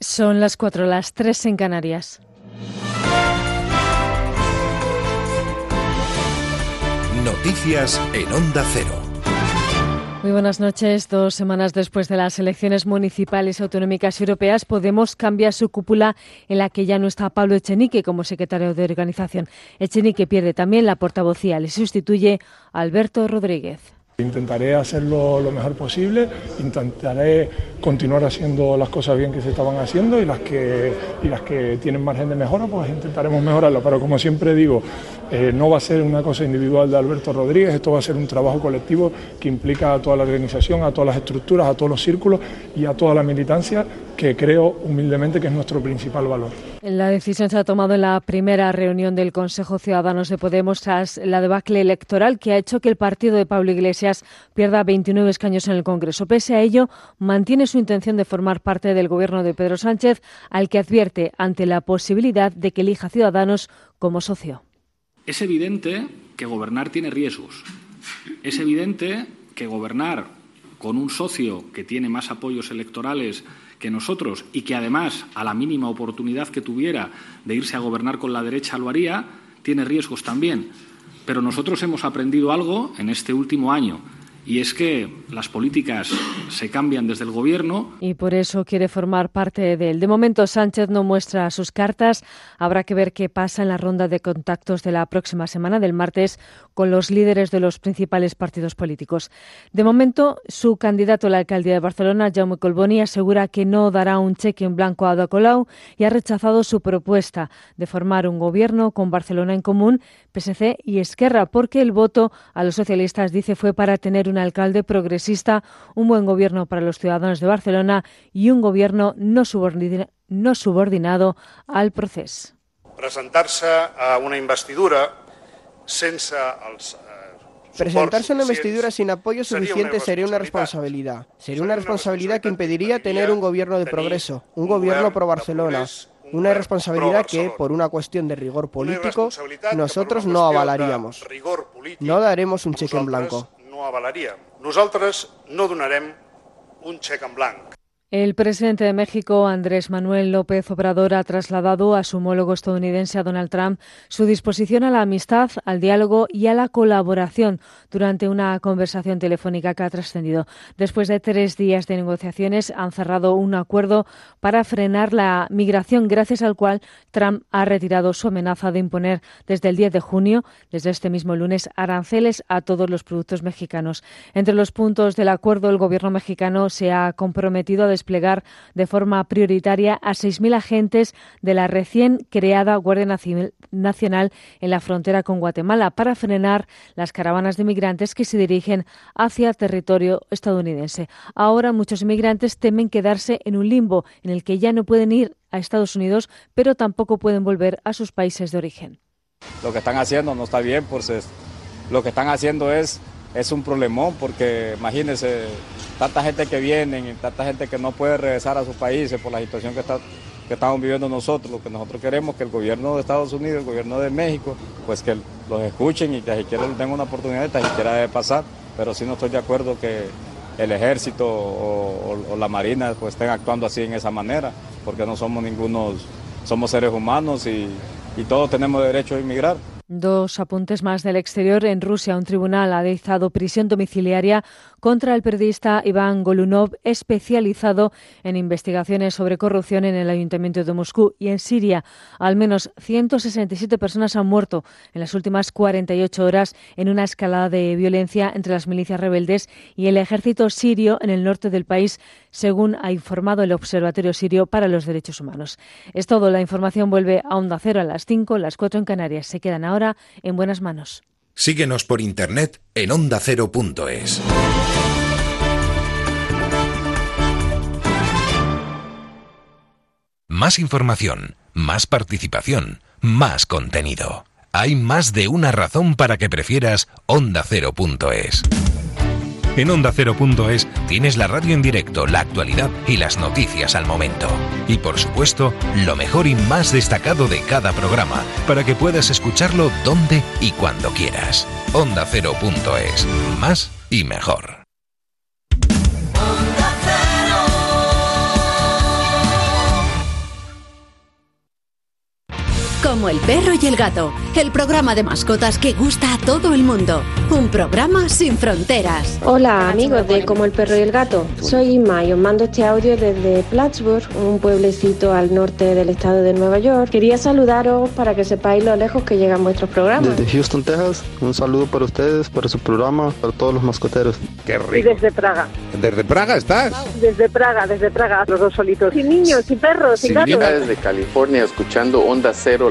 Son las cuatro, las tres en Canarias. Noticias en Onda Cero. Muy buenas noches. Dos semanas después de las elecciones municipales autonómicas europeas, Podemos cambia su cúpula en la que ya no está Pablo Echenique como secretario de organización. Echenique pierde también la portavocía. Le sustituye Alberto Rodríguez. Intentaré hacerlo lo mejor posible, intentaré continuar haciendo las cosas bien que se estaban haciendo y las que, y las que tienen margen de mejora, pues intentaremos mejorarlo. Pero como siempre digo, eh, no va a ser una cosa individual de Alberto Rodríguez, esto va a ser un trabajo colectivo que implica a toda la organización, a todas las estructuras, a todos los círculos y a toda la militancia, que creo humildemente que es nuestro principal valor. La decisión se ha tomado en la primera reunión del Consejo Ciudadanos de Podemos tras la debacle electoral que ha hecho que el partido de Pablo Iglesias pierda 29 escaños en el Congreso. Pese a ello, mantiene su intención de formar parte del gobierno de Pedro Sánchez, al que advierte ante la posibilidad de que elija Ciudadanos como socio. Es evidente que gobernar tiene riesgos. Es evidente que gobernar con un socio que tiene más apoyos electorales que nosotros y que además a la mínima oportunidad que tuviera de irse a gobernar con la derecha lo haría, tiene riesgos también. Pero nosotros hemos aprendido algo en este último año y es que las políticas se cambian desde el Gobierno. Y por eso quiere formar parte de él. De momento, Sánchez no muestra sus cartas. Habrá que ver qué pasa en la ronda de contactos de la próxima semana, del martes, con los líderes de los principales partidos políticos. De momento, su candidato a la alcaldía de Barcelona, Jaume Colboni, asegura que no dará un cheque en blanco a Ada y ha rechazado su propuesta de formar un gobierno con Barcelona en común, PSC y Esquerra, porque el voto a los socialistas, dice, fue para tener un alcalde progresista, un buen gobierno para los ciudadanos de Barcelona y un gobierno no, subordinado al proceso. Presentarse a una investidura sense els Presentarse a una investidura sin apoyo suficiente sería una responsabilidad. Sería una responsabilidad que impediría tener un gobierno de progreso, un gobierno pro Barcelona, una irresponsabilidad que, por una cuestión de rigor político, nosotros no avalaríamos. No daremos un cheque en blanco. no. Nosaltres no donarem un xec en blanc. El presidente de México, Andrés Manuel López Obrador, ha trasladado a su homólogo estadounidense, Donald Trump, su disposición a la amistad, al diálogo y a la colaboración durante una conversación telefónica que ha trascendido. Después de tres días de negociaciones, han cerrado un acuerdo para frenar la migración, gracias al cual Trump ha retirado su amenaza de imponer desde el 10 de junio, desde este mismo lunes, aranceles a todos los productos mexicanos. Entre los puntos del acuerdo, el gobierno mexicano se ha comprometido a desplegar de forma prioritaria a 6.000 agentes de la recién creada Guardia Nacional en la frontera con Guatemala para frenar las caravanas de migrantes que se dirigen hacia territorio estadounidense. Ahora muchos inmigrantes temen quedarse en un limbo en el que ya no pueden ir a Estados Unidos, pero tampoco pueden volver a sus países de origen. Lo que están haciendo no está bien, pues lo que están haciendo es, es un problemón, porque imagínense, tanta gente que viene y tanta gente que no puede regresar a sus países por la situación que, está, que estamos viviendo nosotros. Lo que nosotros queremos es que el gobierno de Estados Unidos, el gobierno de México, pues que los escuchen y que siquiera tengan una oportunidad, que siquiera debe pasar. Pero sí no estoy de acuerdo que el ejército o, la marina pues estén actuando así en esa manera, porque no somos ningunos, somos seres humanos y, y todos tenemos derecho a inmigrar. Dos apuntes más del exterior. En Rusia, un tribunal ha dictado prisión domiciliaria contra el periodista Iván Golunov, especializado en investigaciones sobre corrupción en el Ayuntamiento de Moscú. Y en Siria, al menos 167 personas han muerto en las últimas 48 horas en una escalada de violencia entre las milicias rebeldes y el ejército sirio en el norte del país, según ha informado el Observatorio Sirio para los Derechos Humanos. Es todo. La información vuelve a Onda Cero a las 5, las 4 en Canarias. Se quedan ahora en buenas manos. Síguenos por internet en ondacero.es. Más información, más participación, más contenido. Hay más de una razón para que prefieras ondacero.es. En Onda Cero.es tienes la radio en directo, la actualidad y las noticias al momento. Y por supuesto, lo mejor y más destacado de cada programa, para que puedas escucharlo donde y cuando quieras. Onda Cero.es. Más y mejor. Como el perro y el gato, el programa de mascotas que gusta a todo el mundo. Un programa sin fronteras. Hola amigos de Como el perro y el gato. Soy Inma y os mando este audio desde Plattsburgh, un pueblecito al norte del estado de Nueva York. Quería saludaros para que sepáis lo lejos que llegan vuestros programas. Desde Houston, Texas, un saludo para ustedes, para su programa, para todos los mascoteros. Qué rico. Y desde Praga. ¿Desde Praga estás? Desde Praga, desde Praga, los dos solitos. Sin niños, sin perros, sin gatos. desde California, escuchando Onda Cero,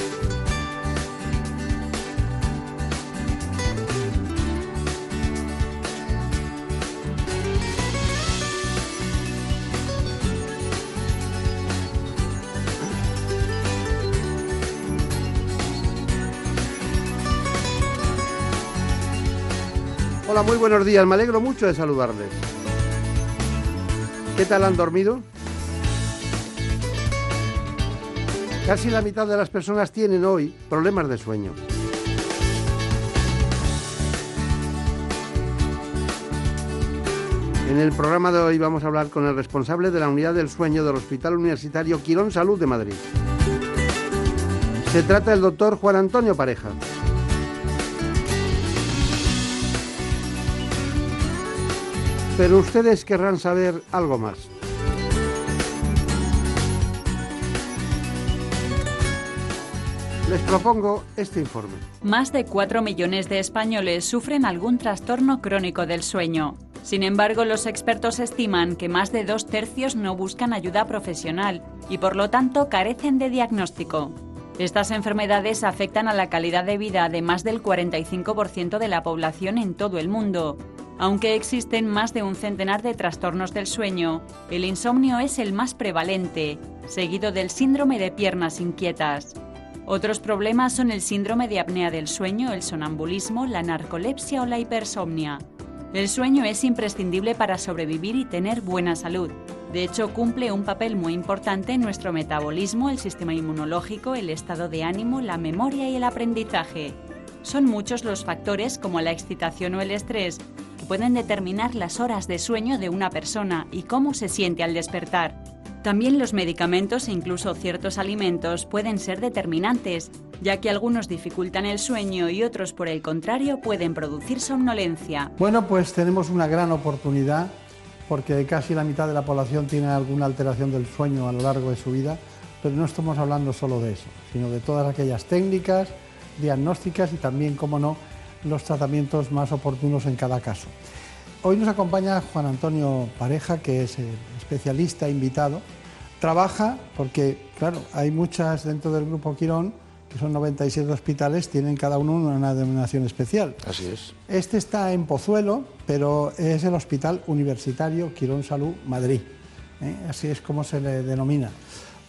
Muy buenos días. Me alegro mucho de saludarles. ¿Qué tal han dormido? Casi la mitad de las personas tienen hoy problemas de sueño. En el programa de hoy vamos a hablar con el responsable de la unidad del sueño del Hospital Universitario Quirón Salud de Madrid. Se trata del doctor Juan Antonio Pareja. Pero ustedes querrán saber algo más. Les propongo este informe. Más de 4 millones de españoles sufren algún trastorno crónico del sueño. Sin embargo, los expertos estiman que más de dos tercios no buscan ayuda profesional y por lo tanto carecen de diagnóstico. Estas enfermedades afectan a la calidad de vida de más del 45% de la población en todo el mundo. Aunque existen más de un centenar de trastornos del sueño, el insomnio es el más prevalente, seguido del síndrome de piernas inquietas. Otros problemas son el síndrome de apnea del sueño, el sonambulismo, la narcolepsia o la hipersomnia. El sueño es imprescindible para sobrevivir y tener buena salud. De hecho, cumple un papel muy importante en nuestro metabolismo, el sistema inmunológico, el estado de ánimo, la memoria y el aprendizaje. Son muchos los factores como la excitación o el estrés pueden determinar las horas de sueño de una persona y cómo se siente al despertar. También los medicamentos e incluso ciertos alimentos pueden ser determinantes, ya que algunos dificultan el sueño y otros, por el contrario, pueden producir somnolencia. Bueno, pues tenemos una gran oportunidad porque casi la mitad de la población tiene alguna alteración del sueño a lo largo de su vida, pero no estamos hablando solo de eso, sino de todas aquellas técnicas diagnósticas y también, como no, los tratamientos más oportunos en cada caso. Hoy nos acompaña Juan Antonio Pareja, que es especialista invitado. Trabaja porque, claro, hay muchas dentro del grupo Quirón, que son 97 hospitales, tienen cada uno una denominación especial. Así es. Este está en Pozuelo, pero es el Hospital Universitario Quirón Salud Madrid. ¿eh? Así es como se le denomina.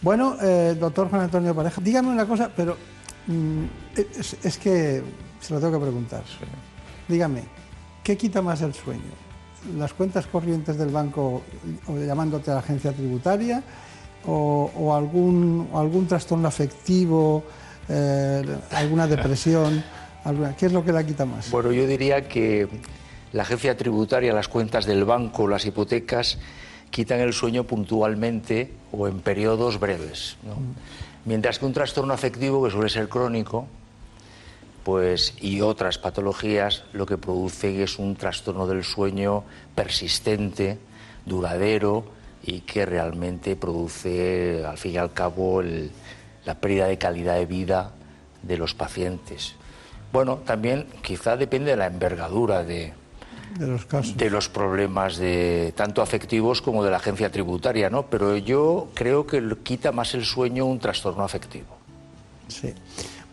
Bueno, eh, doctor Juan Antonio Pareja, dígame una cosa, pero mm, es, es, que se lo tengo que preguntar. Dígame, ¿qué quita más el sueño? ¿Las cuentas corrientes del banco o llamándote a la agencia tributaria? ¿O, o algún, algún trastorno afectivo? Eh, alguna depresión, alguna, ¿qué es lo que la quita más? Bueno, yo diría que la agencia tributaria, las cuentas del banco, las hipotecas, quitan el sueño puntualmente o en periodos breves. ¿no? Mm. Mientras que un trastorno afectivo, que suele ser crónico, pues, y otras patologías, lo que producen es un trastorno del sueño persistente, duradero, y que realmente produce, al fin y al cabo, la pérdida de calidad de vida de los pacientes. Bueno, también quizá depende de la envergadura de, los casos. de los problemas de tanto afectivos como de la agencia tributaria, ¿no? Pero yo creo que quita más el sueño un trastorno afectivo. Sí.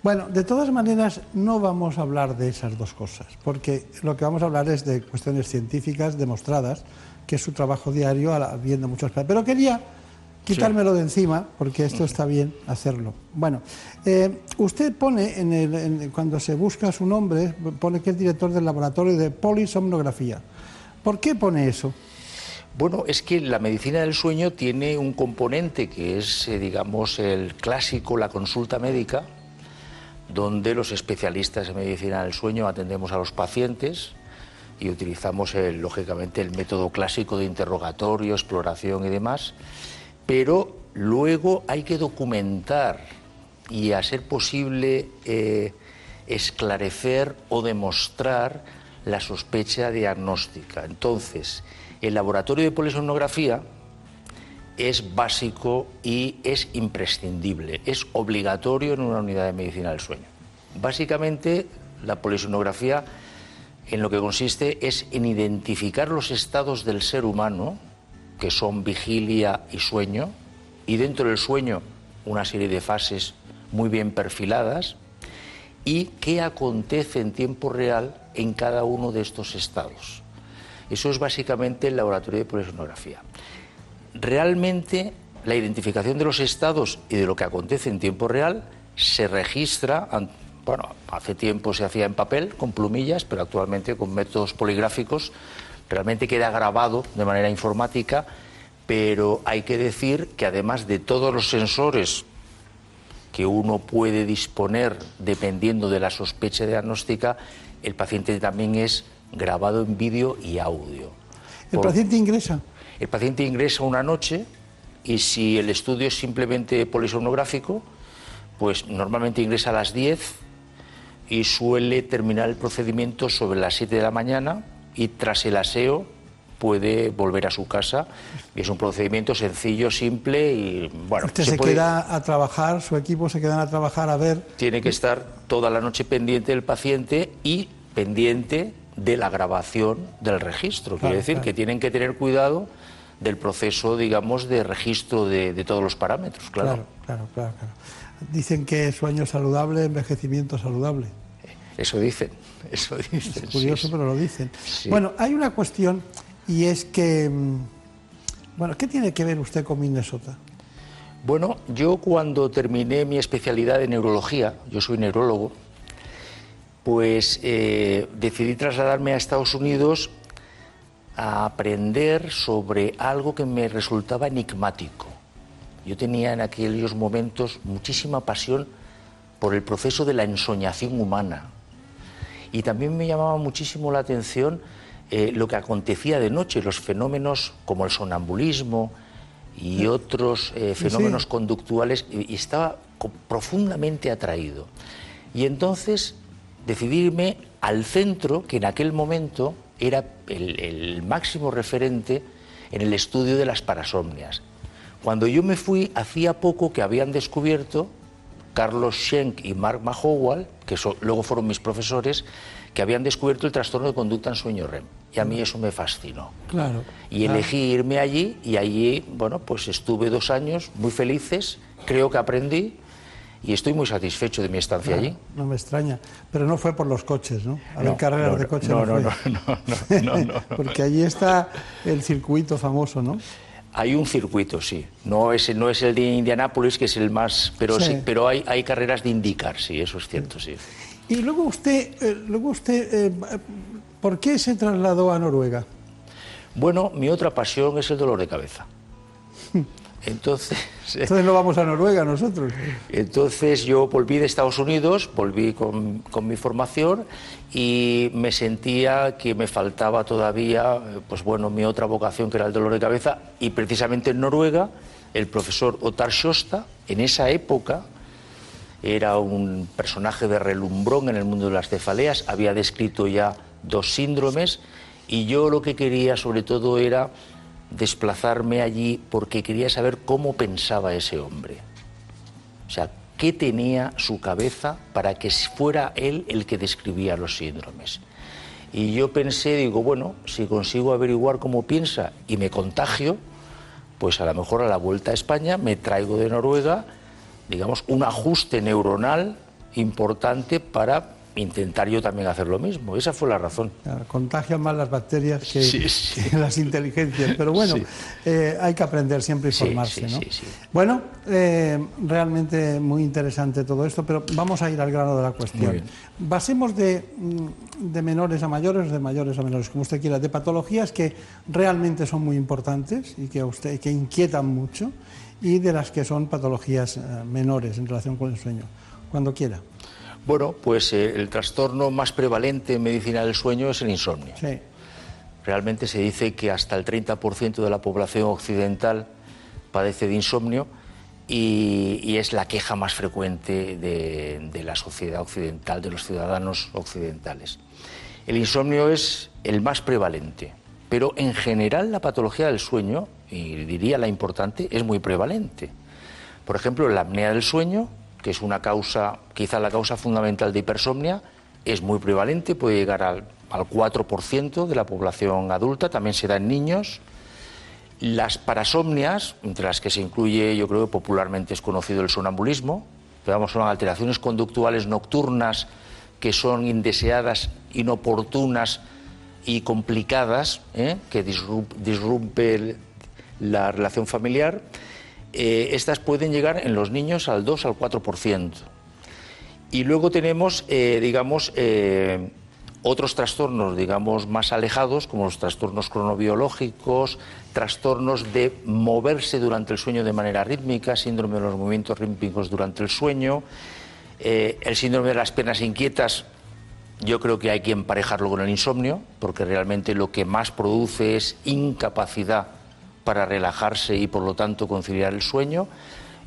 Bueno, de todas maneras, no vamos a hablar de esas dos cosas, porque lo que vamos a hablar es de cuestiones científicas demostradas, que es su trabajo diario viendo muchos... Pero quería quitármelo de encima, porque esto está bien hacerlo. Bueno, eh, usted pone, en el, cuando se busca su nombre, pone que es director del laboratorio de polisomnografía. ¿Por qué pone eso? Bueno, es que la medicina del sueño tiene un componente que es, eh, digamos, el clásico, la consulta médica, donde los especialistas en medicina del sueño atendemos a los pacientes y utilizamos, lógicamente, el método clásico de interrogatorio, exploración y demás, pero luego hay que documentar y, a ser posible, eh, esclarecer o demostrar la sospecha diagnóstica. Entonces, el laboratorio de polisomnografía es básico y es imprescindible, es obligatorio en una unidad de medicina del sueño. Básicamente, la polisonografía en lo que consiste es en identificar los estados del ser humano, que son vigilia y sueño, y dentro del sueño una serie de fases muy bien perfiladas, y qué acontece en tiempo real en cada uno de estos estados. Eso es básicamente el laboratorio de polisonografía realmente la identificación de los estados y de lo que acontece en tiempo real se registra, bueno, hace tiempo se hacía en papel, con plumillas, pero actualmente con métodos poligráficos, realmente queda grabado de manera informática, pero hay que decir que además de todos los sensores que uno puede disponer dependiendo de la sospecha diagnóstica, el paciente también es grabado en vídeo y audio. ¿El paciente ingresa? El paciente ingresa una noche y si el estudio es simplemente polisomnográfico, pues normalmente ingresa a las 10 y suele terminar el procedimiento sobre las 7 de la mañana y tras el aseo puede volver a su casa. Y es un procedimiento sencillo, simple y bueno. Usted se, queda a trabajar, su equipo se quedan a trabajar a ver. Tiene que estar toda la noche pendiente del paciente y pendiente de la grabación del registro. Quiere decir que tienen que tener cuidado del proceso, digamos, de registro de, todos los parámetros, claro. Claro, claro, claro. Dicen que sueño saludable, envejecimiento saludable. Eso dicen, eso dicen. Es curioso, pero lo dicen. Bueno, hay una cuestión y es que, mm, bueno, ¿qué tiene que ver usted con Minnesota? Bueno, yo cuando terminé mi especialidad de neurología, yo soy neurólogo, pues eh, decidí trasladarme a Estados Unidos a aprender sobre algo que me resultaba enigmático. Yo tenía en aquellos momentos muchísima pasión por el proceso de la ensoñación humana. Y también me llamaba muchísimo la atención eh, lo que acontecía de noche, los fenómenos como el sonambulismo y otros eh, fenómenos conductuales, y, estaba profundamente atraído. Y entonces decidirme al centro, que en aquel momento era el, máximo referente en el estudio de las parasomnias. Cuando yo me fui, hacía poco que habían descubierto Carlos Schenk y Mark Mahowal, que luego fueron mis profesores, que habían descubierto el trastorno de conducta en sueño REM. Y a mí eso me fascinó. Claro. Y elegí irme allí y allí, bueno, pues estuve dos años muy felices, creo que aprendí y estoy muy satisfecho de mi estancia allí. No me extraña, pero no fue por los coches, ¿no? A ver carreras de coches. No, no, no, no, no, Porque allí está el circuito famoso, ¿no? Hay un circuito, sí. No es, no es el de Indianápolis, que es el más. Pero sí, pero hay, hay carreras de indicar, sí, eso es cierto, sí. Y luego usted, eh, luego usted eh, ¿por qué se trasladó a Noruega? Bueno, mi otra pasión es el dolor de cabeza. Entonces, entonces no vamos a Noruega nosotros. Entonces yo volví de Estados Unidos, volví con, mi formación y me sentía que me faltaba todavía, pues bueno, mi otra vocación que era el dolor de cabeza y precisamente en Noruega el profesor Otar Shosta en esa época era un personaje de relumbrón en el mundo de las cefaleas, había descrito ya dos síndromes y yo lo que quería sobre todo era desplazarme allí porque quería saber cómo pensaba ese hombre. O sea, qué tenía su cabeza para que fuera él el que describía los síndromes. Y yo pensé, digo, bueno, si consigo averiguar cómo piensa y me contagio, pues a lo mejor a la vuelta a España me traigo de Noruega, digamos, un ajuste neuronal importante para intentar yo también hacer lo mismo. Esa fue la razón. contagian más las bacterias que, las inteligencias, pero bueno, eh, hay que aprender siempre y formarse. ¿no? Bueno, eh, realmente muy interesante todo esto, pero vamos a ir al grano de la cuestión. Basemos de, mm, de menores a mayores, de mayores a menores, como usted quiera, de patologías que realmente son muy importantes y que, usted, que inquietan mucho, y de las que son patologías eh, menores en relación con el sueño. Cuando quiera. Bueno, pues eh, el trastorno más prevalente en medicina del sueño es el insomnio. Sí. Realmente se dice que hasta el 30% de la población occidental padece de insomnio y, es la queja más frecuente de, la sociedad occidental, de los ciudadanos occidentales. El insomnio es el más prevalente, pero en general la patología del sueño, y diría la importante, es muy prevalente. Por ejemplo, la apnea del sueño que es una causa, quizá la causa fundamental de hipersomnia, es muy prevalente, puede llegar al, 4% de la población adulta, también se da en niños. Las parasomnias, entre las que se incluye, yo creo que popularmente es conocido el sonambulismo, digamos, son alteraciones conductuales nocturnas que son indeseadas, inoportunas y complicadas, ¿eh? que disrumpen la relación familiar. Eh, estas pueden llegar en los niños al 2 al 4%. Y luego tenemos, eh, digamos, eh, otros trastornos, digamos, más alejados, como los trastornos cronobiológicos, trastornos de moverse durante el sueño de manera rítmica, síndrome de los movimientos rítmicos durante el sueño, el síndrome de las piernas inquietas. Yo creo que hay que emparejarlo con el insomnio, porque realmente lo que más produce es incapacidad para relajarse y por lo tanto conciliar el sueño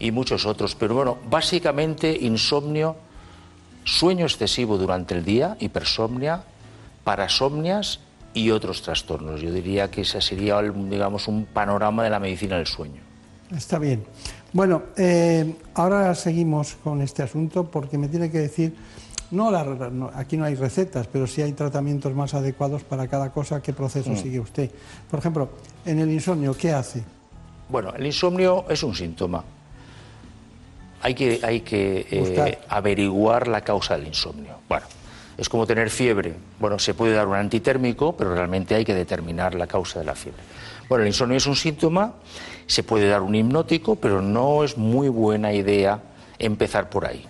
y muchos otros. Pero bueno, básicamente insomnio, sueño excesivo durante el día, hipersomnia, parasomnias y otros trastornos. Yo diría que ese sería, digamos, un panorama de la medicina del sueño. Está bien. Bueno, eh, ahora seguimos con este asunto porque me tiene que decir no, aquí no hay recetas, pero sí hay tratamientos más adecuados para cada cosa. ¿Qué proceso mm. sigue usted? Por ejemplo, en el insomnio, ¿qué hace? Bueno, el insomnio es un síntoma. Hay que, hay que eh, averiguar la causa del insomnio. Bueno, es como tener fiebre. Bueno, se puede dar un antitérmico, pero realmente hay que determinar la causa de la fiebre. Bueno, el insomnio es un síntoma, se puede dar un hipnótico, pero no es muy buena idea empezar por ahí.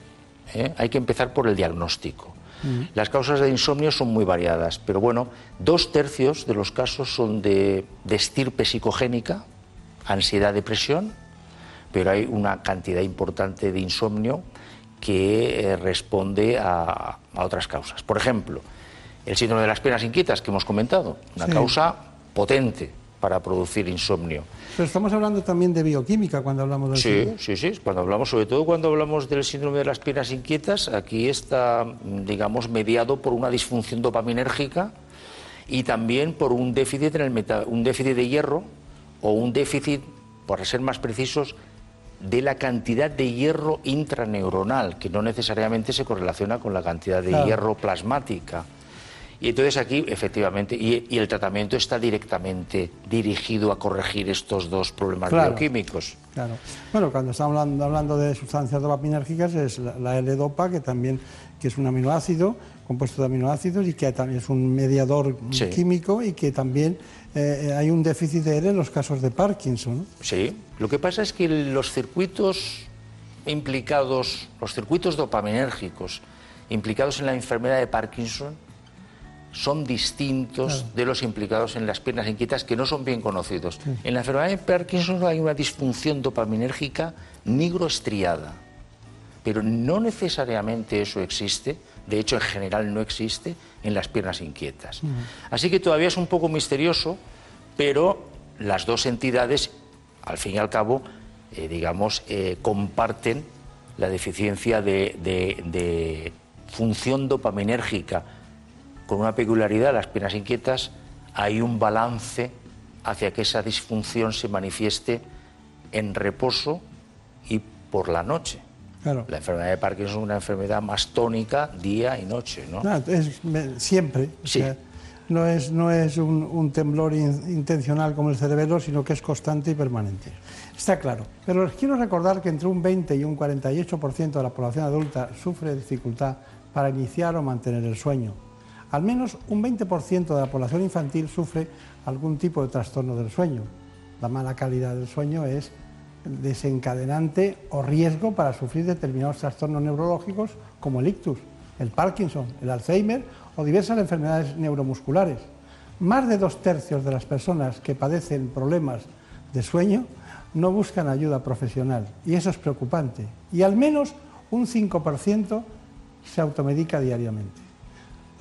¿Eh? hay que empezar por el diagnóstico. Mm. Las causas de insomnio son muy variadas, pero bueno, dos tercios de los casos son de, estirpe psicogénica, ansiedad, depresión, pero hay una cantidad importante de insomnio que eh, responde a, otras causas. Por ejemplo, el síndrome de las piernas inquietas que hemos comentado, una causa potente para producir insomnio. Pero estamos hablando también de bioquímica cuando hablamos del sí, Sí, sí, cuando hablamos, sobre todo cuando hablamos del síndrome de las piernas inquietas, aquí está, digamos, mediado por una disfunción dopaminérgica y también por un déficit, en el un déficit de hierro o un déficit, por ser más precisos, de la cantidad de hierro intraneuronal, que no necesariamente se correlaciona con la cantidad de hierro plasmática. Y entonces aquí, efectivamente, y, el tratamiento está directamente dirigido a corregir estos dos problemas bioquímicos. Claro. Bueno, cuando estamos hablando, de sustancias dopaminérgicas es la, L-Dopa, que también que es un aminoácido, compuesto de aminoácidos y que también es un mediador químico y que también eh, hay un déficit de él en los casos de Parkinson. Sí, lo que pasa es que los circuitos implicados, los circuitos dopaminérgicos implicados en la enfermedad de Parkinson son distintos de los implicados en las piernas inquietas que no son bien conocidos. En la enfermedad de Parkinson hay una disfunción dopaminérgica nigroestriada, pero no necesariamente eso existe, de hecho en general no existe en las piernas inquietas. Así que todavía es un poco misterioso, pero las dos entidades, al fin y al cabo, eh, digamos, eh, comparten la deficiencia de función dopaminérgica con una peculiaridad, las piernas inquietas, hay un balance hacia que esa disfunción se manifieste en reposo y por la noche. La enfermedad de Parkinson es una enfermedad más tónica día y noche, ¿no? es, siempre. Sí. no es, no es un, temblor intencional como el cerebelo, sino que es constante y permanente. Está claro. Pero les quiero recordar que entre un 20 y un 48% de la población adulta sufre dificultad para iniciar o mantener el sueño. Al menos un 20% de la población infantil sufre algún tipo de trastorno del sueño. La mala calidad del sueño es desencadenante o riesgo para sufrir determinados trastornos neurológicos como el ictus, el Parkinson, el Alzheimer o diversas enfermedades neuromusculares. Más de dos tercios de las personas que padecen problemas de sueño no buscan ayuda profesional y eso es preocupante. Y al menos un 5% se automedica diariamente.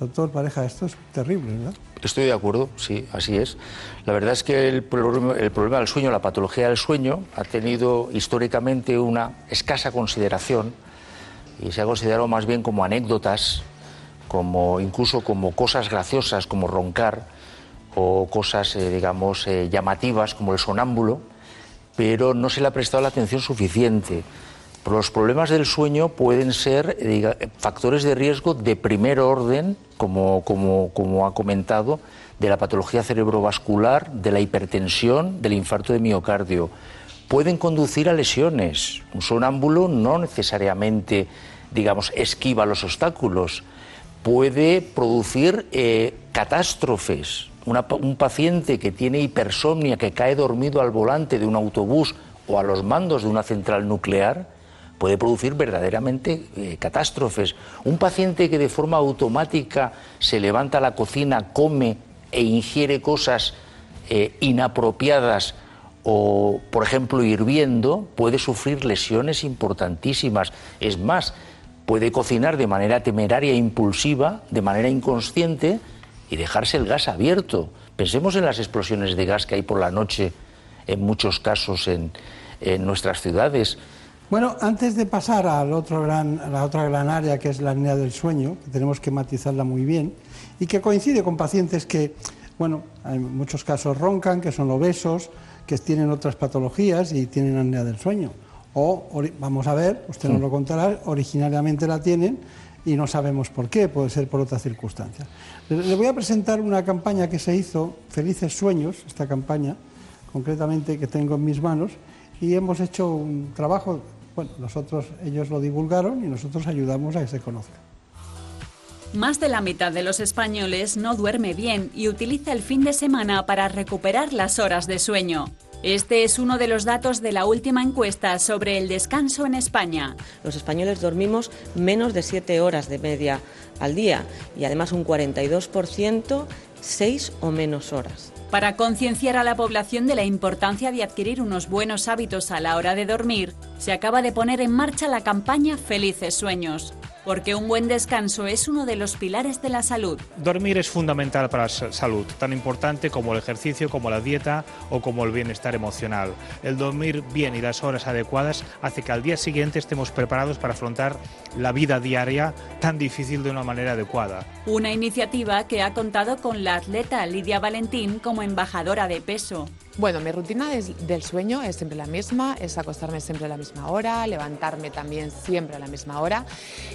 Doctor Pareja, esto es terrible, ¿verdad? Estoy de acuerdo, sí, así es. La verdad es que el problema, el problema del sueño, la patología del sueño, ha tenido históricamente una escasa consideración y se ha considerado más bien como anécdotas, como incluso como cosas graciosas, como roncar, o cosas, eh, digamos, eh, llamativas, como el sonámbulo, pero no se le ha prestado la atención suficiente. Los problemas del sueño pueden ser factores de riesgo de primer orden, como, ha comentado, de la patología cerebrovascular, de la hipertensión, del infarto de miocardio. Pueden conducir a lesiones. Un sonámbulo no necesariamente, digamos, esquiva los obstáculos. Puede producir eh, catástrofes. un paciente que tiene hipersomnia, que cae dormido al volante de un autobús o a los mandos de una central nuclear, puede producir verdaderamente eh, catástrofes. Un paciente que de forma automática se levanta a la cocina, come e ingiere cosas eh, inapropiadas o, por ejemplo, hirviendo, puede sufrir lesiones importantísimas. Es más, puede cocinar de manera temeraria e impulsiva, de manera inconsciente, y dejarse el gas abierto. Pensemos en las explosiones de gas que hay por la noche en muchos casos en nuestras ciudades. Bueno, antes de pasar al otro gran, a la otra gran área que es la apnea del sueño, que tenemos que matizarla muy bien, y que coincide con pacientes que, bueno, en muchos casos roncan, que son obesos, que tienen otras patologías y tienen apnea del sueño. O, vamos a ver, usted nos lo contará, originariamente la tienen y no sabemos por qué, puede ser por otras circunstancias. Le voy a presentar una campaña que se hizo, Felices Sueños, esta campaña, concretamente que tengo en mis manos, y hemos hecho un trabajo bueno, nosotros, ellos lo divulgaron y nosotros ayudamos a que se conozca. Más de la mitad de los españoles no duerme bien y utiliza el fin de semana para recuperar las horas de sueño. Este es uno de los datos de la última encuesta sobre el descanso en España. Los españoles dormimos menos de 7 horas de media al día y además un 42% 6 o menos horas. Para concienciar a la población de la importancia de adquirir unos buenos hábitos a la hora de dormir, se acaba de poner en marcha la campaña Felices Sueños porque un buen descanso es uno de los pilares de la salud. Dormir es fundamental para la salud, tan importante como el ejercicio, como la dieta o como el bienestar emocional. El dormir bien y las horas adecuadas hace que al día siguiente estemos preparados para afrontar la vida diaria tan difícil de una manera adecuada. Una iniciativa que ha contado con la atleta Lidia Valentín como embajadora de peso. Bueno, mi rutina del sueño es siempre la misma, es acostarme siempre a la misma hora, levantarme también siempre a la misma hora.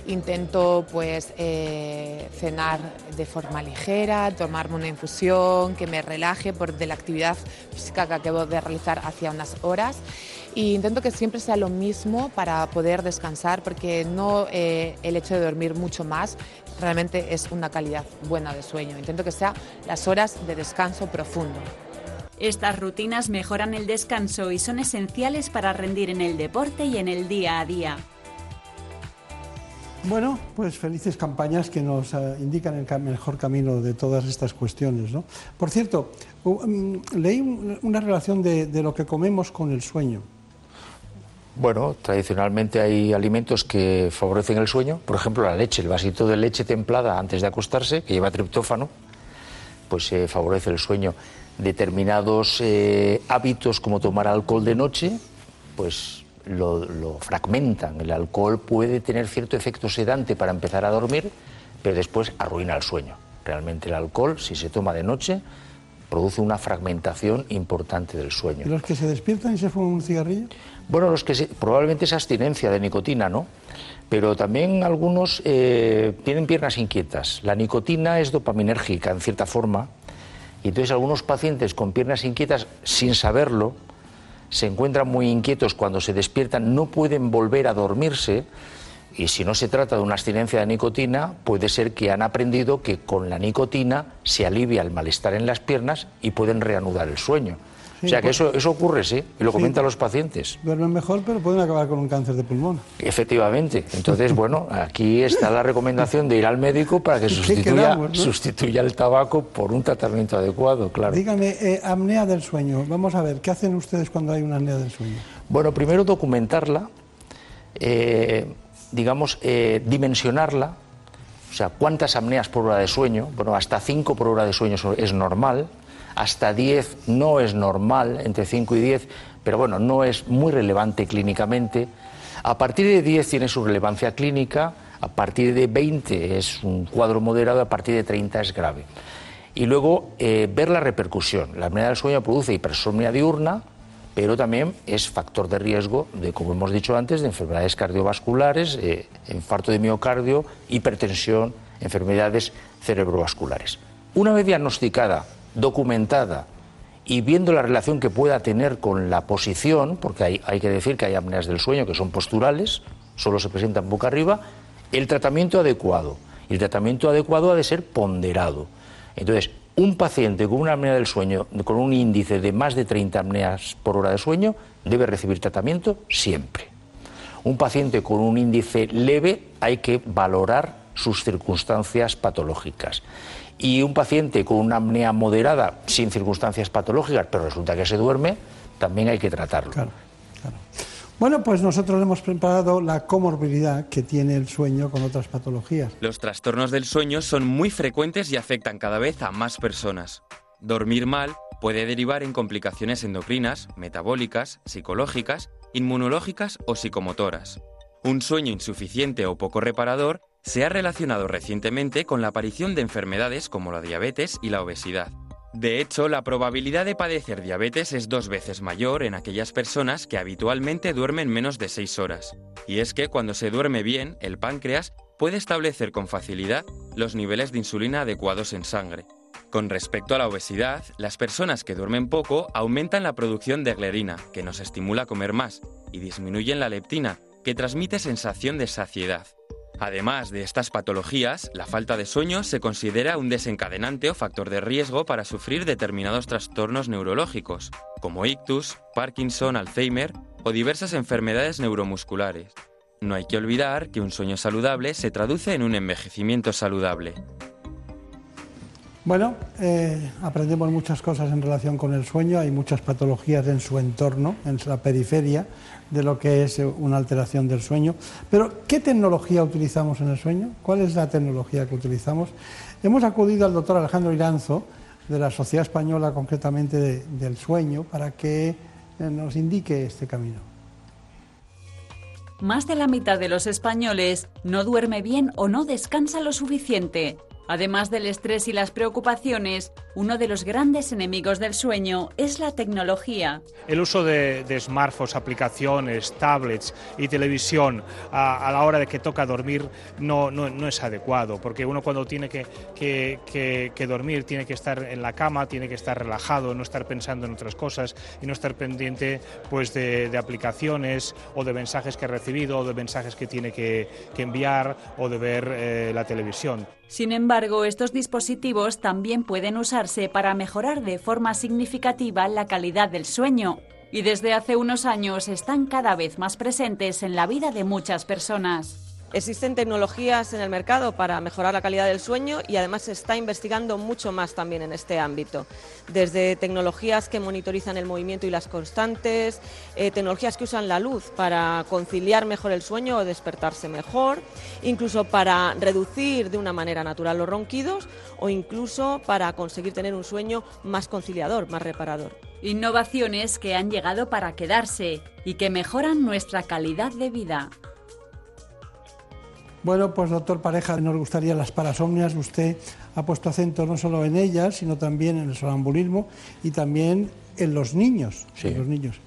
Intento pues eh, cenar de forma ligera, tomarme una infusión que me relaje por de la actividad física que acabo de realizar hacia unas horas. Y intento que siempre sea lo mismo para poder descansar, porque no eh, el hecho de dormir mucho más realmente es una calidad buena de sueño. Intento que sea las horas de descanso profundo. Estas rutinas mejoran el descanso y son esenciales para rendir en el deporte y en el día a día. Bueno, pues felices campañas que nos eh, indican el mejor camino de todas estas cuestiones. ¿no? Por cierto, mm, leí una relación de, de lo que comemos con el sueño. Bueno, tradicionalmente hay alimentos que favorecen el sueño, por ejemplo la leche, el vasito de leche templada antes de acostarse, que lleva triptófano, pues eh, favorece el sueño determinados eh, hábitos como tomar alcohol de noche, pues lo, fragmentan. El alcohol puede tener cierto efecto sedante para empezar a dormir, pero después arruina el sueño. Realmente el alcohol, si se toma de noche, produce una fragmentación importante del sueño. ¿Y los que se despiertan y se fuman un cigarrillo? Bueno, los que probablemente es abstinencia de nicotina, ¿no? Pero también algunos eh, tienen piernas inquietas. La nicotina es dopaminérgica, en cierta forma, y entonces algunos pacientes con piernas inquietas, sin saberlo, se encuentran muy inquietos cuando se despiertan, no pueden volver a dormirse y si no se trata de una abstinencia de nicotina, puede ser que han aprendido que con la nicotina se alivia el malestar en las piernas y pueden reanudar el sueño. O sea que pues- eso, eso ocurre, sí, y lo comentan los pacientes. Duermen mejor, pero pueden acabar con un cáncer de pulmón. Efectivamente. Entonces, bueno, aquí está la recomendación de ir al médico para que sustituya, sustituya el tabaco por un tratamiento adecuado, claro. Dígame, eh, apnea del sueño. Vamos a ver, ¿qué hacen ustedes cuando hay una apnea del sueño? Bueno, primero documentarla. Eh, digamos, eh, dimensionarla, o sea, cuántas apneas por hora de sueño, bueno, hasta 5 por hora de sueño es normal, hasta 10 no es normal, entre 5 y 10, pero bueno, no es muy relevante clínicamente. A partir de 10 tiene su relevancia clínica, a partir de 20 es un cuadro moderado, a partir de 30 es grave. Y luego eh, ver la repercusión. La apnea del sueño produce hipersomnia diurna, pero también es factor de riesgo de, como hemos dicho antes, de enfermedades cardiovasculares, eh, infarto de miocardio, hipertensión, enfermedades cerebrovasculares. Una vez diagnosticada, documentada y viendo la relación que pueda tener con la posición, porque hay, hay que decir que hay apneas del sueño que son posturales, solo se presentan boca arriba, el tratamiento adecuado. Y el tratamiento adecuado ha de ser ponderado. Entonces, un paciente con una apnea del sueño, con un índice de más de 30 apneas por hora de sueño, debe recibir tratamiento siempre. Un paciente con un índice leve hay que valorar sus circunstancias patológicas. Y un paciente con una apnea moderada, sin circunstancias patológicas, pero resulta que se duerme, también hay que tratarlo. Bueno, pues nosotros hemos preparado la comorbilidad que tiene el sueño con otras patologías. Los trastornos del sueño son muy frecuentes y afectan cada vez a más personas. Dormir mal puede derivar en complicaciones endocrinas, metabólicas, psicológicas, inmunológicas o psicomotoras. Un sueño insuficiente o poco reparador se ha relacionado recientemente con la aparición de enfermedades como la diabetes y la obesidad. De hecho, la probabilidad de padecer diabetes es dos veces mayor en aquellas personas que habitualmente duermen menos de 6 horas. Y es que cuando se duerme bien, el páncreas puede establecer con facilidad los niveles de insulina adecuados en sangre. Con respecto a la obesidad, las personas que duermen poco aumentan la producción de glerina, que nos estimula a comer más, y disminuyen la leptina, que transmite sensación de saciedad. Además de estas patologías, la falta de sueño se considera un desencadenante o factor de riesgo para sufrir determinados trastornos neurológicos, como ictus, Parkinson, Alzheimer o diversas enfermedades neuromusculares. No hay que olvidar que un sueño saludable se traduce en un envejecimiento saludable. Bueno, eh, aprendemos muchas cosas en relación con el sueño, hay muchas patologías en su entorno, en la periferia de lo que es una alteración del sueño. Pero, ¿qué tecnología utilizamos en el sueño? ¿Cuál es la tecnología que utilizamos? Hemos acudido al doctor Alejandro Iranzo, de la Sociedad Española concretamente del Sueño, para que eh, nos indique este camino. Más de la mitad de los españoles no duerme bien o no descansa lo suficiente. Además del estrés y las preocupaciones, uno de los grandes enemigos del sueño es la tecnología. El uso de, smartphones, aplicaciones, tablets y televisión a, la hora de que toca dormir no, no, es adecuado, porque uno cuando tiene que, que, dormir tiene que estar en la cama, tiene que estar relajado, no estar pensando en otras cosas y no estar pendiente pues, de, aplicaciones o de mensajes que ha recibido o de mensajes que tiene que, enviar o de ver eh, la televisión. Sin embargo, estos dispositivos también pueden usarse para mejorar de forma significativa la calidad del sueño y desde hace unos años están cada vez más presentes en la vida de muchas personas. Existen tecnologías en el mercado para mejorar la calidad del sueño y además se está investigando mucho más también en este ámbito. Desde tecnologías que monitorizan el movimiento y las constantes, eh, tecnologías que usan la luz para conciliar mejor el sueño o despertarse mejor, incluso para reducir de una manera natural los ronquidos o incluso para conseguir tener un sueño más conciliador, más reparador. Innovaciones que han llegado para quedarse y que mejoran nuestra calidad de vida. Bueno, pues doctor Pareja, nos gustaría las parasomnias. Usted ha puesto acento no solo en ellas, sino también en el sonambulismo y también en los niños. En los niños.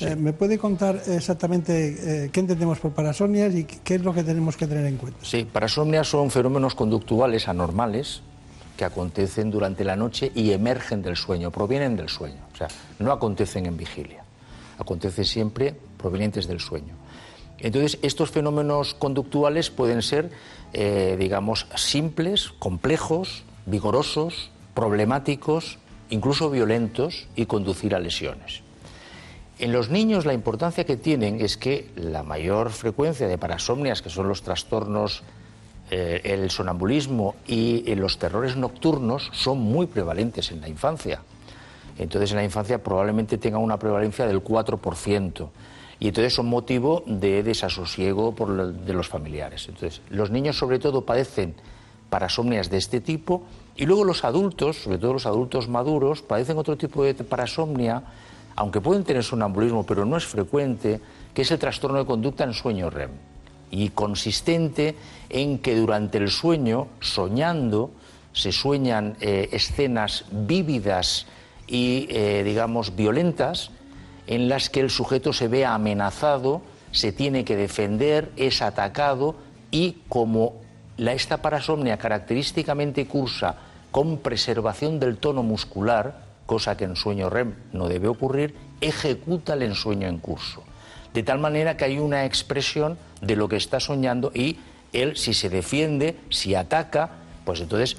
Eh, ¿Me puede contar exactamente eh, qué entendemos por parasomnias y qué es lo que tenemos que tener en cuenta? Sí, parasomnias son fenómenos conductuales anormales que acontecen durante la noche y emergen del sueño, provienen del sueño. O sea, no acontecen en vigilia, acontecen siempre provenientes del sueño. Entonces, estos fenómenos conductuales pueden ser, eh, digamos, simples, complejos, vigorosos, problemáticos, incluso violentos y conducir a lesiones. En los niños la importancia que tienen es que la mayor frecuencia de parasomnias, que son los trastornos, eh, el sonambulismo y eh, los terrores nocturnos, son muy prevalentes en la infancia. Entonces en la infancia probablemente tenga una prevalencia del 4% y entonces son motivo de desasosiego por de los familiares. Entonces los niños sobre todo padecen parasomnias de este tipo y luego los adultos, sobre todo los adultos maduros, padecen otro tipo de parasomnia aunque pueden tener sonambulismo, pero no es frecuente, que es el trastorno de conducta en sueño REM. Y consistente en que durante el sueño, soñando, se sueñan eh, escenas vívidas y, eh, digamos, violentas, en las que el sujeto se ve amenazado, se tiene que defender, es atacado y como la, esta parasomnia característicamente cursa con preservación del tono muscular, cosa que en sueño REM no debe ocurrir, ejecuta el ensueño en curso. De tal manera que hay una expresión de lo que está soñando y él, si se defiende, si ataca, pues entonces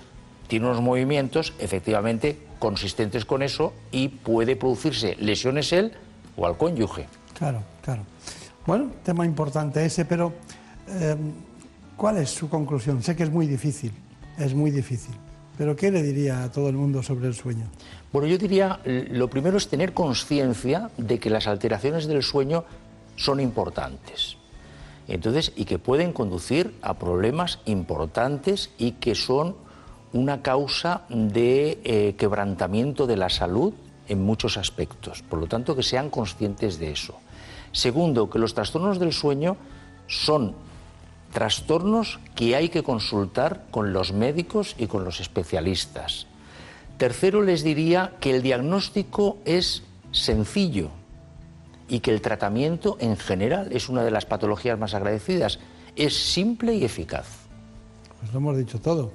tiene unos movimientos efectivamente consistentes con eso y puede producirse lesiones él o al cónyuge. Claro, claro. Bueno, tema importante ese, pero eh, ¿cuál es su conclusión? Sé que es muy difícil, es muy difícil. Pero ¿qué le diría a todo el mundo sobre el sueño? Bueno, yo diría, lo primero es tener conciencia de que las alteraciones del sueño son importantes. Entonces, y que pueden conducir a problemas importantes y que son una causa de eh, quebrantamiento de la salud en muchos aspectos. Por lo tanto, que sean conscientes de eso. Segundo, que los trastornos del sueño son trastornos que hay que consultar con los médicos y con los especialistas. Tercero, les diría que el diagnóstico es sencillo y que el tratamiento en general es una de las patologías más agradecidas. Es simple y eficaz. Pues lo hemos dicho todo.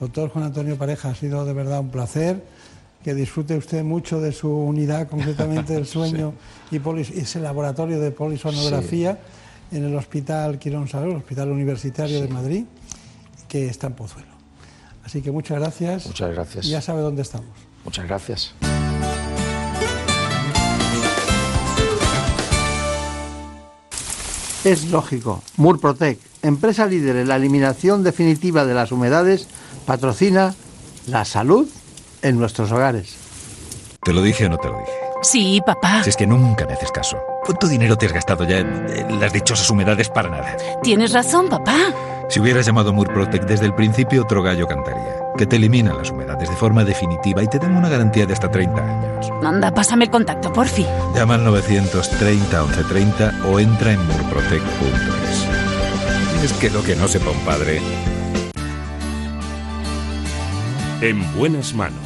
Doctor Juan Antonio Pareja, ha sido de verdad un placer. Que disfrute usted mucho de su unidad, concretamente del sueño y ese laboratorio de polisonografía en el Hospital Quirón Salud, el Hospital Universitario de Madrid, que está en Pozuelo. Así que muchas gracias. Muchas gracias. ya sabe dónde estamos. Muchas gracias. Es lógico. Murprotec, empresa líder en la eliminación definitiva de las humedades, patrocina la salud en nuestros hogares. ¿Te lo dije o no te lo dije? Sí, papá. Si es que nunca me haces caso. ¿Cuánto dinero te has gastado ya en las dichosas humedades para nada? Tienes razón, papá. Si hubieras llamado Murprotec desde el principio, otro gallo cantaría. Que te eliminan las humedades de forma definitiva y te dan una garantía de hasta 30 años. Anda, pásame el contacto, porfi. Llama al 930 1130 o entra en murprotec.es. Es que lo que no sepa un padre. En buenas manos.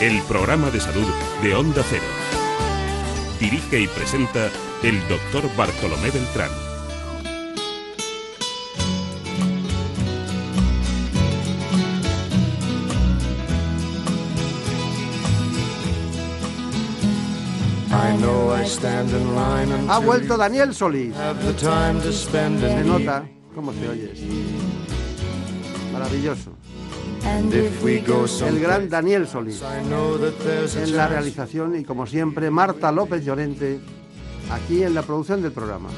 El programa de salud de Onda Cero. Dirige y presenta el doctor Bartolomé Beltrán. Ha vuelto Daniel Solís. Se nota cómo se oye. Maravilloso. El gran Daniel Solís. En la realización y como siempre Marta López Llorente aquí en la producción del programa.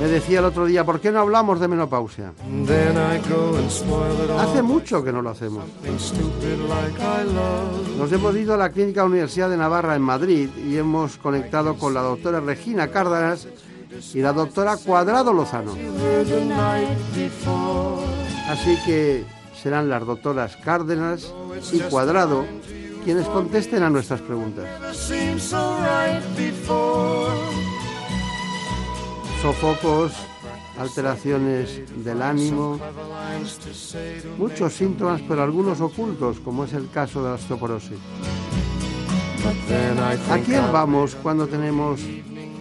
Me decía el otro día, ¿por qué no hablamos de menopausia? Hace mucho que no lo hacemos. Nos hemos ido a la Clínica Universidad de Navarra en Madrid y hemos conectado con la doctora Regina Cárdenas y la doctora Cuadrado Lozano. Así que serán las doctoras Cárdenas y Cuadrado quienes contesten a nuestras preguntas. Sofocos, alteraciones del ánimo, muchos síntomas, pero algunos ocultos, como es el caso de la osteoporosis. ¿A quién vamos cuando tenemos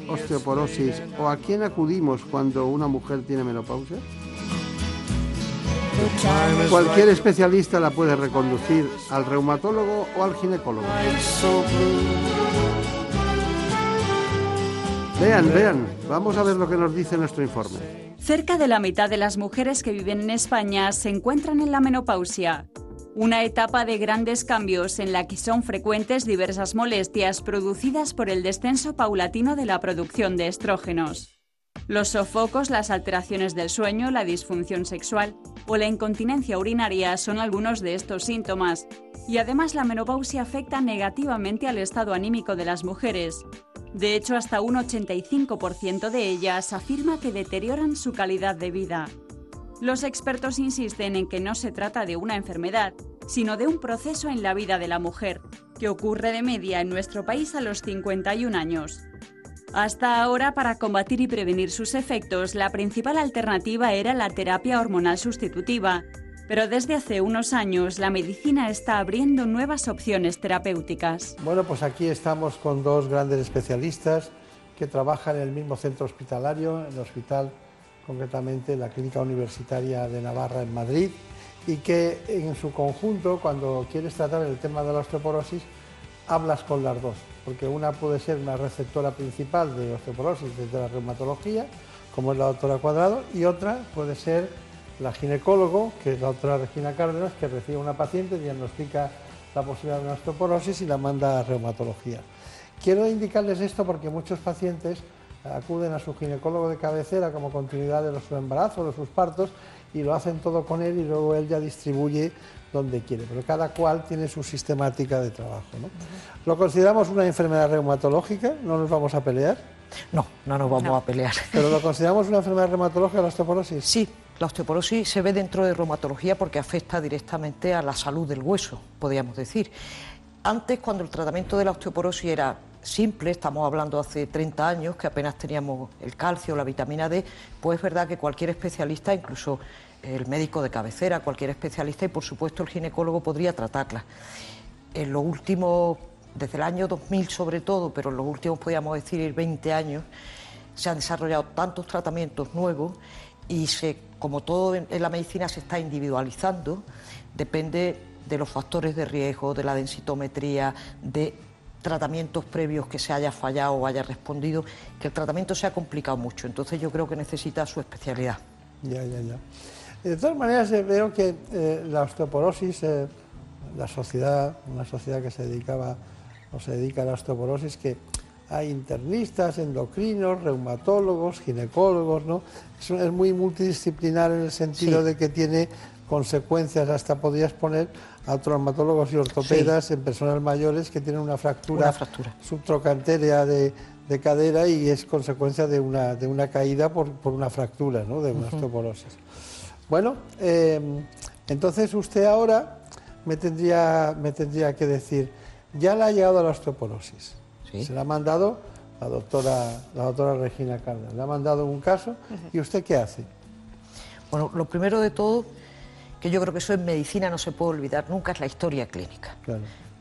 osteoporosis o a quién acudimos cuando una mujer tiene menopausia? Cualquier especialista la puede reconducir al reumatólogo o al ginecólogo. Vean, vean, vamos a ver lo que nos dice nuestro informe. Cerca de la mitad de las mujeres que viven en España se encuentran en la menopausia, una etapa de grandes cambios en la que son frecuentes diversas molestias producidas por el descenso paulatino de la producción de estrógenos. Los sofocos, las alteraciones del sueño, la disfunción sexual o la incontinencia urinaria son algunos de estos síntomas. Y además la menopausia afecta negativamente al estado anímico de las mujeres. De hecho, hasta un 85% de ellas afirma que deterioran su calidad de vida. Los expertos insisten en que no se trata de una enfermedad, sino de un proceso en la vida de la mujer, que ocurre de media en nuestro país a los 51 años. Hasta ahora, para combatir y prevenir sus efectos, la principal alternativa era la terapia hormonal sustitutiva, pero desde hace unos años la medicina está abriendo nuevas opciones terapéuticas. Bueno, pues aquí estamos con dos grandes especialistas que trabajan en el mismo centro hospitalario, en el hospital, concretamente la Clínica Universitaria de Navarra en Madrid, y que en su conjunto, cuando quieres tratar el tema de la osteoporosis, hablas con las dos porque una puede ser una receptora principal de osteoporosis desde la reumatología, como es la doctora Cuadrado, y otra puede ser la ginecólogo, que es la doctora Regina Cárdenas, que recibe a una paciente, diagnostica la posibilidad de una osteoporosis y la manda a reumatología. Quiero indicarles esto porque muchos pacientes acuden a su ginecólogo de cabecera como continuidad de su embarazo, de sus partos, y lo hacen todo con él y luego él ya distribuye donde quiere, pero cada cual tiene su sistemática de trabajo. ¿no? ¿Lo consideramos una enfermedad reumatológica? ¿No nos vamos a pelear? No, no nos vamos a pelear. ¿Pero lo consideramos una enfermedad reumatológica la osteoporosis? Sí, la osteoporosis se ve dentro de reumatología porque afecta directamente a la salud del hueso, podríamos decir. Antes, cuando el tratamiento de la osteoporosis era simple, estamos hablando hace 30 años, que apenas teníamos el calcio, la vitamina D, pues es verdad que cualquier especialista, incluso el médico de cabecera, cualquier especialista y por supuesto el ginecólogo podría tratarla. En los últimos, desde el año 2000 sobre todo, pero en los últimos podríamos decir 20 años, se han desarrollado tantos tratamientos nuevos y se, como todo en la medicina se está individualizando, depende de los factores de riesgo, de la densitometría, de tratamientos previos que se haya fallado o haya respondido, que el tratamiento se ha complicado mucho. Entonces yo creo que necesita su especialidad. Ya, ya, ya. De todas maneras, eh, veo que eh, la osteoporosis, eh, la sociedad, una sociedad que se dedicaba o se dedica a la osteoporosis, que hay internistas, endocrinos, reumatólogos, ginecólogos, ¿no? Es, muy multidisciplinar en el sentido de que tiene consecuencias, hasta podrías poner a traumatólogos y ortopedas en personas mayores que tienen una fractura, subtrocantérea de, cadera y es consecuencia de una, de una caída por, una fractura, ¿no? de una osteoporosis. Bueno, em, entonces usted ahora me tendría, me tendría que decir, ya le ha llegado a la osteoporosis. Se le ha mandado la doctora, la doctora Regina Cárdenas, le ha mandado un caso y usted qué hace. Bueno, lo primero de todo, que yo creo que eso en medicina no se puede olvidar nunca, es la historia clínica.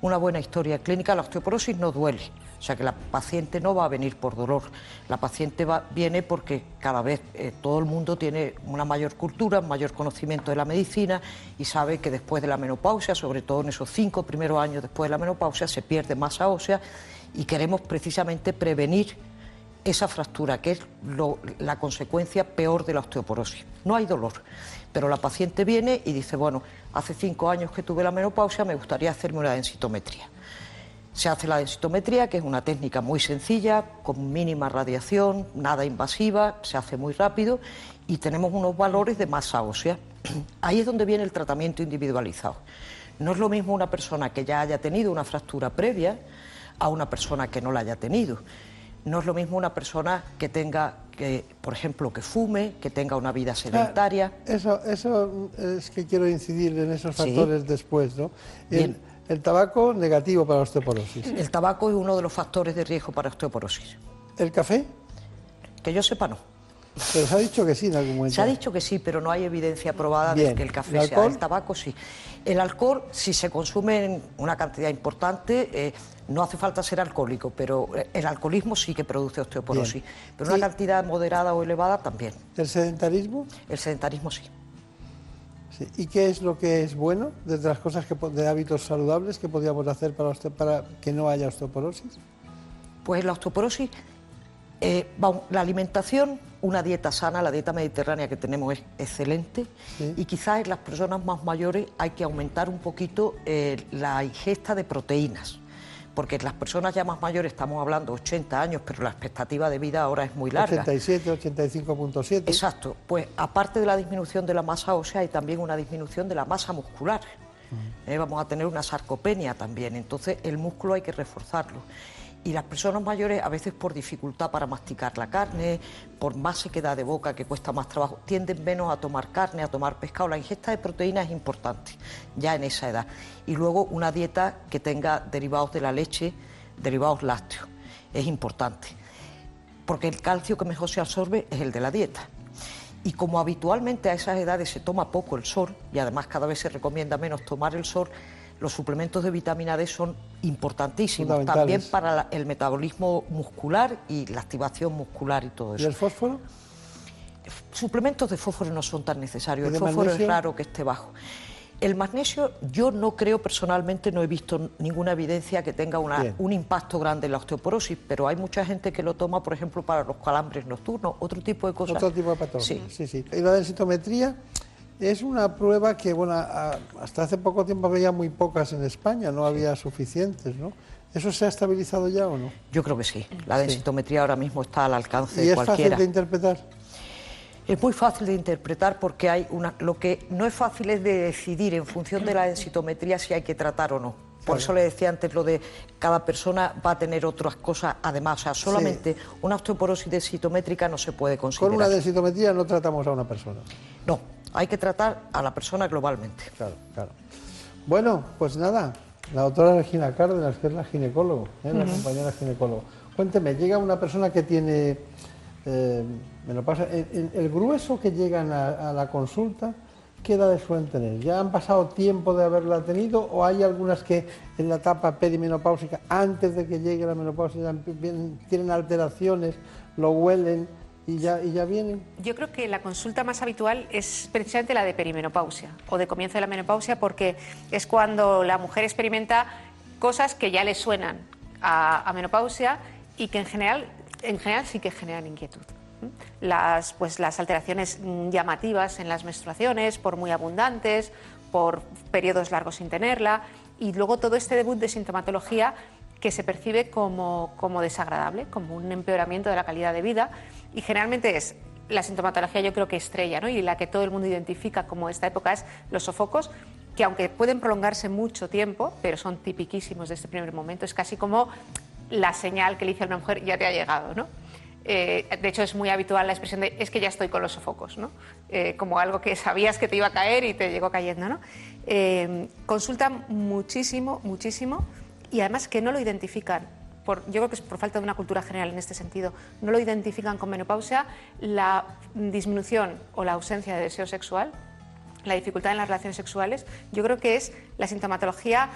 Una buena historia clínica, la osteoporosis no duele. O sea que la paciente no va a venir por dolor, la paciente va, viene porque cada vez eh, todo el mundo tiene una mayor cultura, un mayor conocimiento de la medicina y sabe que después de la menopausia, sobre todo en esos cinco primeros años después de la menopausia, se pierde masa ósea y queremos precisamente prevenir esa fractura, que es la consecuencia peor de la osteoporosis. No hay dolor, pero la paciente viene y dice, bueno, hace cinco años que tuve la menopausia, me gustaría hacerme una densitometría. Se hace la densitometría, que es una técnica muy sencilla, con mínima radiación, nada invasiva, se hace muy rápido y tenemos unos valores de masa ósea. Ahí es donde viene el tratamiento individualizado. No es lo mismo una persona que ya haya tenido una fractura previa a una persona que no la haya tenido. No es lo mismo una persona que tenga, que, por ejemplo, que fume, que tenga una vida sedentaria. eso, eso es que quiero incidir en esos factores después, ¿no? El tabaco negativo para osteoporosis. El tabaco es uno de los factores de riesgo para osteoporosis. ¿El café? Que yo sepa, no. Pero se ha dicho que sí en algún momento. Se ha dicho que sí, pero no hay evidencia probada de Bien. que el café ¿El sea. El tabaco sí. El alcohol, si se consume en una cantidad importante, eh, no hace falta ser alcohólico, pero eh, el alcoholismo sí que produce osteoporosis. Bien. Pero una cantidad moderada o elevada también. ¿El sedentarismo? El sedentarismo sí. Sí. ¿Y qué es lo que es bueno desde las cosas que, de hábitos saludables que podríamos hacer para que no haya osteoporosis? Pues la osteoporosis, eh, vamos, la alimentación, una dieta sana, la dieta mediterránea que tenemos es excelente y quizás en las personas más mayores hay que aumentar un poquito eh, la ingesta de proteínas. Porque en las personas ya más mayores estamos hablando 80 años, pero la expectativa de vida ahora es muy larga. 87, 85.7. Exacto. Pues aparte de la disminución de la masa ósea hay también una disminución de la masa muscular. Eh, vamos a tener una sarcopenia también. Entonces el músculo hay que reforzarlo. Y las personas mayores, a veces por dificultad para masticar la carne, por más sequedad de boca que cuesta más trabajo, tienden menos a tomar carne, a tomar pescado. La ingesta de proteínas es importante ya en esa edad. Y luego una dieta que tenga derivados de la leche, derivados lácteos. Es importante porque el calcio que mejor se absorbe es el de la dieta. Y como habitualmente a esas edades se toma poco el sol, y además cada vez se recomienda menos tomar el sol, los suplementos de vitamina D son importantísimos también para la- el metabolismo muscular y la activación muscular y todo ¿Y eso. el fósforo? Suplementos de fósforo no son tan necesarios, ¿Y el fósforo magnesio? es raro que esté bajo. El magnesio, yo no creo personalmente, no he visto ninguna evidencia que tenga una- un impacto grande en la osteoporosis, pero hay mucha gente que lo toma, por ejemplo, para los calambres nocturnos, otro tipo de cosas. Otro tipo de patrón. Sí. sí, sí. Y la densitometría es una prueba que, bueno, hasta hace poco tiempo había muy pocas en España, no había suficientes, ¿no? ¿Eso se ha estabilizado ya o no? Yo creo que sí. La densitometría ahora mismo está al alcance ¿Y de es cualquiera. fácil de interpretar? Es muy fácil de interpretar porque hay una. Lo que no es fácil es de decidir en función de la densitometría si hay que tratar o no. Por Claro. eso le decía antes lo de cada persona va a tener otras cosas además. O sea, solamente una osteoporosis densitométrica no se puede considerar. Con una densitometría no tratamos a una persona. No, hay que tratar a la persona globalmente. Claro, claro. Bueno, pues nada, la doctora Regina Cárdenas, que es la ginecólogo, ¿eh? la compañera ginecólogo. Cuénteme, llega una persona que tiene eh, menopausia, el, el- el grueso que llegan a, a la consulta, ¿qué edades suelen tener? ¿Ya han pasado tiempo de haberla tenido o hay algunas que en la etapa perimenopáusica, antes de que llegue la menopausia, ya tienen alteraciones, lo huelen y ya, y ya vienen? Yo creo que la consulta más habitual es precisamente la de perimenopausia o de comienzo de la menopausia porque es cuando la mujer experimenta cosas que ya le suenan a, a menopausia y que en general, en general sí que generan inquietud. Las, pues, las alteraciones mm, llamativas en las menstruaciones, por muy abundantes, por periodos largos sin tenerla, y luego todo este debut de sintomatología que se percibe como, como desagradable, como un empeoramiento de la calidad de vida, y generalmente es la sintomatología yo creo que estrella, ¿no? y la que todo el mundo identifica como esta época es los sofocos, que aunque pueden prolongarse mucho tiempo, pero son tipiquísimos de este primer momento, es casi como la señal que le dice a una mujer ya te ha llegado, ¿no? Eh, de hecho, es muy habitual la expresión de es que ya estoy con los sofocos, ¿no? Eh, como algo que sabías que te iba a caer y te llegó cayendo. ¿no? Eh, consultan muchísimo, muchísimo y además que no lo identifican. Por, yo creo que es por falta de una cultura general en este sentido. No lo identifican con menopausia, la disminución o la ausencia de deseo sexual, la dificultad en las relaciones sexuales, yo creo que es la sintomatología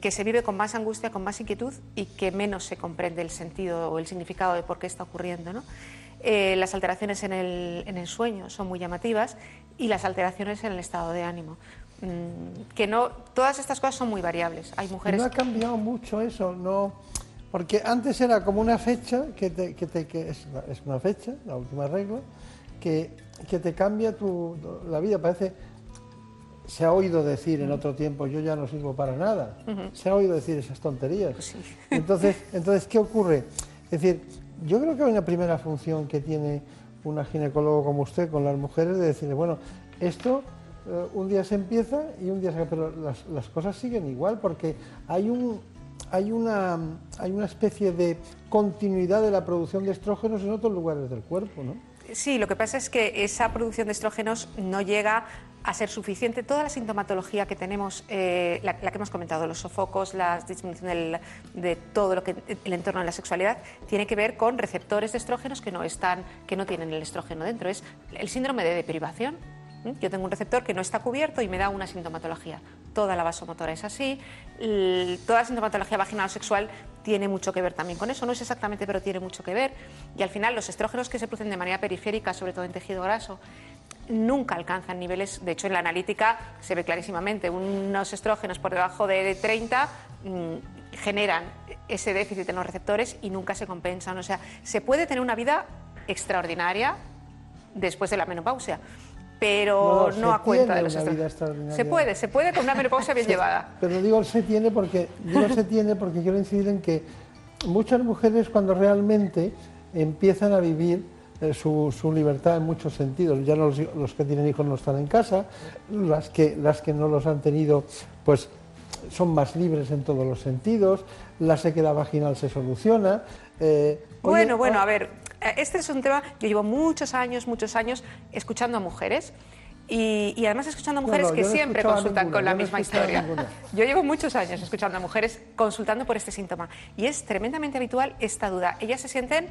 que se vive con más angustia, con más inquietud y que menos se comprende el sentido o el significado de por qué está ocurriendo. ¿no? Eh, las alteraciones en el, en el sueño son muy llamativas y las alteraciones en el estado de ánimo. Mm, que no, todas estas cosas son muy variables. Hay mujeres No ha cambiado mucho eso, no. Porque antes era como una fecha, que, te, que, te- que es, es una fecha, la última regla, que, que te cambia tu, la vida. Parece, se ha oído decir en otro tiempo, yo ya no sirvo para nada. Se ha oído decir esas tonterías. Pues Entonces, entonces, ¿qué ocurre? Es decir, yo creo que hay una primera función que tiene una ginecólogo como usted con las mujeres de decirle, bueno, esto eh, un día se empieza y un día se pero las, las cosas siguen igual porque hay un hay una hay una especie de continuidad de la producción de estrógenos en otros lugares del cuerpo, ¿no? Sí, lo que pasa es que esa producción de estrógenos no llega a ser suficiente. Toda la sintomatología que tenemos, eh, la, que hemos comentado, los sofocos, la disminución de todo lo que el entorno de la sexualidad, tiene que ver con receptores de estrógenos que no están, que no tienen el estrógeno dentro. Es el síndrome de deprivación. Yo tengo un receptor que no está cubierto y me da una sintomatología. Toda la vasomotora es así. Toda la sintomatología vaginal sexual tiene mucho que ver también con eso. No es exactamente, pero tiene mucho que ver. Y al final, los estrógenos que se producen de manera periférica, sobre todo en tejido graso, nunca alcanzan niveles, de hecho en la analítica se ve clarísimamente, unos estrógenos por debajo de 30 mm, generan ese déficit en los receptores y nunca se compensan. O sea, se puede tener una vida extraordinaria después de la menopausia, pero no, a cuenta de los estrógenos. Se puede, se puede con una menopausia bien llevada. Pero digo se tiene porque digo se tiene porque quiero incidir en que muchas mujeres cuando realmente empiezan a vivir eh, su, libertad en muchos sentidos. Ya los, los, que tienen hijos no están en casa, las que, las que no los han tenido, pues son más libres en todos los sentidos, la sequedad vaginal se soluciona. Eh, bueno, bueno, a ver, eh, este es un tema, yo llevo muchos años, muchos años escuchando a mujeres. Y, además escuchando a mujeres que siempre consultan con la misma historia. Yo llevo muchos años escuchando a mujeres consultando por este síntoma y es tremendamente habitual esta duda. Ellas se sienten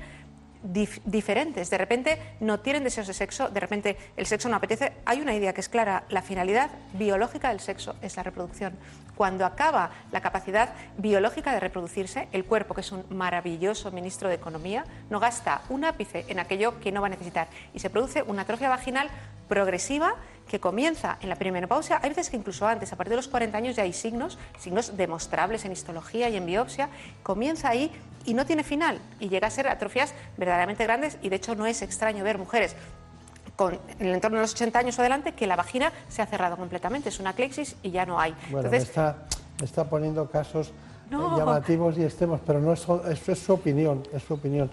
diferentes. De repente no tienen deseos de sexo, de repente el sexo no apetece. Hay una idea que es clara, la finalidad biológica del sexo es la reproducción. Cuando acaba la capacidad biológica de reproducirse, el cuerpo, que es un maravilloso ministro de Economía, no gasta un ápice en aquello que no va a necesitar. Y se produce una atrofia vaginal progresiva que comienza en la perimenopausia, hay veces que incluso antes, a partir de los 40 años ya hay signos, signos demostrables en histología y en biopsia, comienza ahí y no tiene final. Y llega a ser atrofias verdaderamente grandes. Y de hecho no es extraño ver mujeres con, en el entorno de los 80 años o adelante que la vagina se ha cerrado completamente, es una clexis y ya no hay. Bueno, está, está poniendo casos eh, llamativos y extremos, pero no es, es, su opinión, es su opinión,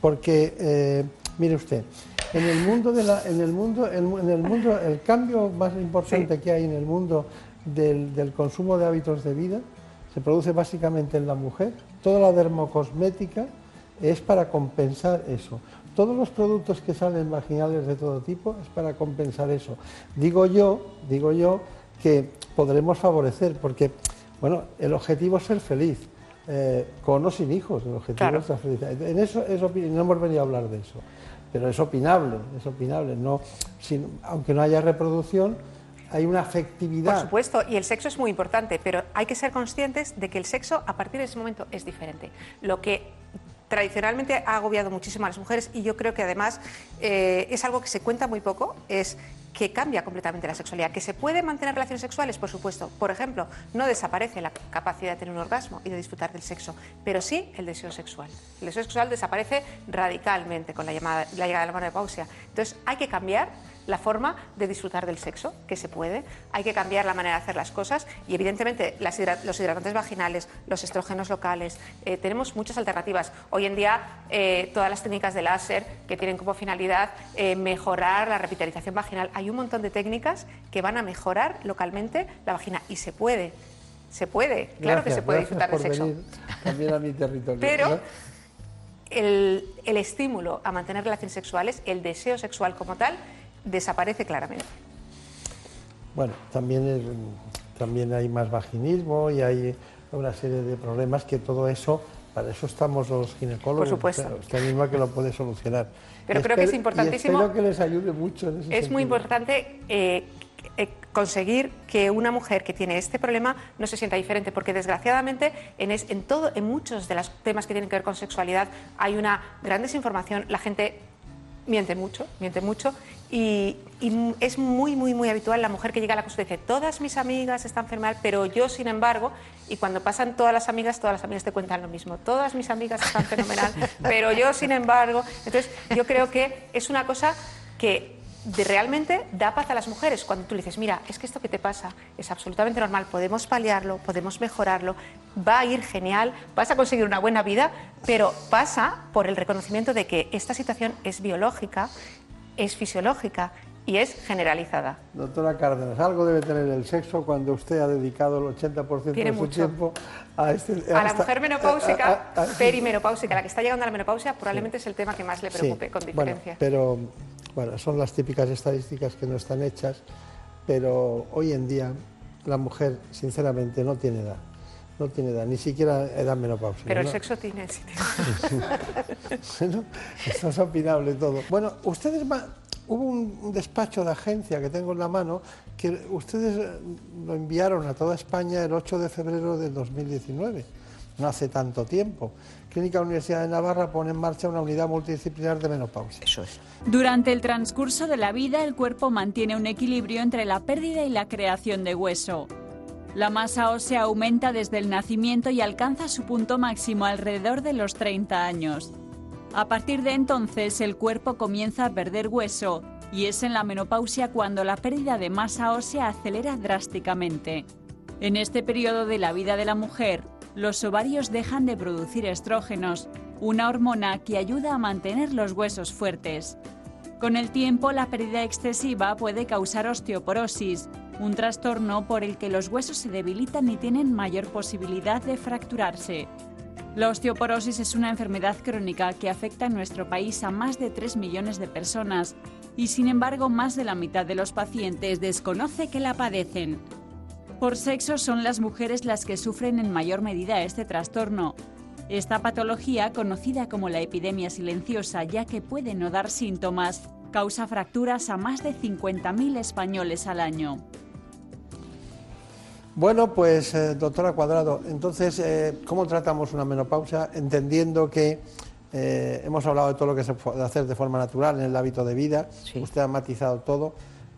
porque eh, mire usted, en el mundo de la, en el mundo, en el mundo, el cambio más importante que hay en el mundo del, del consumo de hábitos de vida se produce básicamente en la mujer. Toda la dermocosmética es para compensar eso. Todos los productos que salen vaginales de todo tipo es para compensar eso. Digo yo, digo yo que podremos favorecer, porque bueno, el objetivo es ser feliz, eh, con o sin hijos, el objetivo es ser feliz. En eso, no hemos venido a hablar de eso, pero es opinable, es opinable. No, aunque no haya reproducción, hay una afectividad. Por supuesto, y el sexo es muy importante, pero hay que ser conscientes de que el sexo a partir de ese momento es diferente. Lo que tradicionalmente ha agobiado muchísimo a las mujeres y yo creo que además eh, es algo que se cuenta muy poco, es que cambia completamente la sexualidad. ¿Que se puede mantener relaciones sexuales? Por supuesto. Por ejemplo, no desaparece la capacidad de tener un orgasmo y de disfrutar del sexo, pero sí el deseo sexual. El deseo sexual desaparece radicalmente con la, llamada, la llegada de la menopausia. Entonces, hay que cambiar la forma de disfrutar del sexo, que se puede. Hay que cambiar la manera de hacer las cosas y, evidentemente, los hidratantes vaginales, los estrógenos locales. Eh, tenemos muchas alternativas. Hoy en día, eh, todas las técnicas de láser que tienen como finalidad eh, mejorar la revitalización vaginal. Hay un montón de técnicas que van a mejorar localmente la vagina y se puede. Se puede, claro que se puede disfrutar del sexo. también a mi territorio. Pero el, el estímulo a mantener relaciones sexuales, el deseo sexual como tal, desaparece claramente. Bueno, también, también hay más vaginismo y hay una serie de problemas que todo eso, para eso estamos los ginecólogos. Por supuesto. Usted, misma que lo puede solucionar. Pero creo que es importantísimo. espero que les ayude mucho en Es muy importante eh, eh, conseguir que una mujer que tiene este problema no se sienta diferente, porque desgraciadamente en, en, todo, en muchos de los temas que tienen que ver con sexualidad hay una gran desinformación. La gente miente mucho, miente mucho y, es muy, muy, muy habitual la mujer que llega a la consulta y dice, todas mis amigas están enfermas, pero yo, sin embargo, y cuando pasan todas las amigas, todas las amigas te cuentan lo mismo, todas mis amigas están fenomenal, pero yo, sin embargo, entonces yo creo que es una cosa que realmente da paz a las mujeres cuando tú le dices, mira, es que esto que te pasa es absolutamente normal, podemos paliarlo, podemos mejorarlo, va a ir genial, vas a conseguir una buena vida, pero pasa por el reconocimiento de que esta situación es biológica, es fisiológica y es generalizada. Doctora Cárdenas, algo debe tener el sexo cuando usted ha dedicado el 80% de su tiempo a este... A, la mujer menopáusica, perimenopáusica, la que está llegando a la menopausia, probablemente es el tema que más le preocupe, con diferencia. pero bueno, son las típicas estadísticas que no están hechas, pero hoy en día la mujer, sinceramente, no tiene edad. No tiene edad, ni siquiera edad menopausia. Pero el ¿no? sexo tiene. sí bueno, esto es opinable todo. Bueno, ustedes va- hubo un, un despacho de agencia que tengo en la mano que ustedes eh, lo enviaron a toda España el 8 de febrero del 2019, no hace tanto tiempo. Clínica Universidad de Navarra pone en marcha una unidad multidisciplinar de menopausia. Eso es. Durante el transcurso de la vida, el cuerpo mantiene un equilibrio entre la pérdida y la creación de hueso. La masa ósea aumenta desde el nacimiento y alcanza su punto máximo alrededor de los 30 años. A partir de entonces, el cuerpo comienza a perder hueso y es en la menopausia cuando la pérdida de masa ósea acelera drásticamente. En este periodo de la vida de la mujer, los ovarios dejan de producir estrógenos, una hormona que ayuda a mantener los huesos fuertes. Con el tiempo, la pérdida excesiva puede causar osteoporosis, un trastorno por el que los huesos se debilitan y tienen mayor posibilidad de fracturarse. La osteoporosis es una enfermedad crónica que afecta en nuestro país a más de 3 millones de personas y sin embargo más de la mitad de los pacientes desconoce que la padecen. Por sexo son las mujeres las que sufren en mayor medida este trastorno. Esta patología, conocida como la epidemia silenciosa ya que puede no dar síntomas, causa fracturas a más de 50.000 españoles al año. Bueno, pues eh, doctora Cuadrado, entonces, eh, ¿cómo tratamos una menopausia? Entendiendo que eh, hemos hablado de todo lo que se puede hacer de forma natural en el hábito de vida, usted ha matizado todo,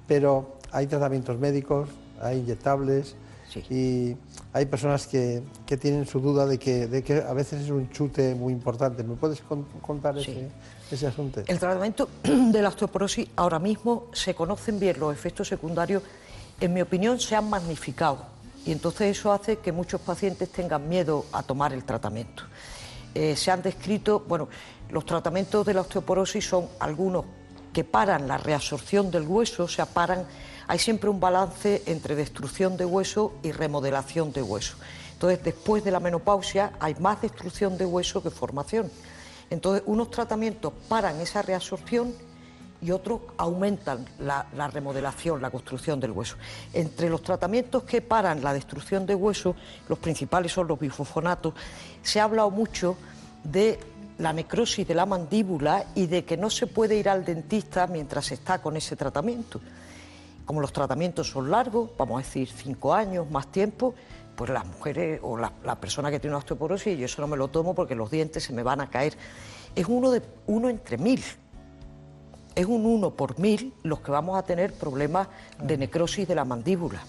pero hay tratamientos médicos, hay inyectables y hay personas que, que tienen su duda de que, de que a veces es un chute muy importante. ¿Me puedes con- contar ese, ese asunto? El tratamiento de la osteoporosis ahora mismo se conocen bien los efectos secundarios, en mi opinión se han magnificado y entonces eso hace que muchos pacientes tengan miedo a tomar el tratamiento. Eh, se han descrito, bueno, los tratamientos de la osteoporosis son algunos que paran la reabsorción del hueso, o sea, paran, hay siempre un balance entre destrucción de hueso y remodelación de hueso. Entonces, después de la menopausia hay más destrucción de hueso que formación. Entonces, unos tratamientos paran esa reabsorción y otros aumentan la, la remodelación, la construcción del hueso. Entre los tratamientos que paran la destrucción de hueso, los principales son los bifosfonatos, se ha hablado mucho de la necrosis de la mandíbula y de que no se puede ir al dentista mientras está con ese tratamiento. Como los tratamientos son largos, vamos a decir cinco años, más tiempo, pues las mujeres o la, la persona que tiene una osteoporosis, yo eso no me lo tomo porque los dientes se me van a caer. Es uno, de, uno entre mil es un 1 por mil los que vamos a tener problemas de necrosis de la mandíbula.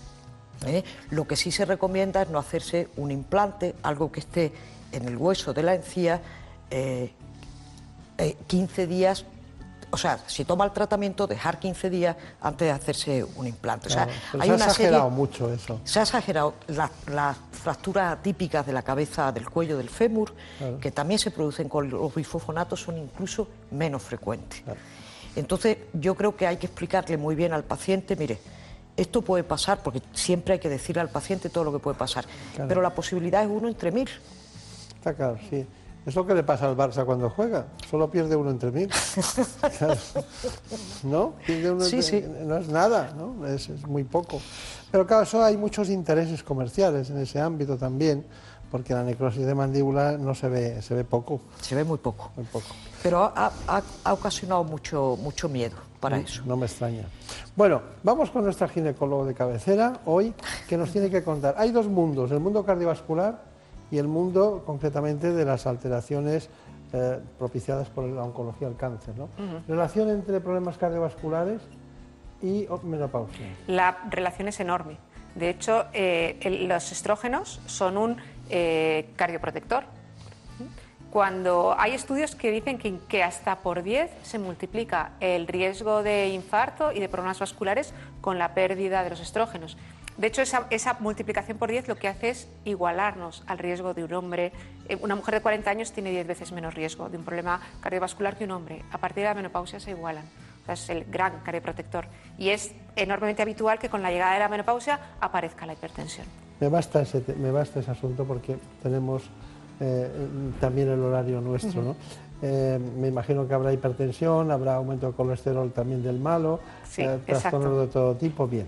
¿eh? Lo que sí se recomienda es no hacerse un implante, algo que esté en el hueso de la encía, eh, eh, 15 días, o sea, si toma el tratamiento, dejar 15 días antes de hacerse un implante. O sea, Claro, pero hay se ha una exagerado serie- mucho eso. se ha exagerado la- las fracturas atípicas de la cabeza, del cuello, del fémur, Claro. que también se producen con los bifosfonatos, son incluso menos frecuentes. Entonces, yo creo que hay que explicarle muy bien al paciente, mire, esto puede pasar, porque siempre hay que decirle al paciente todo lo que puede pasar, Claro. pero la posibilidad es uno entre mil. Está claro, sí. Es lo que le pasa al Barça cuando juega. Solo pierde uno entre mil. Claro. ¿No? Pierde uno Sí, entre- sí. No es nada, ¿no? Es, es muy poco. Pero claro, eso hay muchos intereses comerciales en ese ámbito también, porque la necrosis de mandíbula no se ve, se ve poco. Se ve muy poco. Muy poco. Pero ha, ha- ha ocasionado mucho, mucho miedo para No- eso. No me extraña. Bueno, vamos con nuestra ginecólogo de cabecera hoy, que nos tiene que contar. Hay dos mundos, el mundo cardiovascular y el mundo concretamente de las alteraciones eh, propiciadas por la oncología del cáncer. ¿no? Relación entre problemas cardiovasculares y o- menopausia. La relación es enorme. De hecho, eh, el- los estrógenos son un eh, cardioprotector. Cuando hay estudios que dicen que, que hasta por 10 se multiplica el riesgo de infarto y de problemas vasculares con la pérdida de los estrógenos. De hecho, esa, esa multiplicación por 10 lo que hace es igualarnos al riesgo de un hombre. Eh, Una mujer de 40 años tiene 10 veces menos riesgo de un problema cardiovascular que un hombre. A partir de la menopausia se igualan. O sea, es el gran cardioprotector. Y es enormemente habitual que con la llegada de la menopausia aparezca la hipertensión. Me basta ese, me basta ese asunto porque tenemos eh, también el horario nuestro. ¿no? Eh, me imagino que habrá hipertensión, habrá aumento de colesterol también del malo, Sí, eh, trastornos de todo tipo. Bien.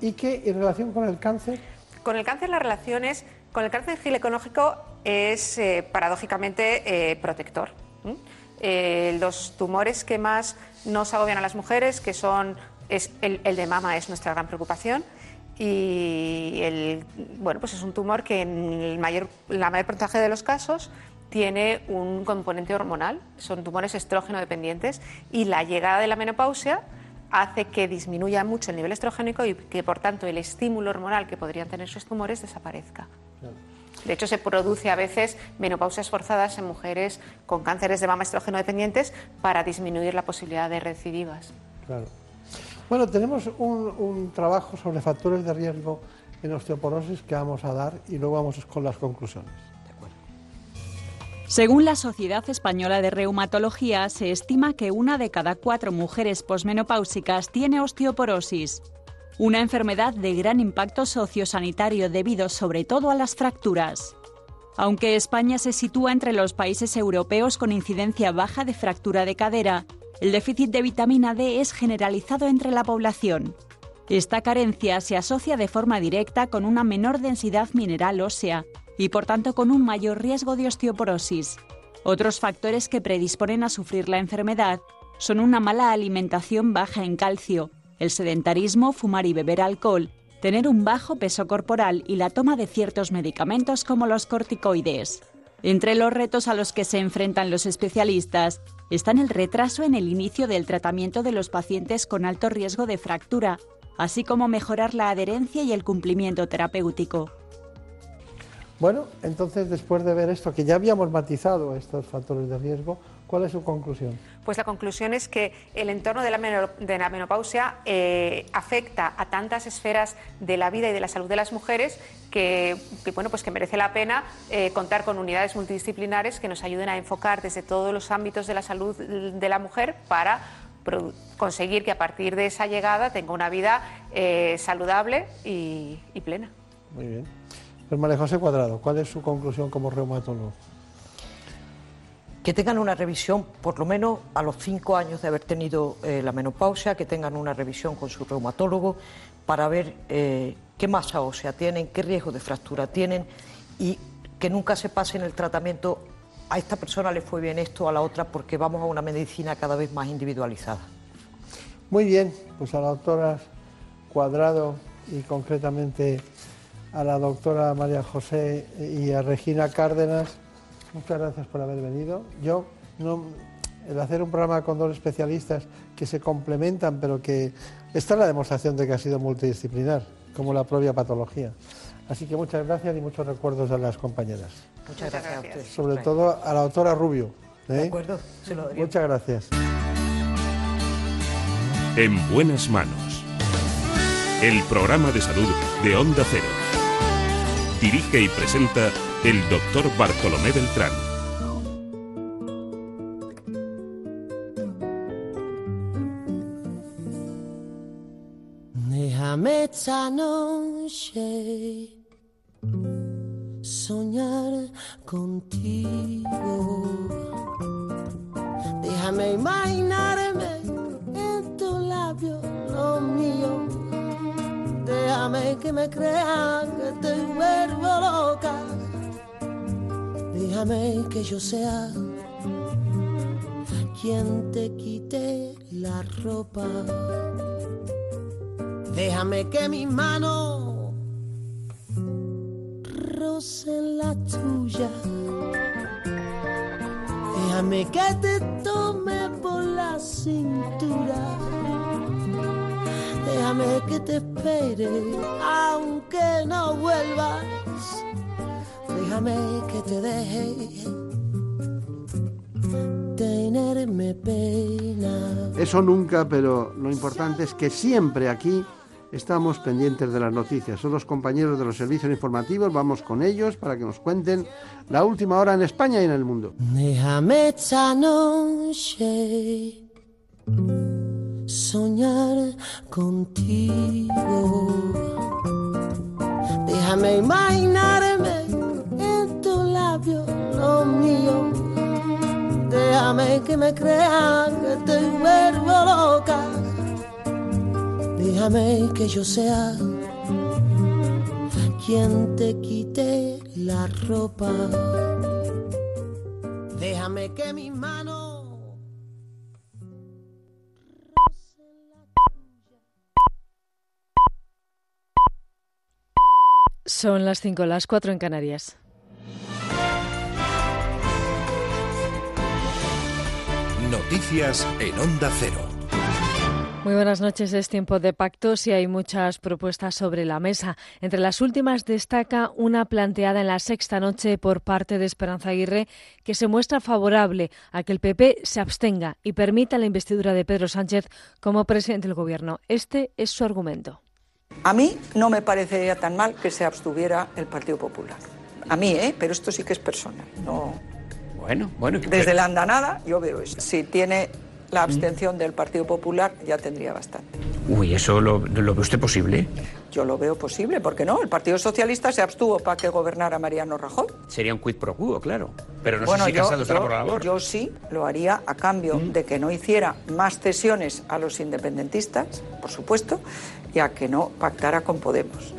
¿Y qué en relación con el cáncer? Con el cáncer las relaciones, con el cáncer ginecológico es eh, paradójicamente eh, protector. Eh, los tumores que más nos agobian a las mujeres, que son es el, de mama es nuestra gran preocupación y el, bueno, pues es un tumor que en el mayor, la mayor porcentaje de los casos tiene un componente hormonal, son tumores estrógeno dependientes y la llegada de la menopausia hace que disminuya mucho el nivel estrogénico y que por tanto el estímulo hormonal que podrían tener esos tumores desaparezca. De hecho, se produce a veces menopausias forzadas en mujeres con cánceres de mama estrógeno dependientes para disminuir la posibilidad de recidivas. Bueno, tenemos un, trabajo sobre factores de riesgo en osteoporosis que vamos a dar y luego vamos con las conclusiones. Según la Sociedad Española de Reumatología, se estima que una de cada cuatro mujeres posmenopáusicas tiene osteoporosis, una enfermedad de gran impacto sociosanitario debido sobre todo a las fracturas. Aunque España se sitúa entre los países europeos con incidencia baja de fractura de cadera, el déficit de vitamina D es generalizado entre la población. Esta carencia se asocia de forma directa con una menor densidad mineral ósea y por tanto con un mayor riesgo de osteoporosis. Otros factores que predisponen a sufrir la enfermedad son una mala alimentación baja en calcio, el sedentarismo, fumar y beber alcohol, tener un bajo peso corporal y la toma de ciertos medicamentos como los corticoides. Entre los retos a los que se enfrentan los especialistas están el retraso en el inicio del tratamiento de los pacientes con alto riesgo de fractura, así como mejorar la adherencia y el cumplimiento terapéutico. Bueno, entonces después de ver esto, que ya habíamos matizado estos factores de riesgo, ¿cuál es su conclusión? Pues la conclusión es que el entorno de la, menopausia eh, afecta a tantas esferas de la vida y de la salud de las mujeres que, bueno, pues que merece la pena eh, contar con unidades multidisciplinares que nos ayuden a enfocar desde todos los ámbitos de la salud de la mujer para conseguir que a partir de esa llegada tenga una vida eh, saludable y plena. Muy bien. Pues María José Cuadrado, ¿cuál es su conclusión como reumatólogo? Que tengan una revisión, por lo menos a los cinco años de haber tenido eh, la menopausia, que tengan una revisión con su reumatólogo para ver eh, qué masa ósea tienen, qué riesgo de fractura tienen y que nunca se pase en el tratamiento a esta persona le fue bien esto, a la otra, porque vamos a una medicina cada vez más individualizada. Muy bien, pues a la doctora Cuadrado y concretamente a la doctora María José y a Regina Cárdenas. Muchas gracias por haber venido. Yo, no, el hacer un programa con dos especialistas que se complementan, pero que está la demostración de que ha sido multidisciplinar, como la propia patología. Así que muchas gracias y muchos recuerdos a las compañeras. Muchas gracias, a ustedes. Sobre todo a la doctora Rubio. ¿eh? De acuerdo, se lo Muchas gracias. En buenas manos. El programa de salud de Onda Cero. Dirige y presenta el doctor Bartolomé Beltrán. Déjame esta noche soñar contigo. Déjame imaginarme en tu labio lo mío Déjame que me crea que te vuelvo loca. Déjame que yo sea quien te quite la ropa. Déjame que mi mano roce la tuya. Déjame que te tome por la cintura Déjame que te espere, aunque no vuelvas. Déjame que te deje tenerme pena. Eso nunca, pero lo importante es que siempre aquí estamos pendientes de las noticias. Son los compañeros de los servicios informativos, vamos con ellos para que nos cuenten la última hora en España y en el mundo. Déjame esta noche soñar contigo. Déjame imaginarme tu labio lo mío. Déjame que me crean que te vuelvo loca. Déjame que yo sea quien te quite la ropa. Déjame que mis manos Son las 5, las 4 en Canarias. Noticias en Onda Cero. Muy buenas noches. Es tiempo de pactos y hay muchas propuestas sobre la mesa. Entre las últimas destaca una planteada en la sexta noche por parte de Esperanza Aguirre que se muestra favorable a que el PP se abstenga y permita la investidura de Pedro Sánchez como presidente del Gobierno. Este es su argumento. A mí no me parecería tan mal que se abstuviera el Partido Popular. A mí, ¿eh? Pero esto sí que es personal. No. Bueno, bueno. Desde la andanada yo veo eso. Si tiene la abstención del Partido Popular, ya tendría bastante. Uy, ¿eso lo, lo ve usted posible? Yo lo veo posible, ¿por qué no? El Partido Socialista se abstuvo para que gobernara Mariano Rajoy. Sería un quid pro quo, claro. Pero no bueno, sé si yo, Casado estará yo- por la labor. yo sí lo haría a cambio de que no hiciera más cesiones a los independentistas, por supuesto, y a que no pactara con Podemos.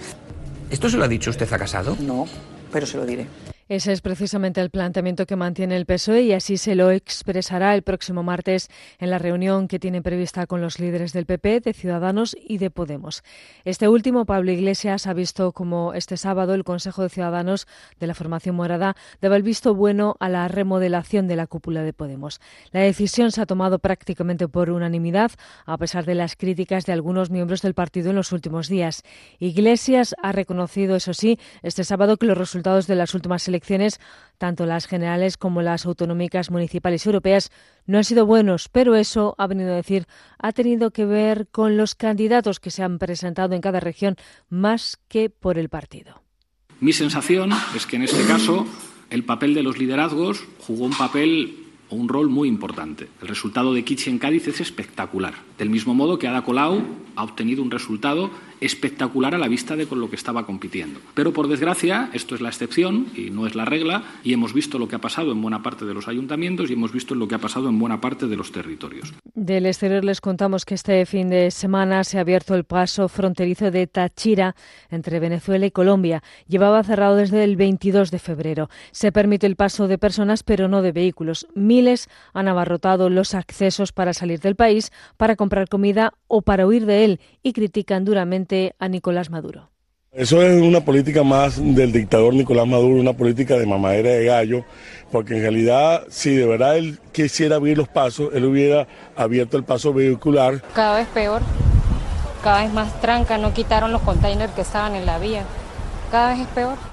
¿Esto se lo ha dicho usted a Casado? No, pero se lo diré. Ese es precisamente el planteamiento que mantiene el PSOE y así se lo expresará el próximo martes en la reunión que tiene prevista con los líderes del PP, de Ciudadanos y de Podemos. Este último, Pablo Iglesias, ha visto como este sábado el Consejo de Ciudadanos de la formación morada daba el visto bueno a la remodelación de la cúpula de Podemos. La decisión se ha tomado prácticamente por unanimidad, a pesar de las críticas de algunos miembros del partido en los últimos días. Iglesias ha reconocido, eso sí, este sábado que los resultados de las últimas elecciones, tanto las generales como las autonómicas, municipales europeas, no han sido buenos, pero eso, ha venido a decir, ha tenido que ver con los candidatos que se han presentado en cada región más que por el partido. Mi sensación es que en este caso el papel de los liderazgos jugó un papel o un rol muy importante. El resultado de Kitsch en Cádiz es espectacular. Del mismo modo que Ada Colau ha obtenido un resultado espectacular a la vista de con lo que estaba compitiendo. Pero por desgracia, esto es la excepción y no es la regla, y hemos visto lo que ha pasado en buena parte de los ayuntamientos y hemos visto lo que ha pasado en buena parte de los territorios. Del exterior les contamos que este fin de semana se ha abierto el paso fronterizo de Táchira entre Venezuela y Colombia. Llevaba cerrado desde el 22 de febrero. Se permite el paso de personas, pero no de vehículos. Miles han abarrotado los accesos para salir del país, para comprar comida o para huir de él y critican duramente a Nicolás Maduro. Eso es una política más del dictador Nicolás Maduro, una política de mamadera de gallo, porque en realidad si de verdad él quisiera abrir los pasos, él hubiera abierto el paso vehicular. Cada vez peor, cada vez más tranca, no quitaron los containers que estaban en la vía. Cada vez es peor.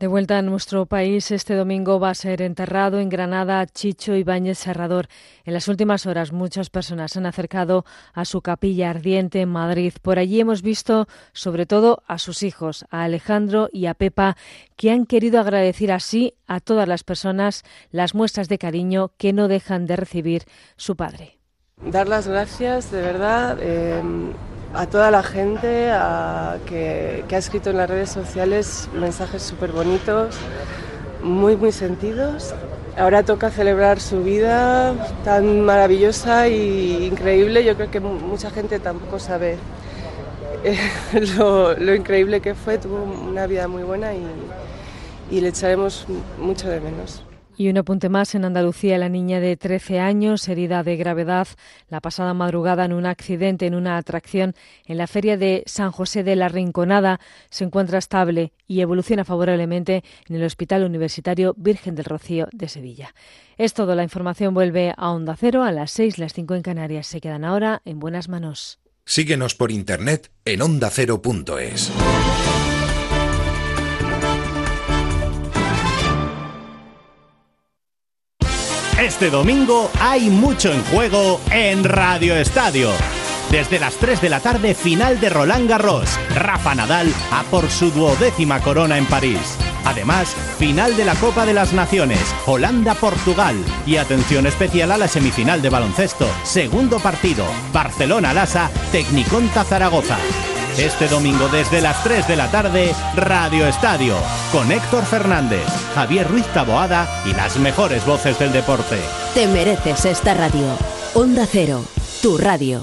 De vuelta a nuestro país, este domingo va a ser enterrado en Granada Chicho Ibáñez Serrador. En las últimas horas muchas personas se han acercado a su capilla ardiente en Madrid. Por allí hemos visto sobre todo a sus hijos, a Alejandro y a Pepa, que han querido agradecer así a todas las personas las muestras de cariño que no dejan de recibir su padre. Dar las gracias de verdad eh, a toda la gente a- que, ha escrito en las redes sociales mensajes súper bonitos, muy, muy sentidos. Ahora toca celebrar su vida tan maravillosa e increíble. Yo creo que mu- mucha gente tampoco sabe eh, lo, lo increíble que fue. Tuvo una vida muy buena y, y le echaremos mucho de menos. Y un apunte más en Andalucía, la niña de 13 años, herida de gravedad la pasada madrugada en un accidente en una atracción en la feria de San José de la Rinconada, se encuentra estable y evoluciona favorablemente en el Hospital Universitario Virgen del Rocío de Sevilla. Es todo, la información vuelve a Onda Cero a las 6, las 5 en Canarias. Se quedan ahora en buenas manos. Síguenos por internet en ondacero.es. Este domingo hay mucho en juego en Radio Estadio. Desde las 3 de la tarde, final de Roland Garros. Rafa Nadal a por su duodécima corona en París. Además, final de la Copa de las Naciones, Holanda-Portugal. Y atención especial a la semifinal de baloncesto. Segundo partido, Barcelona-Lasa, Tecniconta Zaragoza. Este domingo desde las 3 de la tarde, Radio Estadio, con Héctor Fernández, Javier Ruiz Taboada y las mejores voces del deporte. Te mereces esta radio. Onda Cero, tu radio.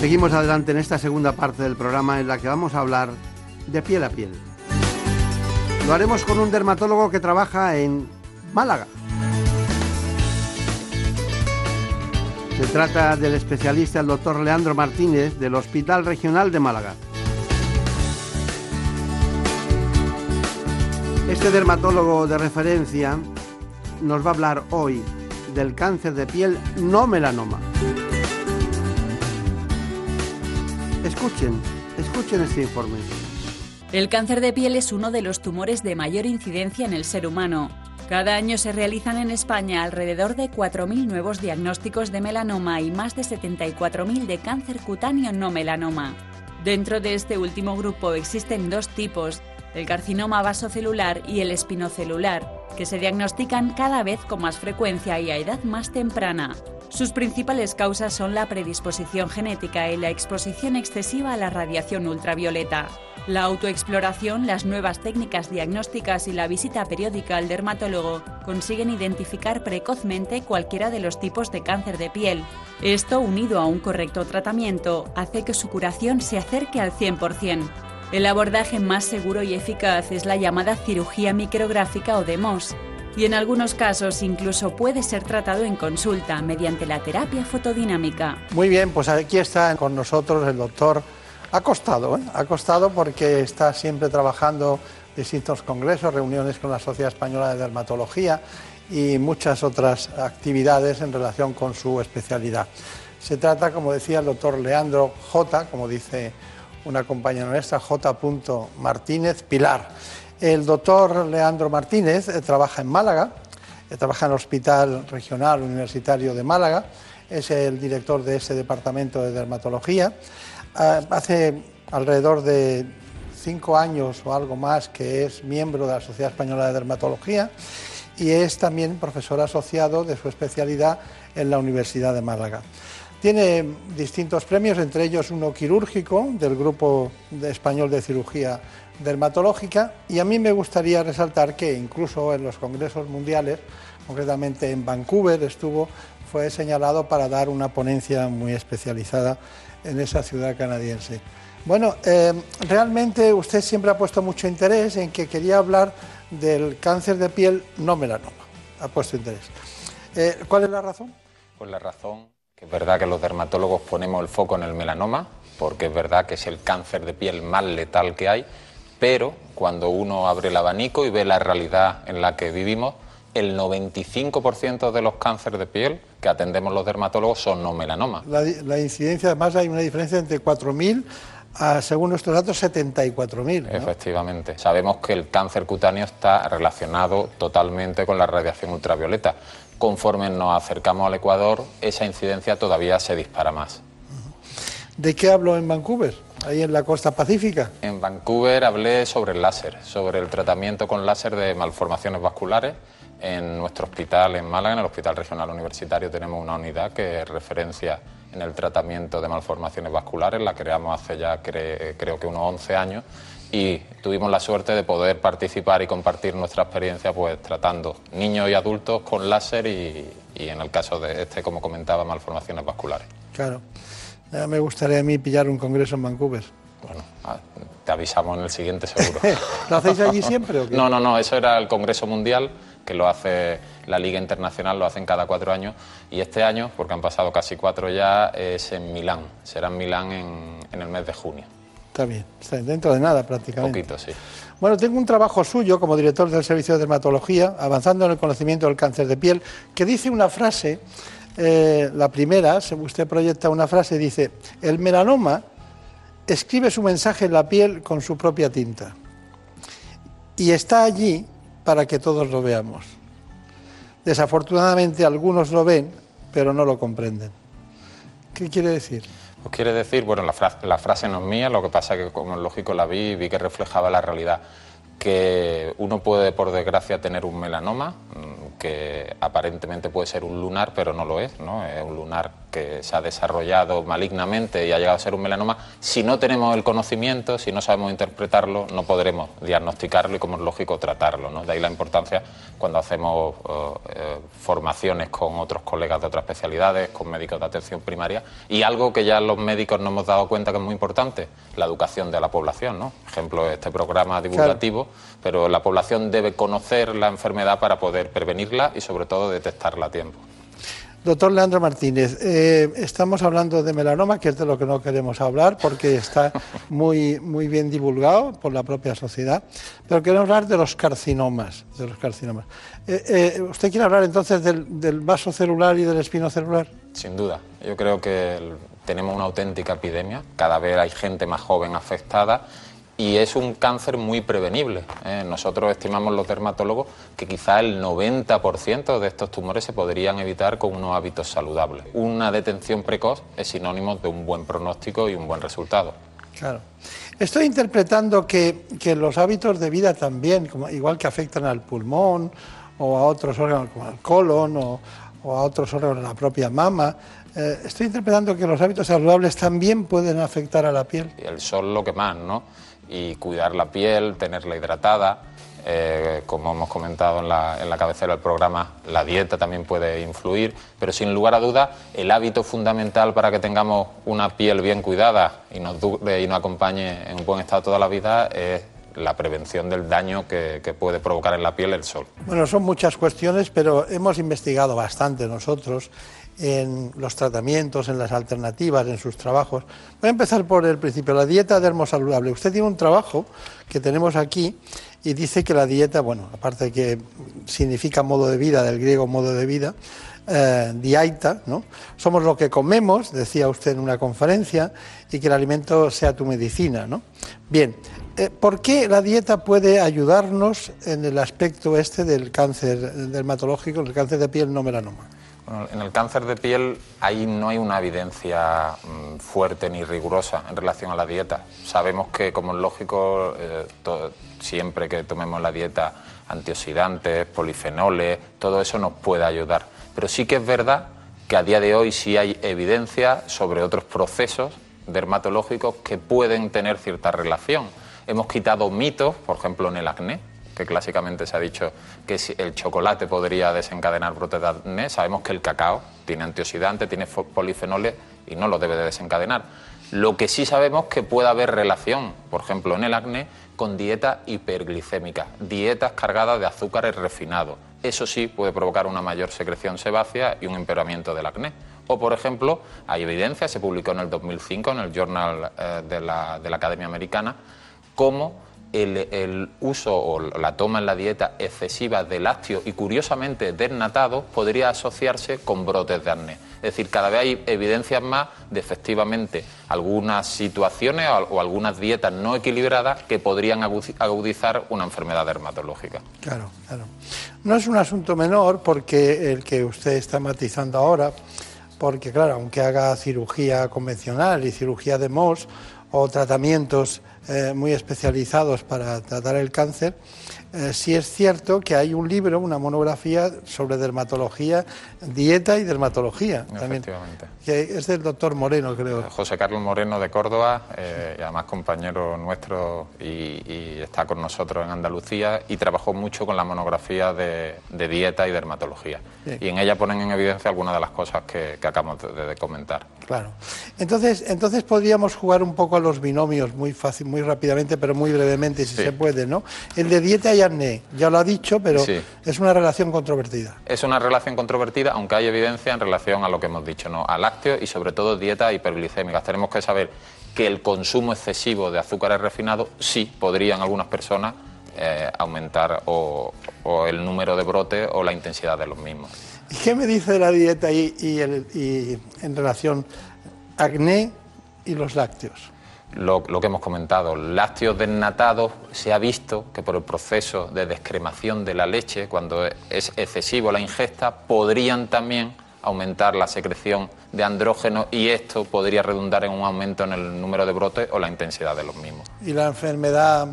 Seguimos adelante en esta segunda parte del programa en la que vamos a hablar de piel a piel. Lo haremos con un dermatólogo que trabaja en Málaga. Se trata del especialista el doctor Leandro Martínez del Hospital Regional de Málaga. Este dermatólogo de referencia nos va a hablar hoy del cáncer de piel no melanoma. Escuchen, escuchen este informe. El cáncer de piel es uno de los tumores de mayor incidencia en el ser humano. Cada año se realizan en España alrededor de 4.000 nuevos diagnósticos de melanoma y más de 74.000 de cáncer cutáneo no melanoma. Dentro de este último grupo existen dos tipos, el carcinoma vasocelular y el espinocelular, que se diagnostican cada vez con más frecuencia y a edad más temprana. Sus principales causas son la predisposición genética y la exposición excesiva a la radiación ultravioleta. La autoexploración, las nuevas técnicas diagnósticas y la visita periódica al dermatólogo consiguen identificar precozmente cualquiera de los tipos de cáncer de piel. Esto, unido a un correcto tratamiento, hace que su curación se acerque al 100%. El abordaje más seguro y eficaz es la llamada cirugía micrográfica o DEMOS, y en algunos casos incluso puede ser tratado en consulta mediante la terapia fotodinámica. Muy bien, pues aquí está con nosotros el doctor Acostado, ¿eh? acostado porque está siempre trabajando distintos congresos, reuniones con la Sociedad Española de Dermatología y muchas otras actividades en relación con su especialidad. Se trata, como decía el doctor Leandro J, como dice una compañera nuestra, J. Martínez Pilar. El doctor Leandro Martínez eh, trabaja en Málaga, eh, trabaja en el Hospital Regional Universitario de Málaga, es el director de ese departamento de dermatología. Ah, hace alrededor de cinco años o algo más que es miembro de la Sociedad Española de Dermatología y es también profesor asociado de su especialidad en la Universidad de Málaga. Tiene distintos premios, entre ellos uno quirúrgico del Grupo Español de Cirugía Dermatológica y a mí me gustaría resaltar que incluso en los congresos mundiales, concretamente en Vancouver estuvo, fue señalado para dar una ponencia muy especializada en esa ciudad canadiense. Bueno, eh, realmente usted siempre ha puesto mucho interés en que quería hablar del cáncer de piel no melanoma. Ha puesto interés. Eh, ¿Cuál es la razón? Pues la razón es verdad que los dermatólogos ponemos el foco en el melanoma, porque es verdad que es el cáncer de piel más letal que hay, pero cuando uno abre el abanico y ve la realidad en la que vivimos, el 95% de los cánceres de piel que atendemos los dermatólogos son no melanomas. La, incidencia, además, hay una diferencia entre 4.000 a, según nuestros datos, 74.000. Efectivamente. Sabemos que el cáncer cutáneo está relacionado totalmente con la radiación ultravioleta conforme nos acercamos al Ecuador, esa incidencia todavía se dispara más. ¿De qué hablo en Vancouver? Ahí en la costa pacífica. En Vancouver hablé sobre el láser, sobre el tratamiento con láser de malformaciones vasculares. En nuestro hospital en Málaga, en el Hospital Regional Universitario, tenemos una unidad que referencia en el tratamiento de malformaciones vasculares. La creamos hace ya creo que unos 11 años y tuvimos la suerte de poder participar y compartir nuestra experiencia pues tratando niños y adultos con láser y, en el caso de este, como comentaba, malformaciones vasculares. Claro. Ya me gustaría a mí pillar un congreso en Vancouver. Bueno, ah, te avisamos en el siguiente seguro. ¿Lo hacéis allí siempre o qué? No, no, no, eso era el Congreso Mundial que lo hace la Liga Internacional, lo hacen cada cuatro años y este año, porque han pasado casi cuatro ya, es en Milán, será en Milán en el mes de junio. Está bien, está dentro de nada prácticamente. Poquito, sí. Bueno, tengo un trabajo suyo como director del Servicio de Dermatología, avanzando en el conocimiento del cáncer de piel, que dice una frase, eh, la primera, usted proyecta una frase, dice, el melanoma escribe su mensaje en la piel con su propia tinta y está allí para que todos lo veamos. Desafortunadamente algunos lo ven pero no lo comprenden. ¿Qué quiere decir? Pues quiere decir, bueno, la, la frase no es mía, lo que pasa es que como lógico la vi y vi que reflejaba la realidad, que uno puede por desgracia tener un melanoma, mm, que aparentemente puede ser un lunar, pero no lo es, ¿no? Es un lunar que se ha desarrollado malignamente y ha llegado a ser un melanoma. Si no tenemos el conocimiento, si no sabemos interpretarlo, no podremos diagnosticarlo y, como es lógico, tratarlo, ¿no? De ahí la importancia cuando hacemos eh, eh, formaciones con otros colegas de otras especialidades, con médicos de atención primaria, y algo que ya los médicos nos hemos dado cuenta que es muy importante, la educación de la población, ¿no? Ejemplo, este programa divulgativo, pero la población debe conocer la enfermedad para poder prevenirla y, sobre todo, detectarla a tiempo. Doctor Leandro Martínez, eh, estamos hablando de melanoma, que es de lo que no queremos hablar porque está muy, muy bien divulgado por la propia sociedad, pero queremos hablar de los carcinomas. De los carcinomas. Eh, eh, ¿Usted quiere hablar entonces del, del vaso celular y del espino celular? Sin duda. Yo creo que el- tenemos una auténtica epidemia. Cada vez hay gente más joven afectada y es un cáncer muy prevenible. ¿eh? Nosotros estimamos los dermatólogos que quizá el 90% de estos tumores se podrían evitar con unos hábitos saludables. Una detención precoz es sinónimo de un buen pronóstico y un buen resultado. Claro. Estoy interpretando que, que los hábitos de vida también, como, igual que afectan al pulmón o a otros órganos como al colon o, o a otros órganos de la propia mama, eh, estoy interpretando que los hábitos saludables también pueden afectar a la piel. Y el sol lo que más, ¿no? Y cuidar la piel, tenerla hidratada. eh, como hemos comentado en la, en la cabecera del programa, la dieta también puede influir, pero sin lugar a dudas, el hábito fundamental para que tengamos una piel bien cuidada y nos, dure y nos acompañe en un buen estado toda la vida es la prevención del daño que, que puede provocar en la piel el sol. Bueno, son muchas cuestiones, pero hemos investigado bastante nosotros en los tratamientos, en las alternativas, en sus trabajos. Voy a empezar por el principio, la dieta dermosaludable. Usted tiene un trabajo que tenemos aquí y dice que la dieta, bueno, aparte de que significa modo de vida, del griego modo de vida, eh, diaita, ¿no? Somos lo que comemos, decía usted en una conferencia, y que el alimento sea tu medicina, ¿no? Bien, eh, ¿por qué la dieta puede ayudarnos en el aspecto este del cáncer dermatológico, el cáncer de piel no melanoma? En el cáncer de piel ahí no hay una evidencia mm, fuerte ni rigurosa en relación a la dieta. Sabemos que, como es lógico, eh, siempre que tomemos la dieta, antioxidantes, polifenoles, todo eso nos puede ayudar. Pero sí que es verdad que a día de hoy sí hay evidencia sobre otros procesos dermatológicos que pueden tener cierta relación. Hemos quitado mitos, por ejemplo, en el acné, que clásicamente se ha dicho que el chocolate podría desencadenar brotes de acné. Sabemos que el cacao tiene antioxidantes, tiene polifenoles y no lo debe de desencadenar. Lo que sí sabemos que puede haber relación, por ejemplo, en el acné, con dieta hiperglicémica, dietas cargadas de azúcares refinados. Eso sí puede provocar una mayor secreción sebácea y un empeoramiento del acné. O, por ejemplo, hay evidencia, se publicó en el 2005 en el Journal eh, de, la, de la Academia Americana, cómo el, uso o la toma en la dieta excesiva de lácteos y curiosamente desnatados podría asociarse con brotes de acné. Es decir, cada vez hay evidencias más de efectivamente algunas situaciones o, algunas dietas no equilibradas que podrían agudizar una enfermedad dermatológica. Claro, claro. No es un asunto menor porque el que usted está matizando ahora, porque claro, aunque haga cirugía convencional y cirugía de MOS o tratamientos eh, muy especializados para tratar el cáncer, eh, sí es cierto que hay un libro, una monografía sobre dermatología, dieta y dermatología. También, que es del doctor Moreno, creo. José Carlos Moreno de Córdoba, eh, y además compañero nuestro y, y está con nosotros en Andalucía y trabajó mucho con la monografía de, de dieta y dermatología. Y en ella ponen en evidencia algunas de las cosas que, que acabamos de, de comentar. Claro. Entonces, entonces podríamos jugar un poco a los binomios muy fácil, muy rápidamente, pero muy brevemente, si Sí. se puede, ¿no? El de dieta y acné, ya lo ha dicho, pero Sí. es una relación controvertida. Es una relación controvertida, aunque hay evidencia en relación a lo que hemos dicho, ¿no? a lácteos y sobre todo dietas hiperglicémicas. Tenemos que saber que el consumo excesivo de azúcares refinados sí podría en algunas personas eh, aumentar o, o el número de brotes o la intensidad de los mismos. ¿Y qué me dice de la dieta y, y el- y en relación acné y los lácteos? Lo, lo que hemos comentado, lácteos desnatados, se ha visto que por el proceso de descremación de la leche, cuando es excesivo la ingesta, podrían también aumentar la secreción de andrógenos y esto podría redundar en un aumento en el número de brotes o la intensidad de los mismos. Y la enfermedad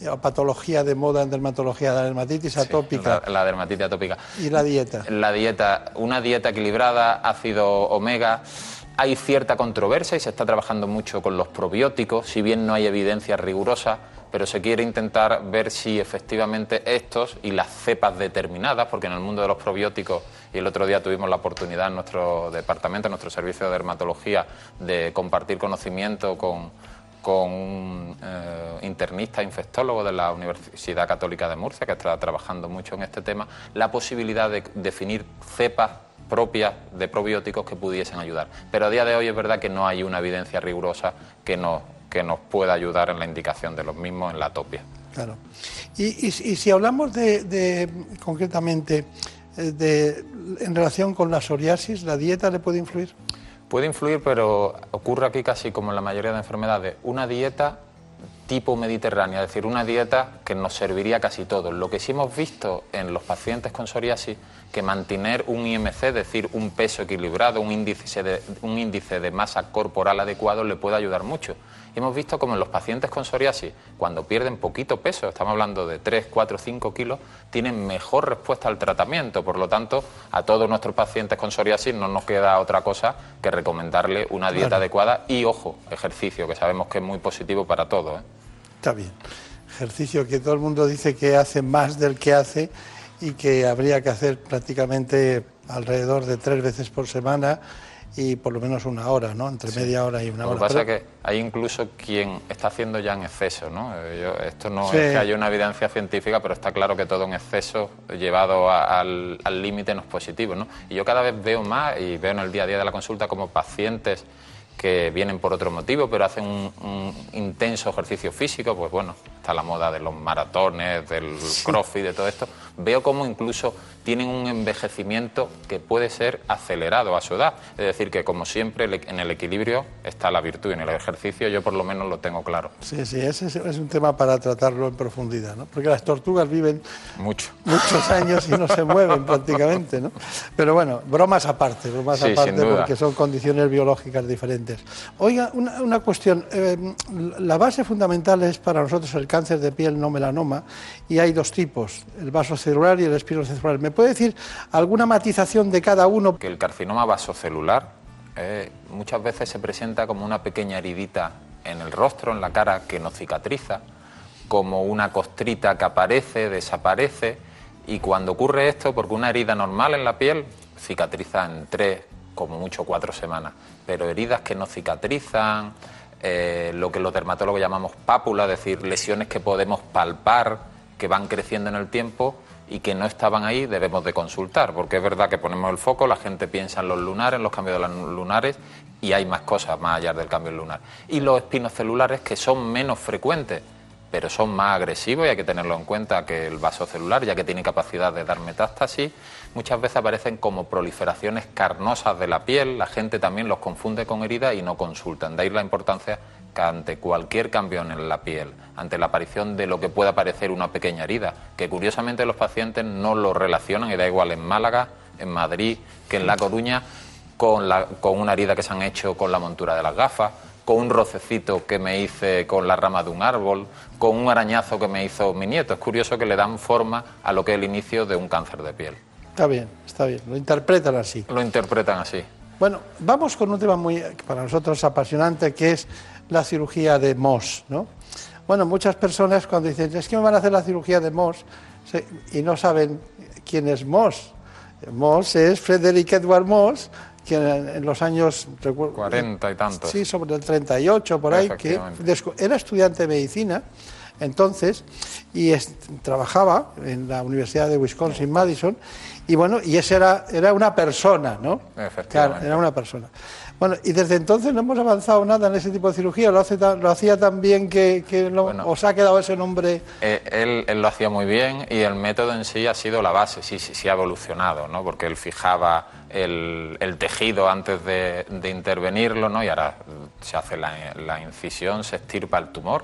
eh, o patología de moda en dermatología, la dermatitis atópica. La, la dermatitis atópica. ¿Y la dieta? La dieta, una dieta equilibrada, ácido omega. Hay cierta controversia y se está trabajando mucho con los probióticos, si bien no hay evidencia rigurosa, pero se quiere intentar ver si efectivamente estos y las cepas determinadas, porque en el mundo de los probióticos, y el otro día tuvimos la oportunidad en nuestro departamento, en nuestro servicio de dermatología, de compartir conocimiento con, con un eh, internista infectólogo de la Universidad Católica de Murcia, que está trabajando mucho en este tema, la posibilidad de definir cepas propias de probióticos que pudiesen ayudar. Pero a día de hoy es verdad que no hay una evidencia rigurosa que nos, que nos pueda ayudar en la indicación de los mismos en la atopia. Claro. Y, y- y si hablamos de, de, concretamente eh, de, en relación con la psoriasis, ¿la dieta le puede influir? Puede influir, pero ocurre aquí casi como en la mayoría de enfermedades, una dieta tipo mediterránea, es decir, una dieta que nos serviría casi todos. Lo que sí hemos visto en los pacientes con psoriasis, que mantener un IMC, es decir, un peso equilibrado, un índice de, un índice de masa corporal adecuado, le puede ayudar mucho. Hemos visto como en los pacientes con psoriasis, cuando pierden poquito peso, estamos hablando de 3, 4, 5 kilos, tienen mejor respuesta al tratamiento. Por lo tanto, a todos nuestros pacientes con psoriasis no nos queda otra cosa que recomendarle una dieta Claro. adecuada y, ojo, ejercicio, que sabemos que es muy positivo para todos. ¿eh? Está bien. Ejercicio que todo el mundo dice que hace más del que hace y que habría que hacer prácticamente alrededor de tres veces por semana y por lo menos una hora, ¿no? Entre media hora y una Lo que hora. pasa Pero- es que hay incluso quien está haciendo ya en exceso, ¿no? Eh, yo- esto no Sí. es que haya una evidencia científica, pero está claro que todo en exceso llevado a- al al límite no es positivo, ¿no? Y yo cada vez veo más y veo en el día a día de la consulta como pacientes que vienen por otro motivo, pero hacen un, un intenso ejercicio físico, pues bueno, está la moda de los maratones, del crossfit, de todo esto. Veo como incluso tienen un envejecimiento que puede ser acelerado a su edad. Es decir, que como siempre el- en el equilibrio está la virtud y en el ejercicio yo por lo menos lo tengo claro. Sí, sí, ese es, un tema para tratarlo en profundidad, ¿no? Porque las tortugas viven Mucho. muchos años y no se mueven prácticamente, ¿no? Pero bueno, bromas aparte, bromas Sí, aparte porque son condiciones biológicas diferentes. Oiga, una, una cuestión, eh, la base fundamental es para nosotros el cáncer de piel no melanoma y hay dos tipos, el vasocelular y el espinocelular. ¿Me puede decir alguna matización de cada uno? Que el carcinoma vasocelular eh, muchas veces se presenta como una pequeña heridita en el rostro, en la cara, que no cicatriza, como una costrita que aparece, desaparece, y cuando ocurre esto, porque una herida normal en la piel cicatriza en tres, como mucho cuatro semanas, pero heridas que no cicatrizan, eh, lo que los dermatólogos llamamos pápula, es decir, lesiones que podemos palpar, que van creciendo en el tiempo y que no estaban ahí, debemos de consultar, porque es verdad que ponemos el foco, la gente piensa en los lunares, en los cambios de los lunares, y hay más cosas más allá del cambio lunar. Y los espinocelulares que son menos frecuentes, pero son más agresivos y hay que tenerlo en cuenta que el vaso celular, ya que tiene capacidad de dar metástasis, muchas veces aparecen como proliferaciones carnosas de la piel, la gente también los confunde con heridas y no consultan. De ahí la importancia que ante cualquier cambio en la piel, ante la aparición de lo que pueda parecer una pequeña herida, que curiosamente los pacientes no lo relacionan, y da igual en Málaga, en Madrid, que en La Coruña, con, la- con una herida que se han hecho con la montura de las gafas, con un rocecito que me hice con la rama de un árbol, con un arañazo que me hizo mi nieto. Es curioso que le dan forma a lo que es el inicio de un cáncer de piel. Está bien, está bien, lo interpretan así. Lo interpretan así. Bueno, vamos con un tema muy para nosotros apasionante que es la cirugía de Moss, ¿no? Bueno, muchas personas cuando dicen es que me van a hacer la cirugía de Moss se- y no saben quién es Moss. Moss es Frederick Edward Moss, que en, los años recuerdo- Cuarenta y tantos. Sí, sobre el 38 por ahí, que era estudiante de medicina entonces y es- trabajaba en la Universidad de Wisconsin Madison y bueno, y ese era era una persona, ¿no? Era una persona. Bueno, y desde entonces no hemos avanzado nada en ese tipo de cirugía, lo hace tan- lo hacía tan bien que, que no- os ha quedado ese nombre Eh, él, él lo hacía muy bien y el método en sí ha sido la base, sí, sí, sí ha evolucionado, ¿no? Porque él fijaba el, el tejido antes de, de intervenirlo, ¿no? Y ahora se hace la, la incisión, se estirpa el tumor,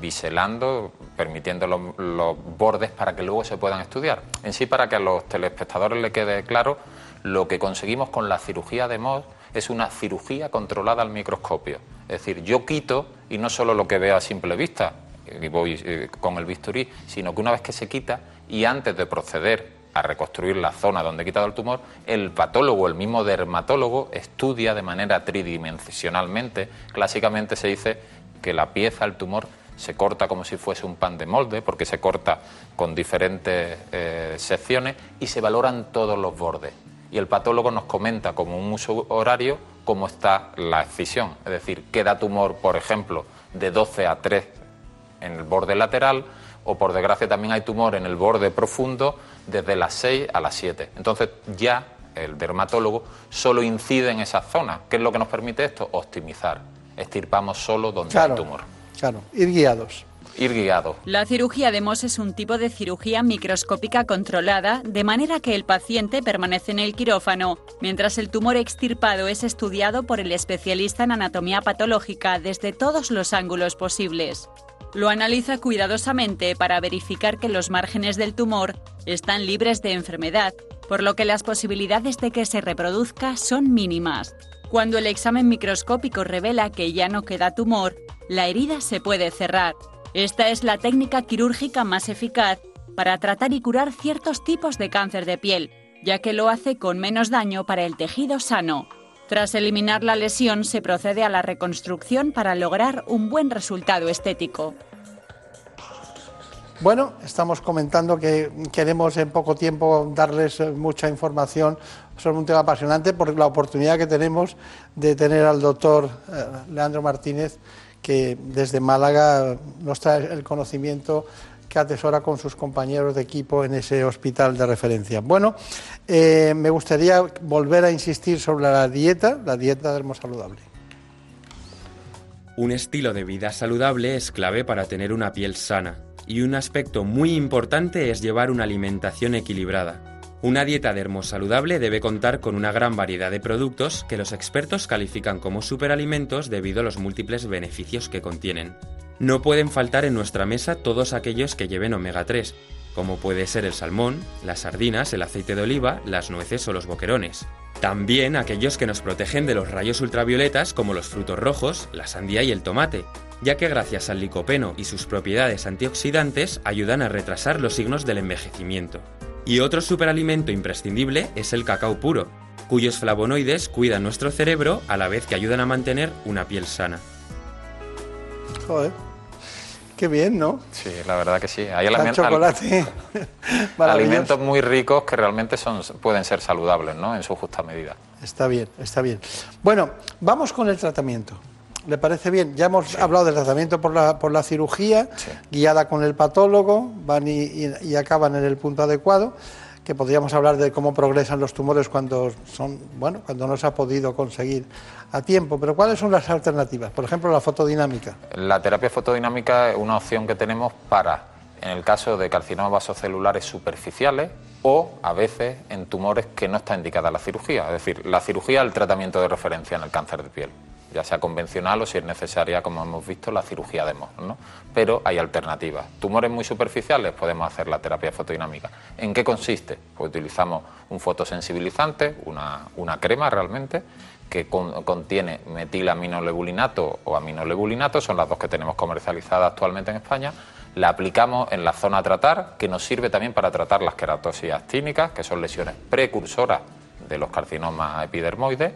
biselando, permitiendo los, los bordes para que luego se puedan estudiar. En sí, para que a los telespectadores le quede claro, Lo que conseguimos con la cirugía de Mohs es una cirugía controlada al microscopio. Es decir, yo quito y no solo lo que veo a simple vista, y voy eh, con el bisturí, sino que una vez que se quita y antes de proceder a reconstruir la zona donde he quitado el tumor, el patólogo, el mismo dermatólogo, estudia de manera tridimensionalmente. Clásicamente se dice que la pieza, el tumor, se corta como si fuese un pan de molde, porque se corta con diferentes eh, secciones y se valoran todos los bordes. Y el patólogo nos comenta como un uso horario cómo está la excisión. Es decir, queda tumor, por ejemplo, de 12 a 3 en el borde lateral, o por desgracia también hay tumor en el borde profundo desde las 6 a las 7. Entonces ya el dermatólogo solo incide en esa zona. ¿Qué es lo que nos permite esto? Optimizar. Estirpamos solo donde hay tumor. Claro, ir guiados. Ir guiado. La cirugía de Mohs es un tipo de cirugía microscópica controlada, de manera que el paciente permanece en el quirófano, mientras el tumor extirpado es estudiado por el especialista en anatomía patológica desde todos los ángulos posibles. Lo analiza cuidadosamente para verificar que los márgenes del tumor están libres de enfermedad, por lo que las posibilidades de que se reproduzca son mínimas. Cuando el examen microscópico revela que ya no queda tumor, la herida se puede cerrar. Esta es la técnica quirúrgica más eficaz para tratar y curar ciertos tipos de cáncer de piel, ya que lo hace con menos daño para el tejido sano. Tras eliminar la lesión se procede a la reconstrucción para lograr un buen resultado estético. Bueno, estamos comentando que queremos en poco tiempo darles eh, mucha información sobre un tema apasionante por la oportunidad que tenemos de tener al doctor eh, Leandro Martínez, que desde Málaga nos trae el conocimiento que atesora con sus compañeros de equipo en ese hospital de referencia. Bueno, eh, me gustaría volver a insistir sobre la dieta, la dieta saludable. Un estilo de vida saludable es clave para tener una piel sana y un aspecto muy importante es llevar una alimentación equilibrada. Una dieta dermosaludable debe contar con una gran variedad de productos que los expertos califican como superalimentos debido a los múltiples beneficios que contienen. No pueden faltar en nuestra mesa todos aquellos que lleven omega 3, como puede ser el salmón, las sardinas, el aceite de oliva, las nueces o los boquerones. También aquellos que nos protegen de los rayos ultravioletas como los frutos rojos, la sandía y el tomate, ya que gracias al licopeno y sus propiedades antioxidantes ayudan a retrasar los signos del envejecimiento. Y otro superalimento imprescindible es el cacao puro, cuyos flavonoides cuidan nuestro cerebro a la vez que ayudan a mantener una piel sana. Joder. Qué bien, ¿no? Sí, la verdad que sí. Hay chocolate. alimentos muy ricos que realmente son, pueden ser saludables, ¿no? En su justa medida. Está bien, está bien. Bueno, vamos con el tratamiento. ¿Le parece bien? Ya hemos hablado del tratamiento por la, por la cirugía, guiada con el patólogo, van y, acaban en el punto adecuado que podríamos hablar de cómo progresan los tumores cuando son, bueno, cuando no se ha podido conseguir a tiempo, pero ¿cuáles son las alternativas? Por ejemplo, la fotodinámica. La terapia fotodinámica es una opción que tenemos para, en el caso de carcinomas vasocelulares superficiales o a veces en tumores que no está indicada la cirugía, es decir, la cirugía es el tratamiento de referencia en el cáncer de piel ya sea convencional o si es necesaria, como hemos visto, la cirugía de Mohs. ¿no? Pero hay alternativas. Tumores muy superficiales podemos hacer la terapia fotodinámica. ¿En qué consiste? Pues utilizamos un fotosensibilizante, una, una crema realmente, que contiene metilaminolebulinato o aminolebulinato, son las dos que tenemos comercializadas actualmente en España. La aplicamos en la zona a tratar, que nos sirve también para tratar las queratosis actínicas, que son lesiones precursoras de los carcinomas epidermoides.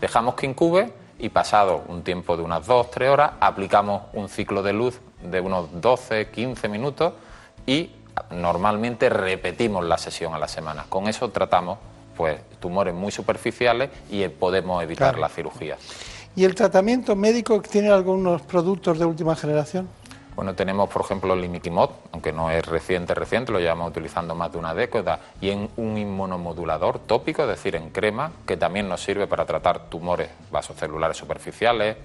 Dejamos que incube y pasado un tiempo de unas 2-3 horas aplicamos un ciclo de luz de unos 12-15 minutos y normalmente repetimos la sesión a la semana. Con eso tratamos pues tumores muy superficiales y podemos evitar la cirugía. ¿Y el tratamiento médico tiene algunos productos de última generación? Bueno, tenemos, por ejemplo, el Limiquimod, aunque no es reciente, reciente, lo llevamos utilizando más de una década, y en un inmunomodulador tópico, es decir, en crema, que también nos sirve para tratar tumores vasocelulares superficiales,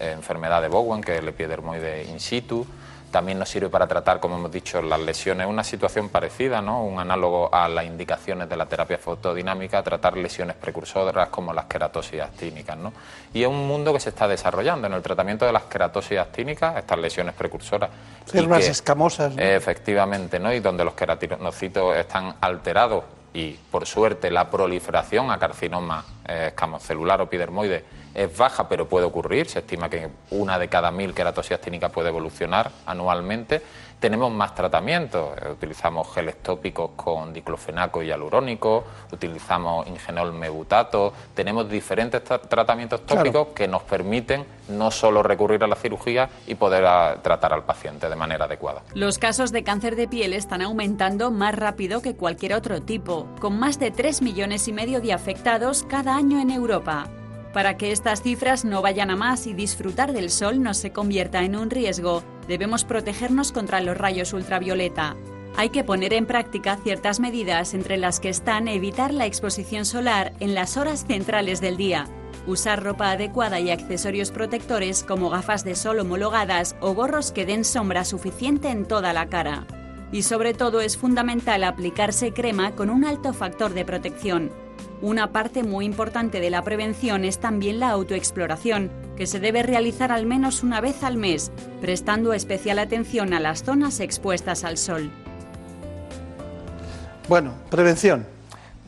enfermedad de Bowen, que es el epidermoide in situ, también nos sirve para tratar, como hemos dicho, las lesiones. Una situación parecida, ¿no? Un análogo a las indicaciones de la terapia fotodinámica, tratar lesiones precursoras como las queratosis actínicas, ¿no? Y es un mundo que se está desarrollando en el tratamiento de las queratosis actínicas, estas lesiones precursoras. Células escamosas. Efectivamente, ¿no? Y donde los queratinocitos están alterados y por suerte la proliferación a carcinoma eh, escamocelular o epidermoide es baja, pero puede ocurrir. Se estima que una de cada mil queratosis actínicas puede evolucionar anualmente. Tenemos más tratamientos. Eh, Utilizamos geles tópicos con diclofenaco y hialurónico, utilizamos ingenol mebutato. Tenemos diferentes tra- tratamientos Claro. tópicos que nos permiten no solo recurrir a la cirugía y poder ah, tratar al paciente de manera adecuada. Los casos de cáncer de piel están aumentando más rápido que cualquier otro tipo, con más de 3 millones y medio de afectados cada año en Europa. Para que estas cifras no vayan a más y disfrutar del sol no se convierta en un riesgo, debemos protegernos contra los rayos ultravioleta. Hay que poner en práctica ciertas medidas entre las que están evitar la exposición solar en las horas centrales del día, usar ropa adecuada y accesorios protectores como gafas de sol homologadas o gorros que den sombra suficiente en toda la cara. Y sobre todo es fundamental aplicarse crema con un alto factor de protección. Una parte muy importante de la prevención es también la autoexploración, que se debe realizar al menos una vez al mes, prestando especial atención a las zonas expuestas al sol. Bueno, prevención.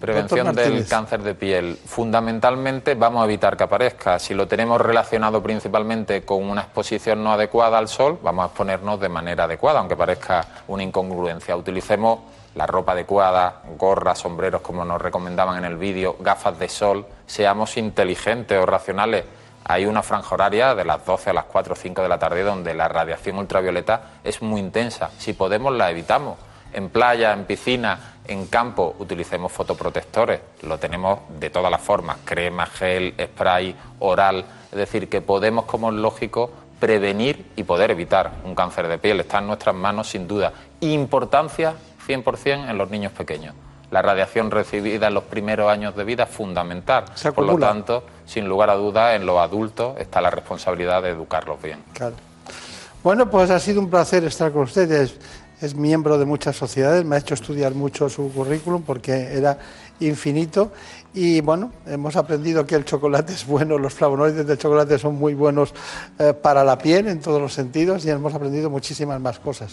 Prevención del cáncer de piel. Fundamentalmente vamos a evitar que aparezca. Si lo tenemos relacionado principalmente con una exposición no adecuada al sol, vamos a exponernos de manera adecuada, aunque parezca una incongruencia. Utilicemos la ropa adecuada, gorras, sombreros, como nos recomendaban en el vídeo, gafas de sol. Seamos inteligentes o racionales. Hay una franja horaria de las 12 a las 4 o 5 de la tarde donde la radiación ultravioleta es muy intensa. Si podemos, la evitamos en playa, en piscina, en campo, utilicemos fotoprotectores. Lo tenemos de todas las formas, crema, gel, spray, oral. Es decir, que podemos, como es lógico, prevenir y poder evitar un cáncer de piel. Está en nuestras manos, sin duda. Importancia 100% en los niños pequeños. La radiación recibida en los primeros años de vida es fundamental. Se Por lo tanto, sin lugar a dudas, en los adultos está la responsabilidad de educarlos bien. Claro. Bueno, pues ha sido un placer estar con ustedes. Es miembro de muchas sociedades, me ha hecho estudiar mucho su currículum porque era infinito y bueno, hemos aprendido que el chocolate es bueno, los flavonoides del chocolate son muy buenos eh, para la piel en todos los sentidos y hemos aprendido muchísimas más cosas.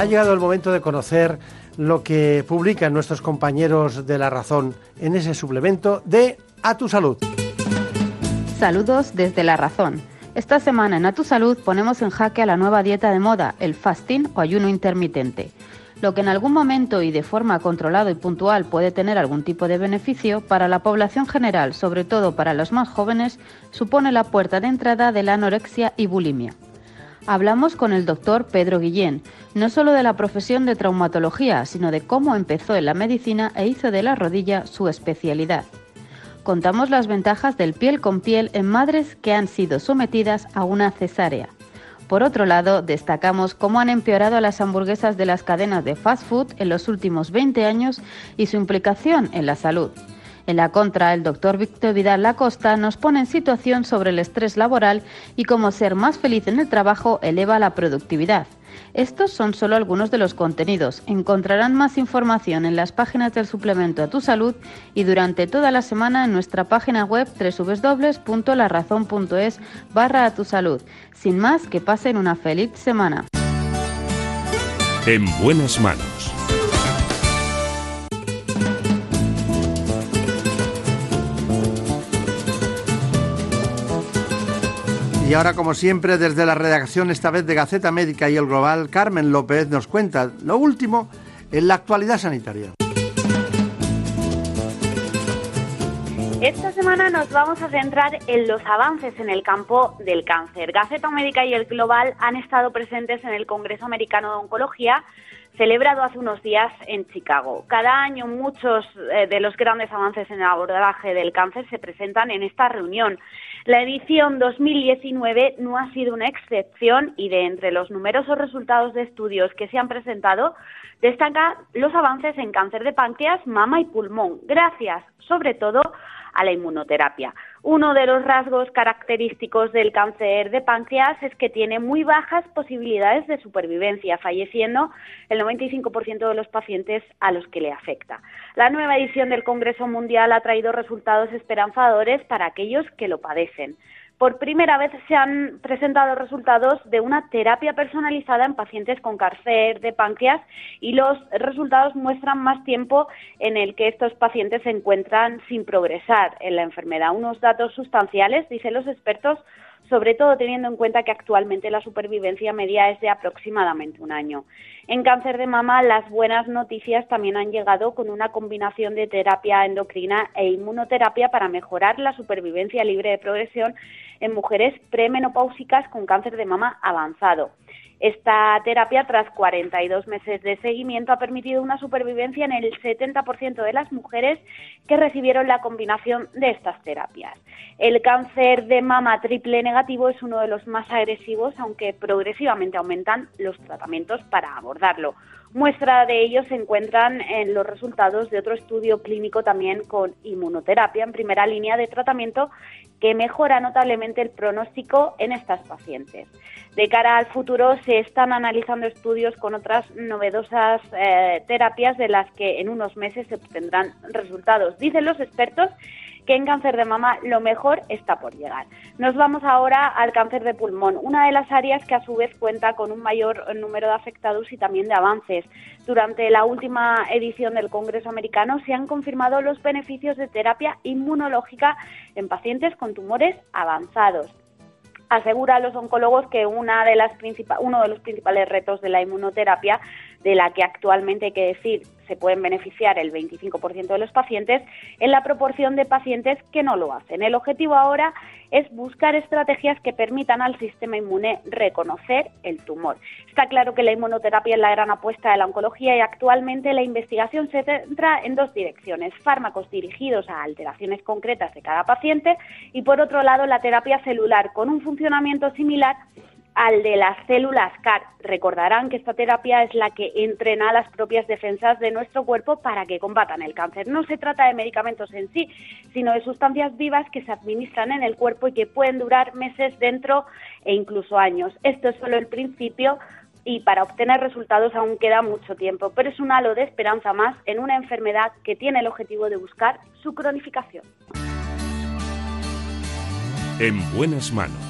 Ha llegado el momento de conocer lo que publican nuestros compañeros de La Razón en ese suplemento de A tu Salud. Saludos desde La Razón. Esta semana en A Tu Salud ponemos en jaque a la nueva dieta de moda, el fasting o ayuno intermitente. Lo que en algún momento y de forma controlada y puntual puede tener algún tipo de beneficio, para la población general, sobre todo para los más jóvenes, supone la puerta de entrada de la anorexia y bulimia. Hablamos con el doctor Pedro Guillén, no solo de la profesión de traumatología, sino de cómo empezó en la medicina e hizo de la rodilla su especialidad. Contamos las ventajas del piel con piel en madres que han sido sometidas a una cesárea. Por otro lado, destacamos cómo han empeorado las hamburguesas de las cadenas de fast food en los últimos 20 años y su implicación en la salud. En la contra, el doctor Víctor Vidal Lacosta nos pone en situación sobre el estrés laboral y cómo ser más feliz en el trabajo eleva la productividad. Estos son solo algunos de los contenidos. Encontrarán más información en las páginas del suplemento a tu salud y durante toda la semana en nuestra página web www.larazón.es barra a tu salud. Sin más, que pasen una feliz semana. En buenas manos. Y ahora, como siempre, desde la redacción esta vez de Gaceta Médica y el Global, Carmen López nos cuenta lo último en la actualidad sanitaria. Esta semana nos vamos a centrar en los avances en el campo del cáncer. Gaceta Médica y el Global han estado presentes en el Congreso Americano de Oncología, celebrado hace unos días en Chicago. Cada año muchos eh, de los grandes avances en el abordaje del cáncer se presentan en esta reunión. La edición 2019 no ha sido una excepción y de entre los numerosos resultados de estudios que se han presentado, destaca los avances en cáncer de páncreas, mama y pulmón, gracias sobre todo a la inmunoterapia. Uno de los rasgos característicos del cáncer de páncreas es que tiene muy bajas posibilidades de supervivencia, falleciendo el 95% de los pacientes a los que le afecta. La nueva edición del Congreso Mundial ha traído resultados esperanzadores para aquellos que lo padecen por primera vez se han presentado resultados de una terapia personalizada en pacientes con cáncer de páncreas y los resultados muestran más tiempo en el que estos pacientes se encuentran sin progresar en la enfermedad. Unos datos sustanciales, dicen los expertos, sobre todo teniendo en cuenta que actualmente la supervivencia media es de aproximadamente un año. En cáncer de mama, las buenas noticias también han llegado con una combinación de terapia endocrina e inmunoterapia para mejorar la supervivencia libre de progresión en mujeres premenopáusicas con cáncer de mama avanzado. Esta terapia, tras 42 meses de seguimiento, ha permitido una supervivencia en el 70% de las mujeres que recibieron la combinación de estas terapias. El cáncer de mama triple negativo es uno de los más agresivos, aunque progresivamente aumentan los tratamientos para abordarlo. Muestra de ello se encuentran en los resultados de otro estudio clínico también con inmunoterapia en primera línea de tratamiento que mejora notablemente el pronóstico en estas pacientes. De cara al futuro se están analizando estudios con otras novedosas eh, terapias de las que en unos meses se obtendrán resultados. Dicen los expertos que en cáncer de mama lo mejor está por llegar. Nos vamos ahora al cáncer de pulmón, una de las áreas que a su vez cuenta con un mayor número de afectados y también de avances. Durante la última edición del Congreso americano se han confirmado los beneficios de terapia inmunológica en pacientes con tumores avanzados asegura a los oncólogos que una de las uno de los principales retos de la inmunoterapia, de la que actualmente hay que decir se pueden beneficiar el 25% de los pacientes, en la proporción de pacientes que no lo hacen. El objetivo ahora es buscar estrategias que permitan al sistema inmune reconocer el tumor. Está claro que la inmunoterapia es la gran apuesta de la oncología y actualmente la investigación se centra en dos direcciones, fármacos dirigidos a alteraciones concretas de cada paciente y por otro lado la terapia celular con un funcionamiento similar al de las células CAR. Recordarán que esta terapia es la que entrena las propias defensas de nuestro cuerpo para que combatan el cáncer. No se trata de medicamentos en sí, sino de sustancias vivas que se administran en el cuerpo y que pueden durar meses dentro e incluso años. Esto es solo el principio y para obtener resultados aún queda mucho tiempo, pero es un halo de esperanza más en una enfermedad que tiene el objetivo de buscar su cronificación. En buenas manos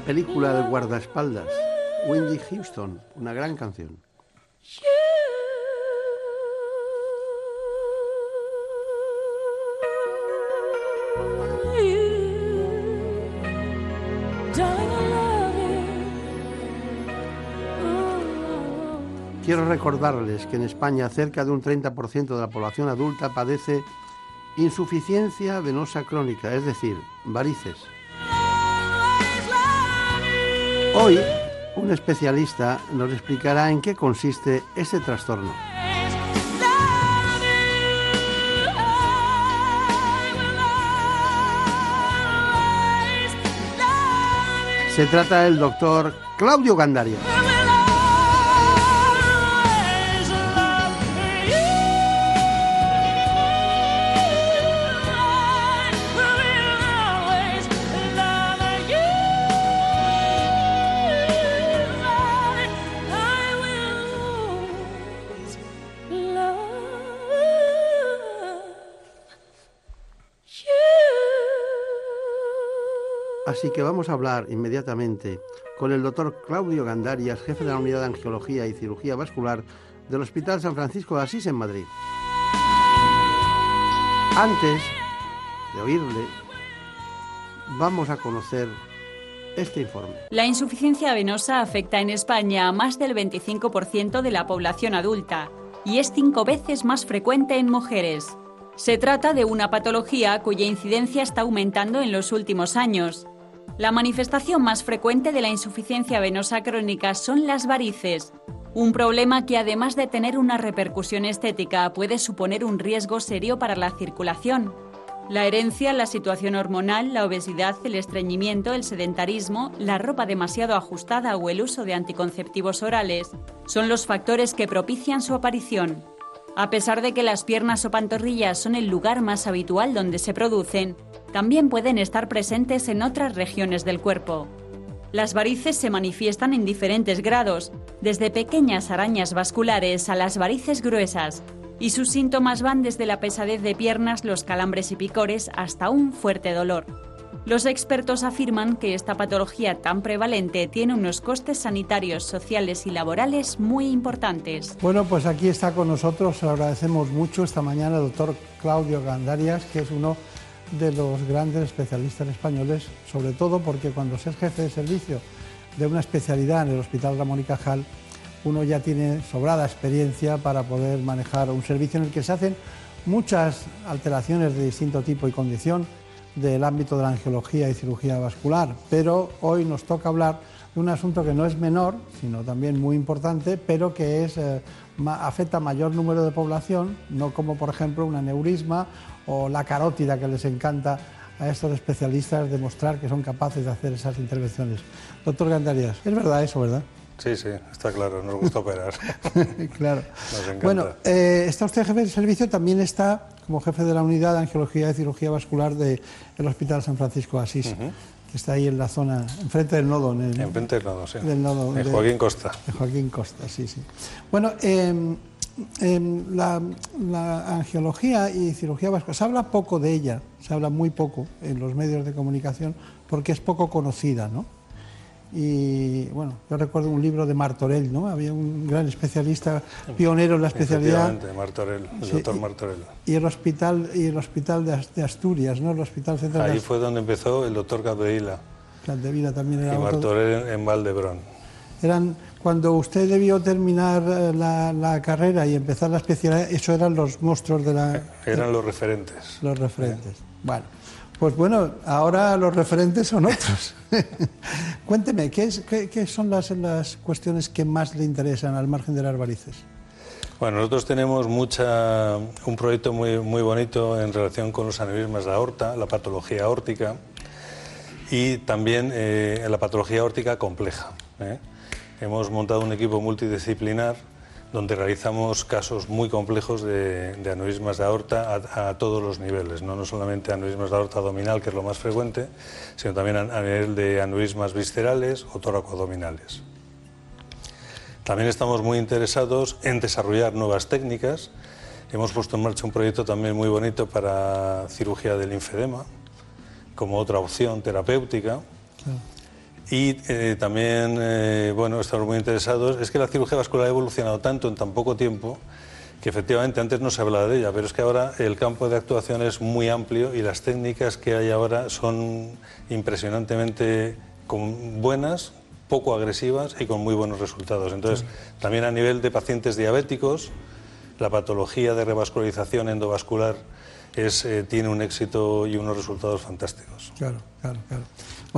Película del guardaespaldas, Wendy Houston, una gran canción. Quiero recordarles que en España cerca de un 30% de la población adulta padece insuficiencia venosa crónica, es decir, varices. Hoy, un especialista nos explicará en qué consiste ese trastorno. Se trata del doctor Claudio Gandaria. Así que vamos a hablar inmediatamente con el doctor Claudio Gandarias, jefe de la Unidad de Angiología y Cirugía Vascular del Hospital San Francisco de Asís en Madrid. Antes de oírle, vamos a conocer este informe. La insuficiencia venosa afecta en España a más del 25% de la población adulta y es cinco veces más frecuente en mujeres. Se trata de una patología cuya incidencia está aumentando en los últimos años la manifestación más frecuente de la insuficiencia venosa crónica son las varices, un problema que además de tener una repercusión estética puede suponer un riesgo serio para la circulación. La herencia, la situación hormonal, la obesidad, el estreñimiento, el sedentarismo, la ropa demasiado ajustada o el uso de anticonceptivos orales son los factores que propician su aparición. A pesar de que las piernas o pantorrillas son el lugar más habitual donde se producen, también pueden estar presentes en otras regiones del cuerpo. Las varices se manifiestan en diferentes grados, desde pequeñas arañas vasculares a las varices gruesas, y sus síntomas van desde la pesadez de piernas, los calambres y picores hasta un fuerte dolor. Los expertos afirman que esta patología tan prevalente tiene unos costes sanitarios, sociales y laborales muy importantes. Bueno, pues aquí está con nosotros, agradecemos mucho esta mañana el doctor Claudio Gandarias, que es uno de los grandes especialistas españoles, sobre todo porque cuando se es jefe de servicio de una especialidad en el Hospital Ramón y Cajal, uno ya tiene sobrada experiencia para poder manejar un servicio en el que se hacen muchas alteraciones de distinto tipo y condición del ámbito de la angiología y cirugía vascular. Pero hoy nos toca hablar de un asunto que no es menor, sino también muy importante, pero que es, eh, afecta a mayor número de población, no como por ejemplo un aneurisma o la carótida que les encanta a estos especialistas demostrar que son capaces de hacer esas intervenciones. Doctor Gandarias, es verdad eso, ¿verdad? Sí, sí, está claro, nos gusta operar. claro. Bueno, eh, está usted jefe de servicio, también está como jefe de la unidad de angiología y cirugía vascular del Hospital San Francisco de Asís, que está ahí en la zona, enfrente del nodo. En el, enfrente del nodo, sí. Del nodo, en Joaquín Costa. En Joaquín Costa, sí, sí. Bueno, eh, la, angiología y cirugía vascular, se habla poco de ella, se habla muy poco en los medios de comunicación porque es poco conocida, ¿no? Y bueno, yo recuerdo un libro de Martorell, ¿no? Había un gran especialista, pionero en la especialidad. Martorell, el doctor Martorell. Y el hospital, y el hospital de Asturias, ¿no? El hospital central. Ahí fue donde empezó el doctor Capdevila. Capdevila también era. Y Martorell en Valdebrón. Eran cuando usted debió terminar eh, la, carrera y empezar la especialidad, eso eran los monstruos de la... Eran los referentes. Los referentes. Bueno, pues bueno, ahora los referentes son otros. Cuénteme, ¿qué, son las, las, cuestiones que más le interesan al margen de las varices? Bueno, nosotros tenemos mucha, un proyecto muy, muy bonito en relación con los aneurismas de aorta, la patología aórtica y también eh, la patología aórtica compleja. ¿eh? Hemos montado un equipo multidisciplinar donde realizamos casos muy complejos de, aneurismas de aorta a, todos los niveles, ¿no? solamente aneurismas de aorta abdominal, que es lo más frecuente, sino también a, nivel de aneurismas viscerales o tóraco-abdominales. También estamos muy interesados en desarrollar nuevas técnicas. Hemos puesto en marcha un proyecto también muy bonito para cirugía del linfedema, como otra opción terapéutica. Y eh, también, eh, bueno, estamos muy interesados, es que la cirugía vascular ha evolucionado tanto en tan poco tiempo que efectivamente antes no se hablaba de ella, pero es que ahora el campo de actuación es muy amplio y las técnicas que hay ahora son impresionantemente buenas, poco agresivas y con muy buenos resultados. Entonces, también a nivel de pacientes diabéticos, la patología de revascularización endovascular es, eh, tiene un éxito y unos resultados fantásticos. Claro, claro, claro.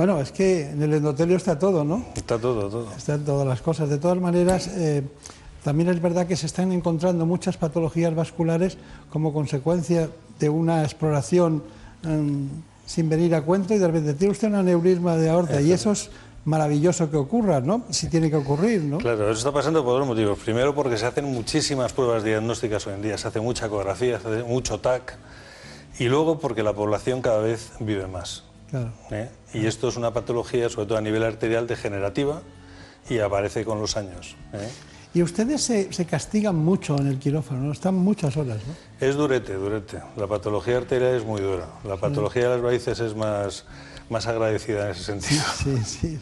Bueno, es que en el endotelio está todo, ¿no? Está todo, todo. Están todas las cosas. De todas maneras, eh, también es verdad que se están encontrando muchas patologías vasculares como consecuencia de una exploración em, sin venir a cuento y de repente tiene usted un aneurisma de aorta y esos maravilloso que ocurra, ¿no? Si tiene que ocurrir, ¿no? Claro, eso está pasando por dos motivos. Primero, porque se hacen muchísimas pruebas diagnósticas hoy en día, se hace mucha ecografía, se hace mucho TAC, y luego porque la población cada vez vive más. Claro. ¿eh? Y esto es una patología, sobre todo a nivel arterial, degenerativa y aparece con los años. ¿eh? Y ustedes se, se, castigan mucho en el quirófano, ¿no? están muchas horas, ¿no? Es durete, durete. La patología arterial es muy dura. La patología de las raíces es más, más agradecida en ese sentido. Sí, sí.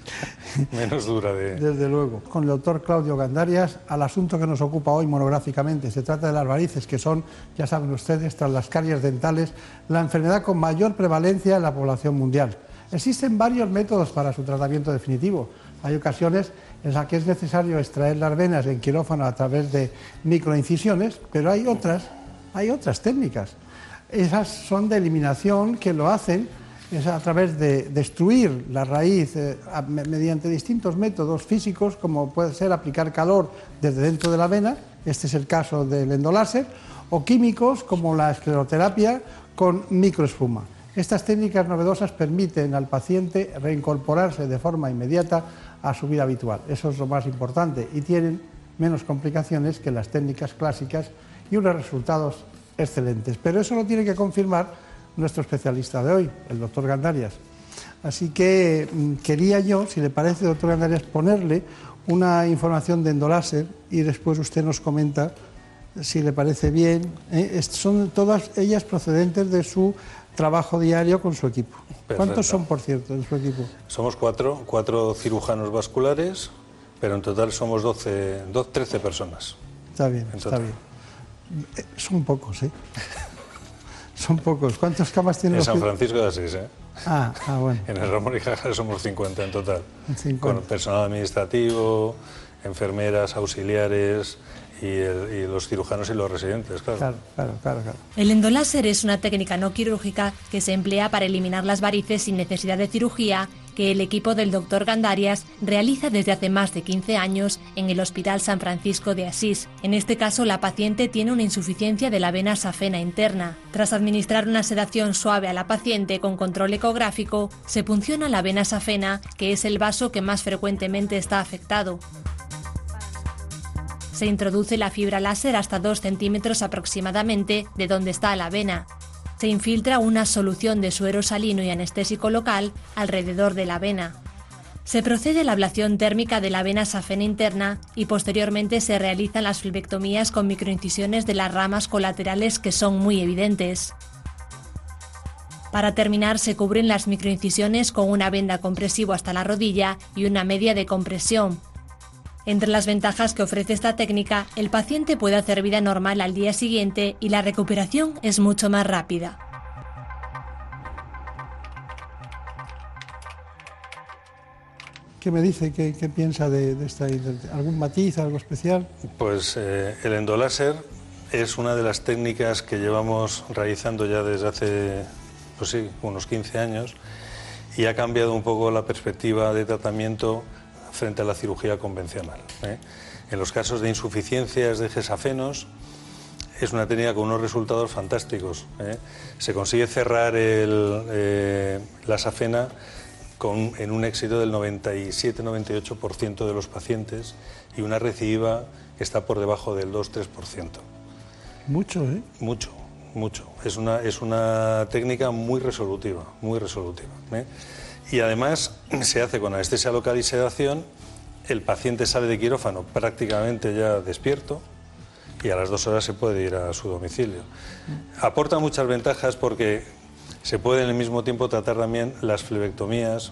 Menos dura de... Desde luego. Con el doctor Claudio Gandarias, al asunto que nos ocupa hoy monográficamente. Se trata de las varices, que son, ya saben ustedes, tras las caries dentales, la enfermedad con mayor prevalencia en la población mundial. Existen varios métodos para su tratamiento definitivo. Hay ocasiones en las que es necesario extraer las venas en quirófano a través de microincisiones, pero hay otras, hay otras técnicas. Esas son de eliminación que lo hacen es a través de destruir la raíz eh, mediante distintos métodos físicos, como puede ser aplicar calor desde dentro de la vena, este es el caso del endoláser, o químicos como la escleroterapia con microespuma. Estas técnicas novedosas permiten al paciente reincorporarse de forma inmediata a su vida habitual. Eso es lo más importante y tienen menos complicaciones que las técnicas clásicas y unos resultados excelentes. Pero eso lo tiene que confirmar nuestro especialista de hoy, el doctor Gandarias. Así que mm, quería yo, si le parece, doctor Gandarias, ponerle una información de endoláser y después usted nos comenta si le parece bien. ¿eh? Son todas ellas procedentes de su trabajo diario con su equipo. ¿Cuántos son, por cierto, de su equipo? Somos cuatro, cuatro cirujanos vasculares, pero en total somos 12, 12 13 personas. Está bien, está bien. Eh, son pocos, ¿eh? Son pocos. ¿Cuántas camas tiene? En San Francisco de Asís, ¿eh? Ah, ah, bueno. En el Ramón y Cajal somos 50 en total. 50. Con personal administrativo, enfermeras, auxiliares, y, los cirujanos y los residentes, claro. Claro, claro, claro. El endoláser es una técnica no quirúrgica que se emplea para eliminar las varices sin necesidad de cirugía que el equipo del doctor Gandarias realiza desde hace más de 15 años en el Hospital San Francisco de Asís. En este caso, la paciente tiene una insuficiencia de la vena safena interna. Tras administrar una sedación suave a la paciente con control ecográfico, se punciona la vena safena, que es el vaso que más frecuentemente está afectado. Se introduce la fibra láser hasta 2 centímetros aproximadamente de donde está la vena. Se infiltra una solución de suero salino y anestésico local alrededor de la vena. Se procede a la ablación térmica de la vena safena interna y posteriormente se realizan las flebectomías con microincisiones de las ramas colaterales que son muy evidentes. Para terminar, se cubren las microincisiones con una venda compresivo hasta la rodilla y una media de compresión, entre las ventajas que ofrece esta técnica, el paciente puede hacer vida normal al día siguiente y la recuperación es mucho más rápida. ¿Qué me dice? ¿Qué, piensa de, esta? ¿Algún matiz, algo especial? Pues eh, el endoláser es una de las técnicas que llevamos realizando ya desde hace, pues sí, unos 15 años y ha cambiado un poco la perspectiva de tratamiento frente a la cirugía convencional. ¿eh? En los casos de insuficiencias de gesafenos, es una técnica con unos resultados fantásticos. ¿eh? Se consigue cerrar eh, la safena con, en un éxito del 97-98% de los pacientes y una recidiva que está por debajo del 2-3%. Mucho, ¿eh? Mucho, mucho. Es una, es una técnica muy resolutiva, muy resolutiva. Y además se hace con anestesia local y sedación, el paciente sale de quirófano prácticamente ya despierto y a las dos horas se puede ir a su domicilio. Aporta muchas ventajas porque se puede en el mismo tiempo tratar también las flebectomías,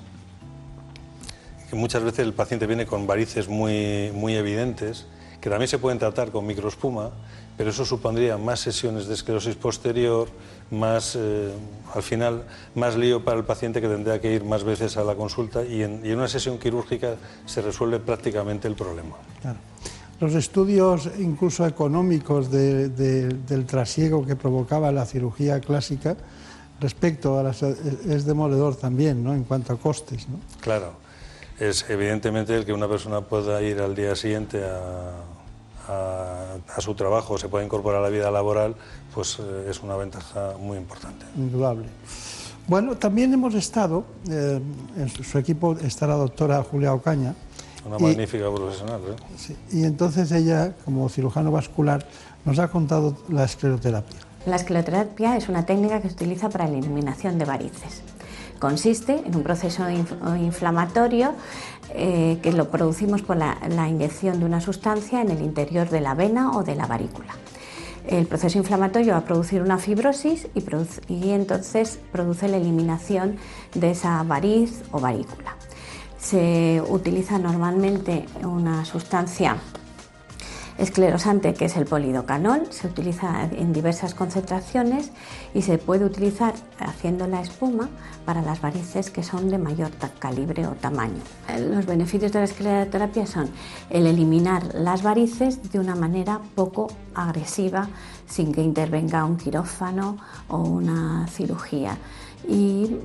que muchas veces el paciente viene con varices muy, muy evidentes, que también se pueden tratar con microespuma, pero eso supondría más sesiones de esclerosis posterior, más, eh, al final, más lío para el paciente que tendría que ir más veces a la consulta y en, una sesión quirúrgica se resuelve prácticamente el problema. Los estudios incluso económicos del trasiego que provocaba la cirugía clásica respecto a las, es demoledor también, ¿no? En cuanto a costes, ¿no? Claro, es evidentemente el que una persona pueda ir al día siguiente a a, su trabajo, se puede incorporar a la vida laboral, pues eh, es una ventaja muy importante. Indudable. Bueno, también hemos estado, eh, en su, equipo está la doctora Julia Ocaña. Una magnífica profesional. ¿eh? y entonces ella, como cirujano vascular, nos ha contado la escleroterapia. La escleroterapia es una técnica que se utiliza para la eliminación de varices. Consiste en un proceso inflamatorio eh, que lo producimos por la, inyección de una sustancia en el interior de la vena o de la varícula. El proceso inflamatorio va a producir una fibrosis y, y entonces produce la eliminación de esa variz o varícula. Se utiliza normalmente una sustancia esclerosante que es el polidocanol, se utiliza en diversas concentraciones y se puede utilizar haciendo la espuma para las varices que son de mayor calibre o tamaño. Los beneficios de la escleroterapia son el eliminar las varices de una manera poco agresiva sin que intervenga un quirófano o una cirugía y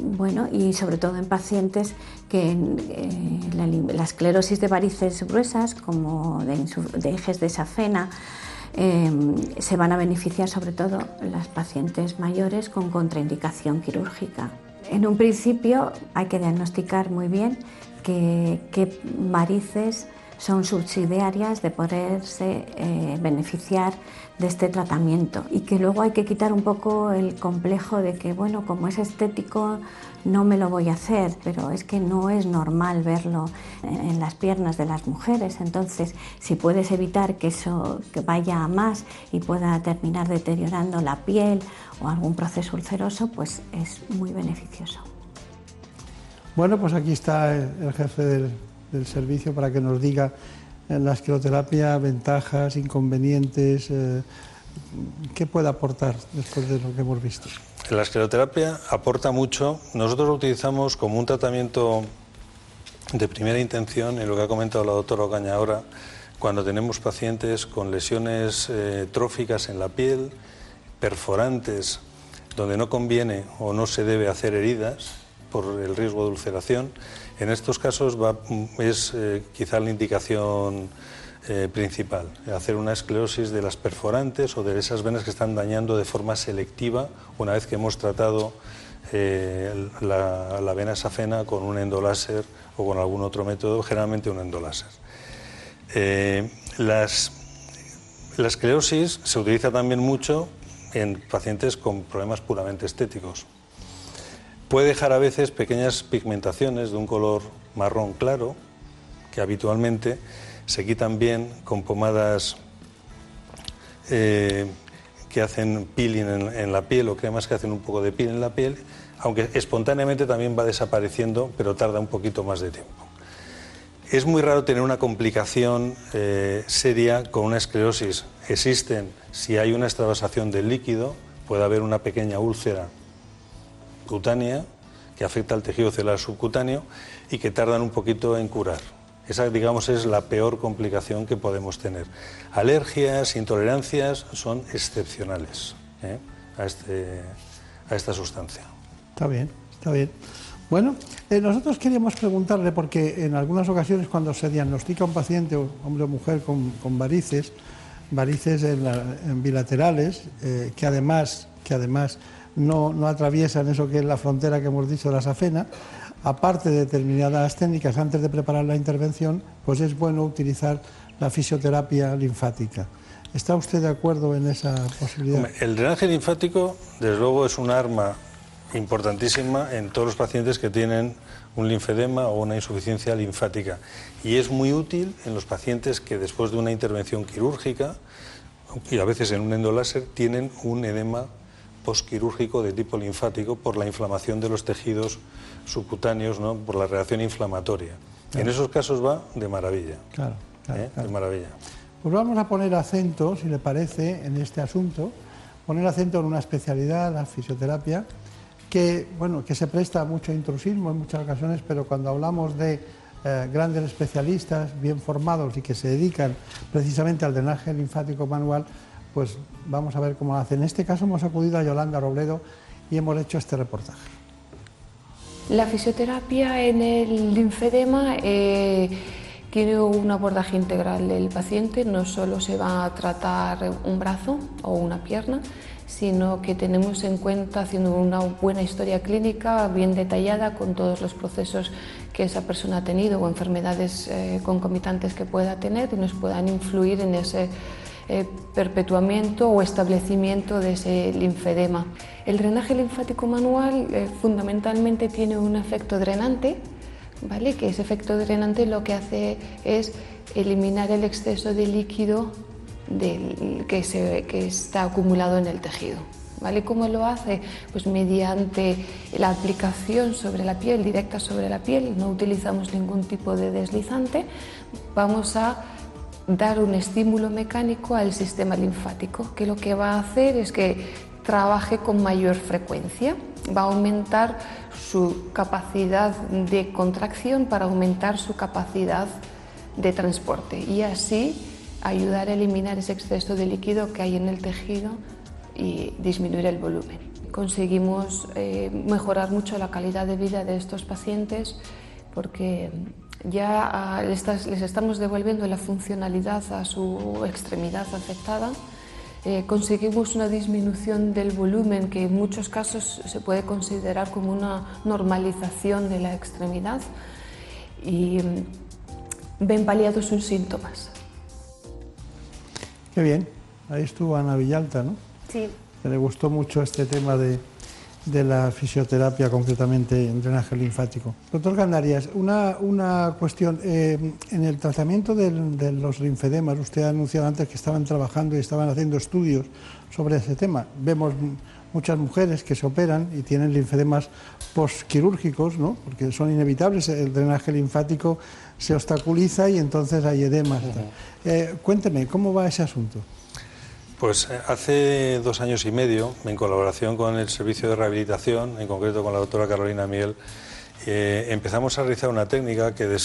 bueno y sobre todo en pacientes que eh, la, esclerosis de varices gruesas como de, ejes de safena em, se van a beneficiar sobre todo las pacientes mayores con contraindicación quirúrgica. En un principio hay que diagnosticar muy bien qué varices son subsidiarias de poderse eh, beneficiar de este tratamiento y que luego hay que quitar un poco el complejo de que, bueno, como es estético, no me lo voy a hacer, pero es que no es normal verlo en las piernas de las mujeres. Entonces, si puedes evitar que eso vaya a más y pueda terminar deteriorando la piel o algún proceso ulceroso, pues es muy beneficioso. Bueno, pues aquí está el jefe del del servicio para que nos diga la escleroterapia ventajas, inconvenientes, eh, qué puede aportar después de lo que hemos visto. La escleroterapia aporta mucho. Nosotros lo utilizamos como un tratamiento de primera intención, en lo que ha comentado la doctora Ocaña ahora, cuando tenemos pacientes con lesiones eh, tróficas en la piel, perforantes, donde no conviene o no se debe hacer heridas por el riesgo de ulceración en estos casos es eh, quizá la indicación eh, principal, hacer una esclerosis de las perforantes o de esas venas que están dañando de forma selectiva una vez que hemos tratado eh, la, vena safena con un endoláser o con algún otro método, generalmente un endoláser. La esclerosis se utiliza también mucho en pacientes con problemas puramente estéticos. Puede dejar a veces pequeñas pigmentaciones de un color marrón claro, que habitualmente se quitan bien con pomadas eh, que hacen peeling en, la piel o cremas que hacen un poco de piel en la piel, aunque espontáneamente también va desapareciendo, pero tarda un poquito más de tiempo. Es muy raro tener una complicación eh, seria con una esclerosis. Existen, si hay una extravasación del líquido, puede haber una pequeña úlcera cutánea que afecta al tejido celular subcutáneo y que tardan un poquito en curar. Esa, digamos, es la peor complicación que podemos tener. Alergias, intolerancias son excepcionales ¿eh? a, este, a esta sustancia. Está bien, está bien. Bueno, eh, nosotros queríamos preguntarle, porque en algunas ocasiones cuando se diagnostica un paciente, hombre o mujer, con, varices, varices bilaterales, eh, que además, que además no, atraviesan eso que es la frontera que hemos dicho de la safena, aparte de determinadas técnicas antes de preparar la intervención, pues es bueno utilizar la fisioterapia linfática. ¿Está usted de acuerdo en esa posibilidad? El drenaje linfático, desde luego, es un arma importantísima en todos los pacientes que tienen un linfedema o una insuficiencia linfática. Y es muy útil en los pacientes que después de una intervención quirúrgica, y a veces en un endoláser, tienen un edema postquirúrgico de tipo linfático por la inflamación de los tejidos subcutáneos, ¿no? por la reacción inflamatoria. En esos casos va de maravilla. Claro, ¿eh? De maravilla. Pues vamos a poner acento, si le parece, en este asunto, poner acento en una especialidad, la fisioterapia, que, bueno, que se presta a mucho intrusismo en muchas ocasiones, pero cuando hablamos de eh, grandes especialistas bien formados y que se dedican precisamente al drenaje linfático manual, pues vamos a ver cómo lo hace. En este caso hemos acudido a Yolanda Robledo y hemos hecho este reportaje. La fisioterapia en el linfedema eh, Tiene un abordaje integral del paciente, no solo se va a tratar un brazo o una pierna, sino que tenemos en cuenta, haciendo una buena historia clínica bien detallada con todos los procesos que esa persona ha tenido o enfermedades eh, concomitantes que pueda tener y nos puedan influir en ese eh, perpetuamiento o establecimiento de ese linfedema. El drenaje linfático manual eh, fundamentalmente tiene un efecto drenante, ¿vale? que ese efecto drenante lo que hace es eliminar el exceso de líquido que, se, que está acumulado en el tejido. ¿Vale? ¿Cómo lo hace? Pues mediante la aplicación sobre la piel, directa sobre la piel, no utilizamos ningún tipo de deslizante, vamos a dar un estímulo mecánico al sistema linfático, que lo que va a hacer es que trabaje con mayor frecuencia, va a aumentar su capacidad de contracción para aumentar su capacidad de transporte y así ayudar a eliminar ese exceso de líquido que hay en el tejido y disminuir el volumen. Conseguimos eh, mejorar mucho la calidad de vida de estos pacientes porque ya ah, les estamos devolviendo la funcionalidad a su extremidad afectada. Eh, conseguimos una disminución del volumen que en muchos casos se puede considerar como una normalización de la extremidad y mm, ven paliados sus síntomas. Qué bien. Ahí estuvo Ana Villalta, ¿no? Sí. Que le gustó mucho este tema de, la fisioterapia, concretamente en drenaje linfático. Doctor Gandarias, una, una cuestión. Eh, en el tratamiento de los linfedemas, usted ha anunciado antes que estaban trabajando y estaban haciendo estudios sobre ese tema. Vemos muchas mujeres que se operan y tienen linfedemas postquirúrgicos, ¿no? porque son inevitables. El drenaje linfático se obstaculiza y entonces hay edemas. Eh, cuénteme, ¿cómo va ese asunto? Pues eh, hace dos años y medio, en colaboración con el Servicio de Rehabilitación, en concreto con la doctora Carolina Miel, eh, empezamos a realizar una técnica que,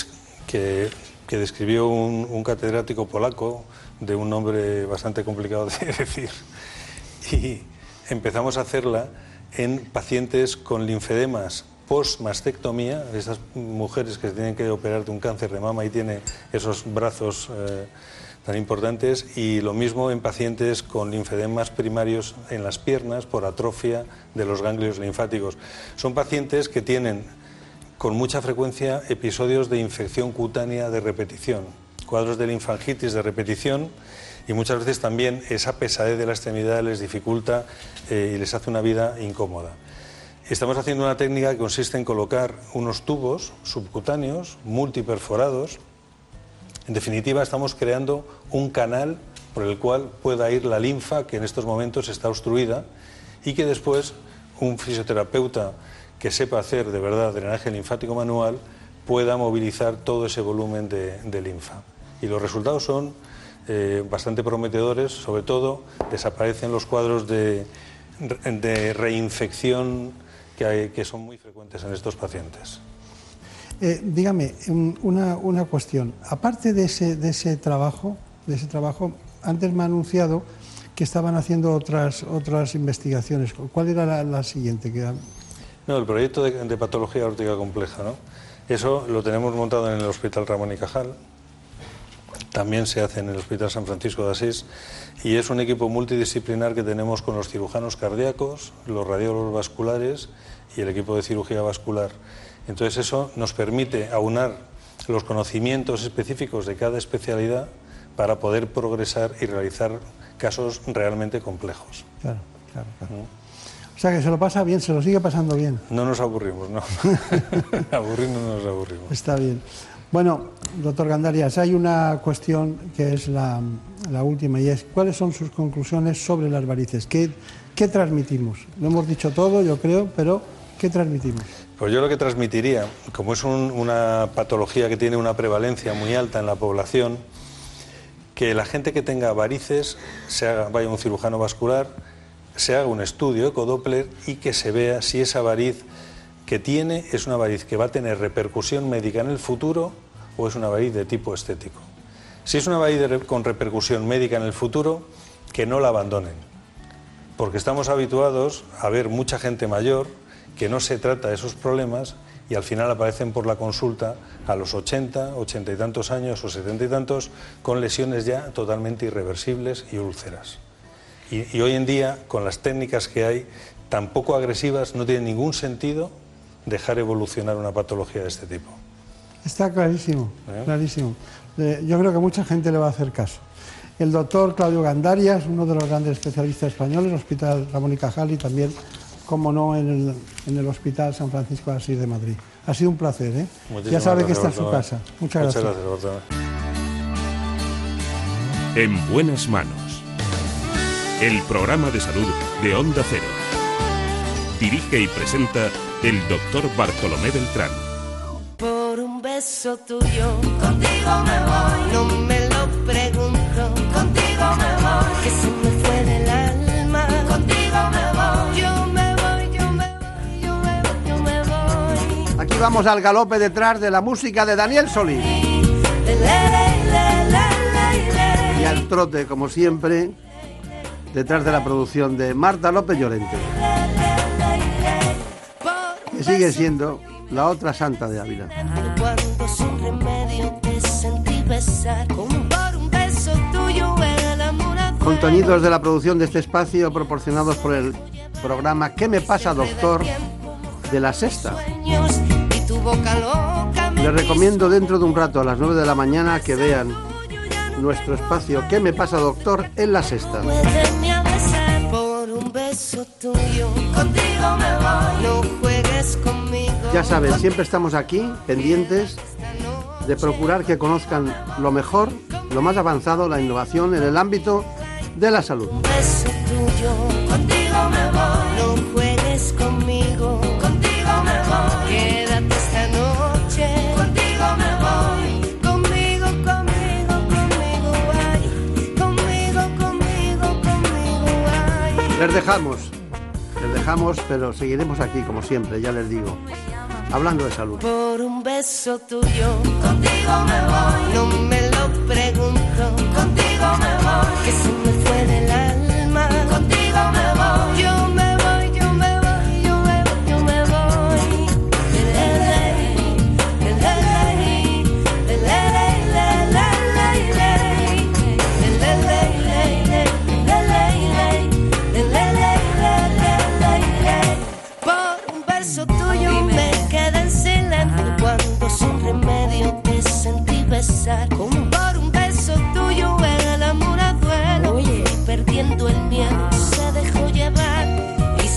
que, describió un, catedrático polaco de un nombre bastante complicado de decir. Y empezamos a hacerla en pacientes con linfedemas post-mastectomía, esas mujeres que tienen que operar de un cáncer de mama y tienen esos brazos eh, tan importantes, y lo mismo en pacientes con linfedemas primarios en las piernas por atrofia de los ganglios linfáticos. Son pacientes que tienen con mucha frecuencia episodios de infección cutánea de repetición, cuadros de linfangitis de repetición y muchas veces también esa pesadez de la extremidad les dificulta eh, y les hace una vida incómoda. Estamos haciendo una técnica que consiste en colocar unos tubos subcutáneos multiperforados. En definitiva, estamos creando un canal por el cual pueda ir la linfa que en estos momentos está obstruida y que después un fisioterapeuta que sepa hacer de verdad drenaje linfático manual pueda movilizar todo ese volumen de, linfa. Y los resultados son eh, bastante prometedores, sobre todo desaparecen los cuadros de, de reinfección que, son muy frecuentes en estos pacientes. Eh, dígame, una, una, cuestión. Aparte de ese, de ese trabajo, de ese trabajo, antes me ha anunciado que estaban haciendo otras, otras investigaciones. ¿Cuál era la, siguiente? Que... No, el proyecto de, patología órtica compleja, ¿no? Eso lo tenemos montado en el Hospital Ramón y Cajal. También se hace en el Hospital San Francisco de Asís y es un equipo multidisciplinar que tenemos con los cirujanos cardíacos, los radiólogos vasculares y el equipo de cirugía vascular. Entonces eso nos permite aunar los conocimientos específicos de cada especialidad para poder progresar y realizar casos realmente complejos. Claro, claro, claro. O sea que se lo pasa bien, se lo sigue pasando bien. No nos aburrimos, no. Aburrimos no nos aburrimos. Está bien. Bueno, doctor Gandarias, hay una cuestión que es la, última y es cuáles son sus conclusiones sobre las varices. ¿Qué, ¿Qué transmitimos? Lo hemos dicho todo, yo creo, pero ¿qué transmitimos? Pues yo lo que transmitiría, como es una patología que tiene una prevalencia muy alta en la población, que la gente que tenga varices se haga, vaya a un cirujano vascular, se haga un estudio ecodoppler y que se vea si esa variz que tiene es una variz que va a tener repercusión médica en el futuro o es una variz de tipo estético. Si es una variz con repercusión médica en el futuro, que no la abandonen, porque estamos habituados a ver mucha gente mayor que no se trata de esos problemas y al final aparecen por la consulta a los 80, 80 y tantos años o 70 y tantos con lesiones ya totalmente irreversibles y úlceras. Y, hoy en día, con las técnicas que hay tan poco agresivas, no tiene ningún sentido dejar evolucionar una patología de este tipo. Está clarísimo, ¿Eh? clarísimo. Yo creo que mucha gente le va a hacer caso. El doctor Claudio Gandarias, uno de los grandes especialistas españoles, el Hospital Ramón y Cajal y también, como no, en el, Hospital San Francisco de Asís de Madrid. Ha sido un placer, ¿eh? ya sabe que está en su casa. Muchas, Muchas gracias. gracias en buenas manos. El programa de salud de Onda Cero. Dirige y presenta el doctor Bartolomé Beltrán. Por un beso tuyo, contigo me voy. No me lo pregunto, contigo me voy. Que se me fue del alma, contigo me voy. Yo me voy, yo me voy, yo me voy, yo me voy. Aquí vamos al galope detrás de la música de Daniel Solís. Y al trote, como siempre, detrás de la producción de Marta López Llorente. Que sigue siendo la otra santa de Ávila. Contenidos de la producción de este espacio proporcionados por el programa ¿Qué me pasa, doctor? de la sexta. Les recomiendo dentro de un rato a las 9 de la mañana que vean nuestro espacio ¿Qué me pasa, doctor? en la sexta. Ya saben, siempre estamos aquí, pendientes de procurar que conozcan lo mejor, lo más avanzado, la innovación en el ámbito de la salud. Les dejamos, les dejamos, pero seguiremos aquí como siempre, ya les digo, hablando de salud. Por un beso tuyo, contigo me voy, no me lo pregunto, contigo me voy, que se me fue del alma, contigo me voy, yo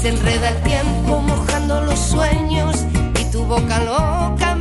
se enreda el tiempo mojando los sueños y tu boca loca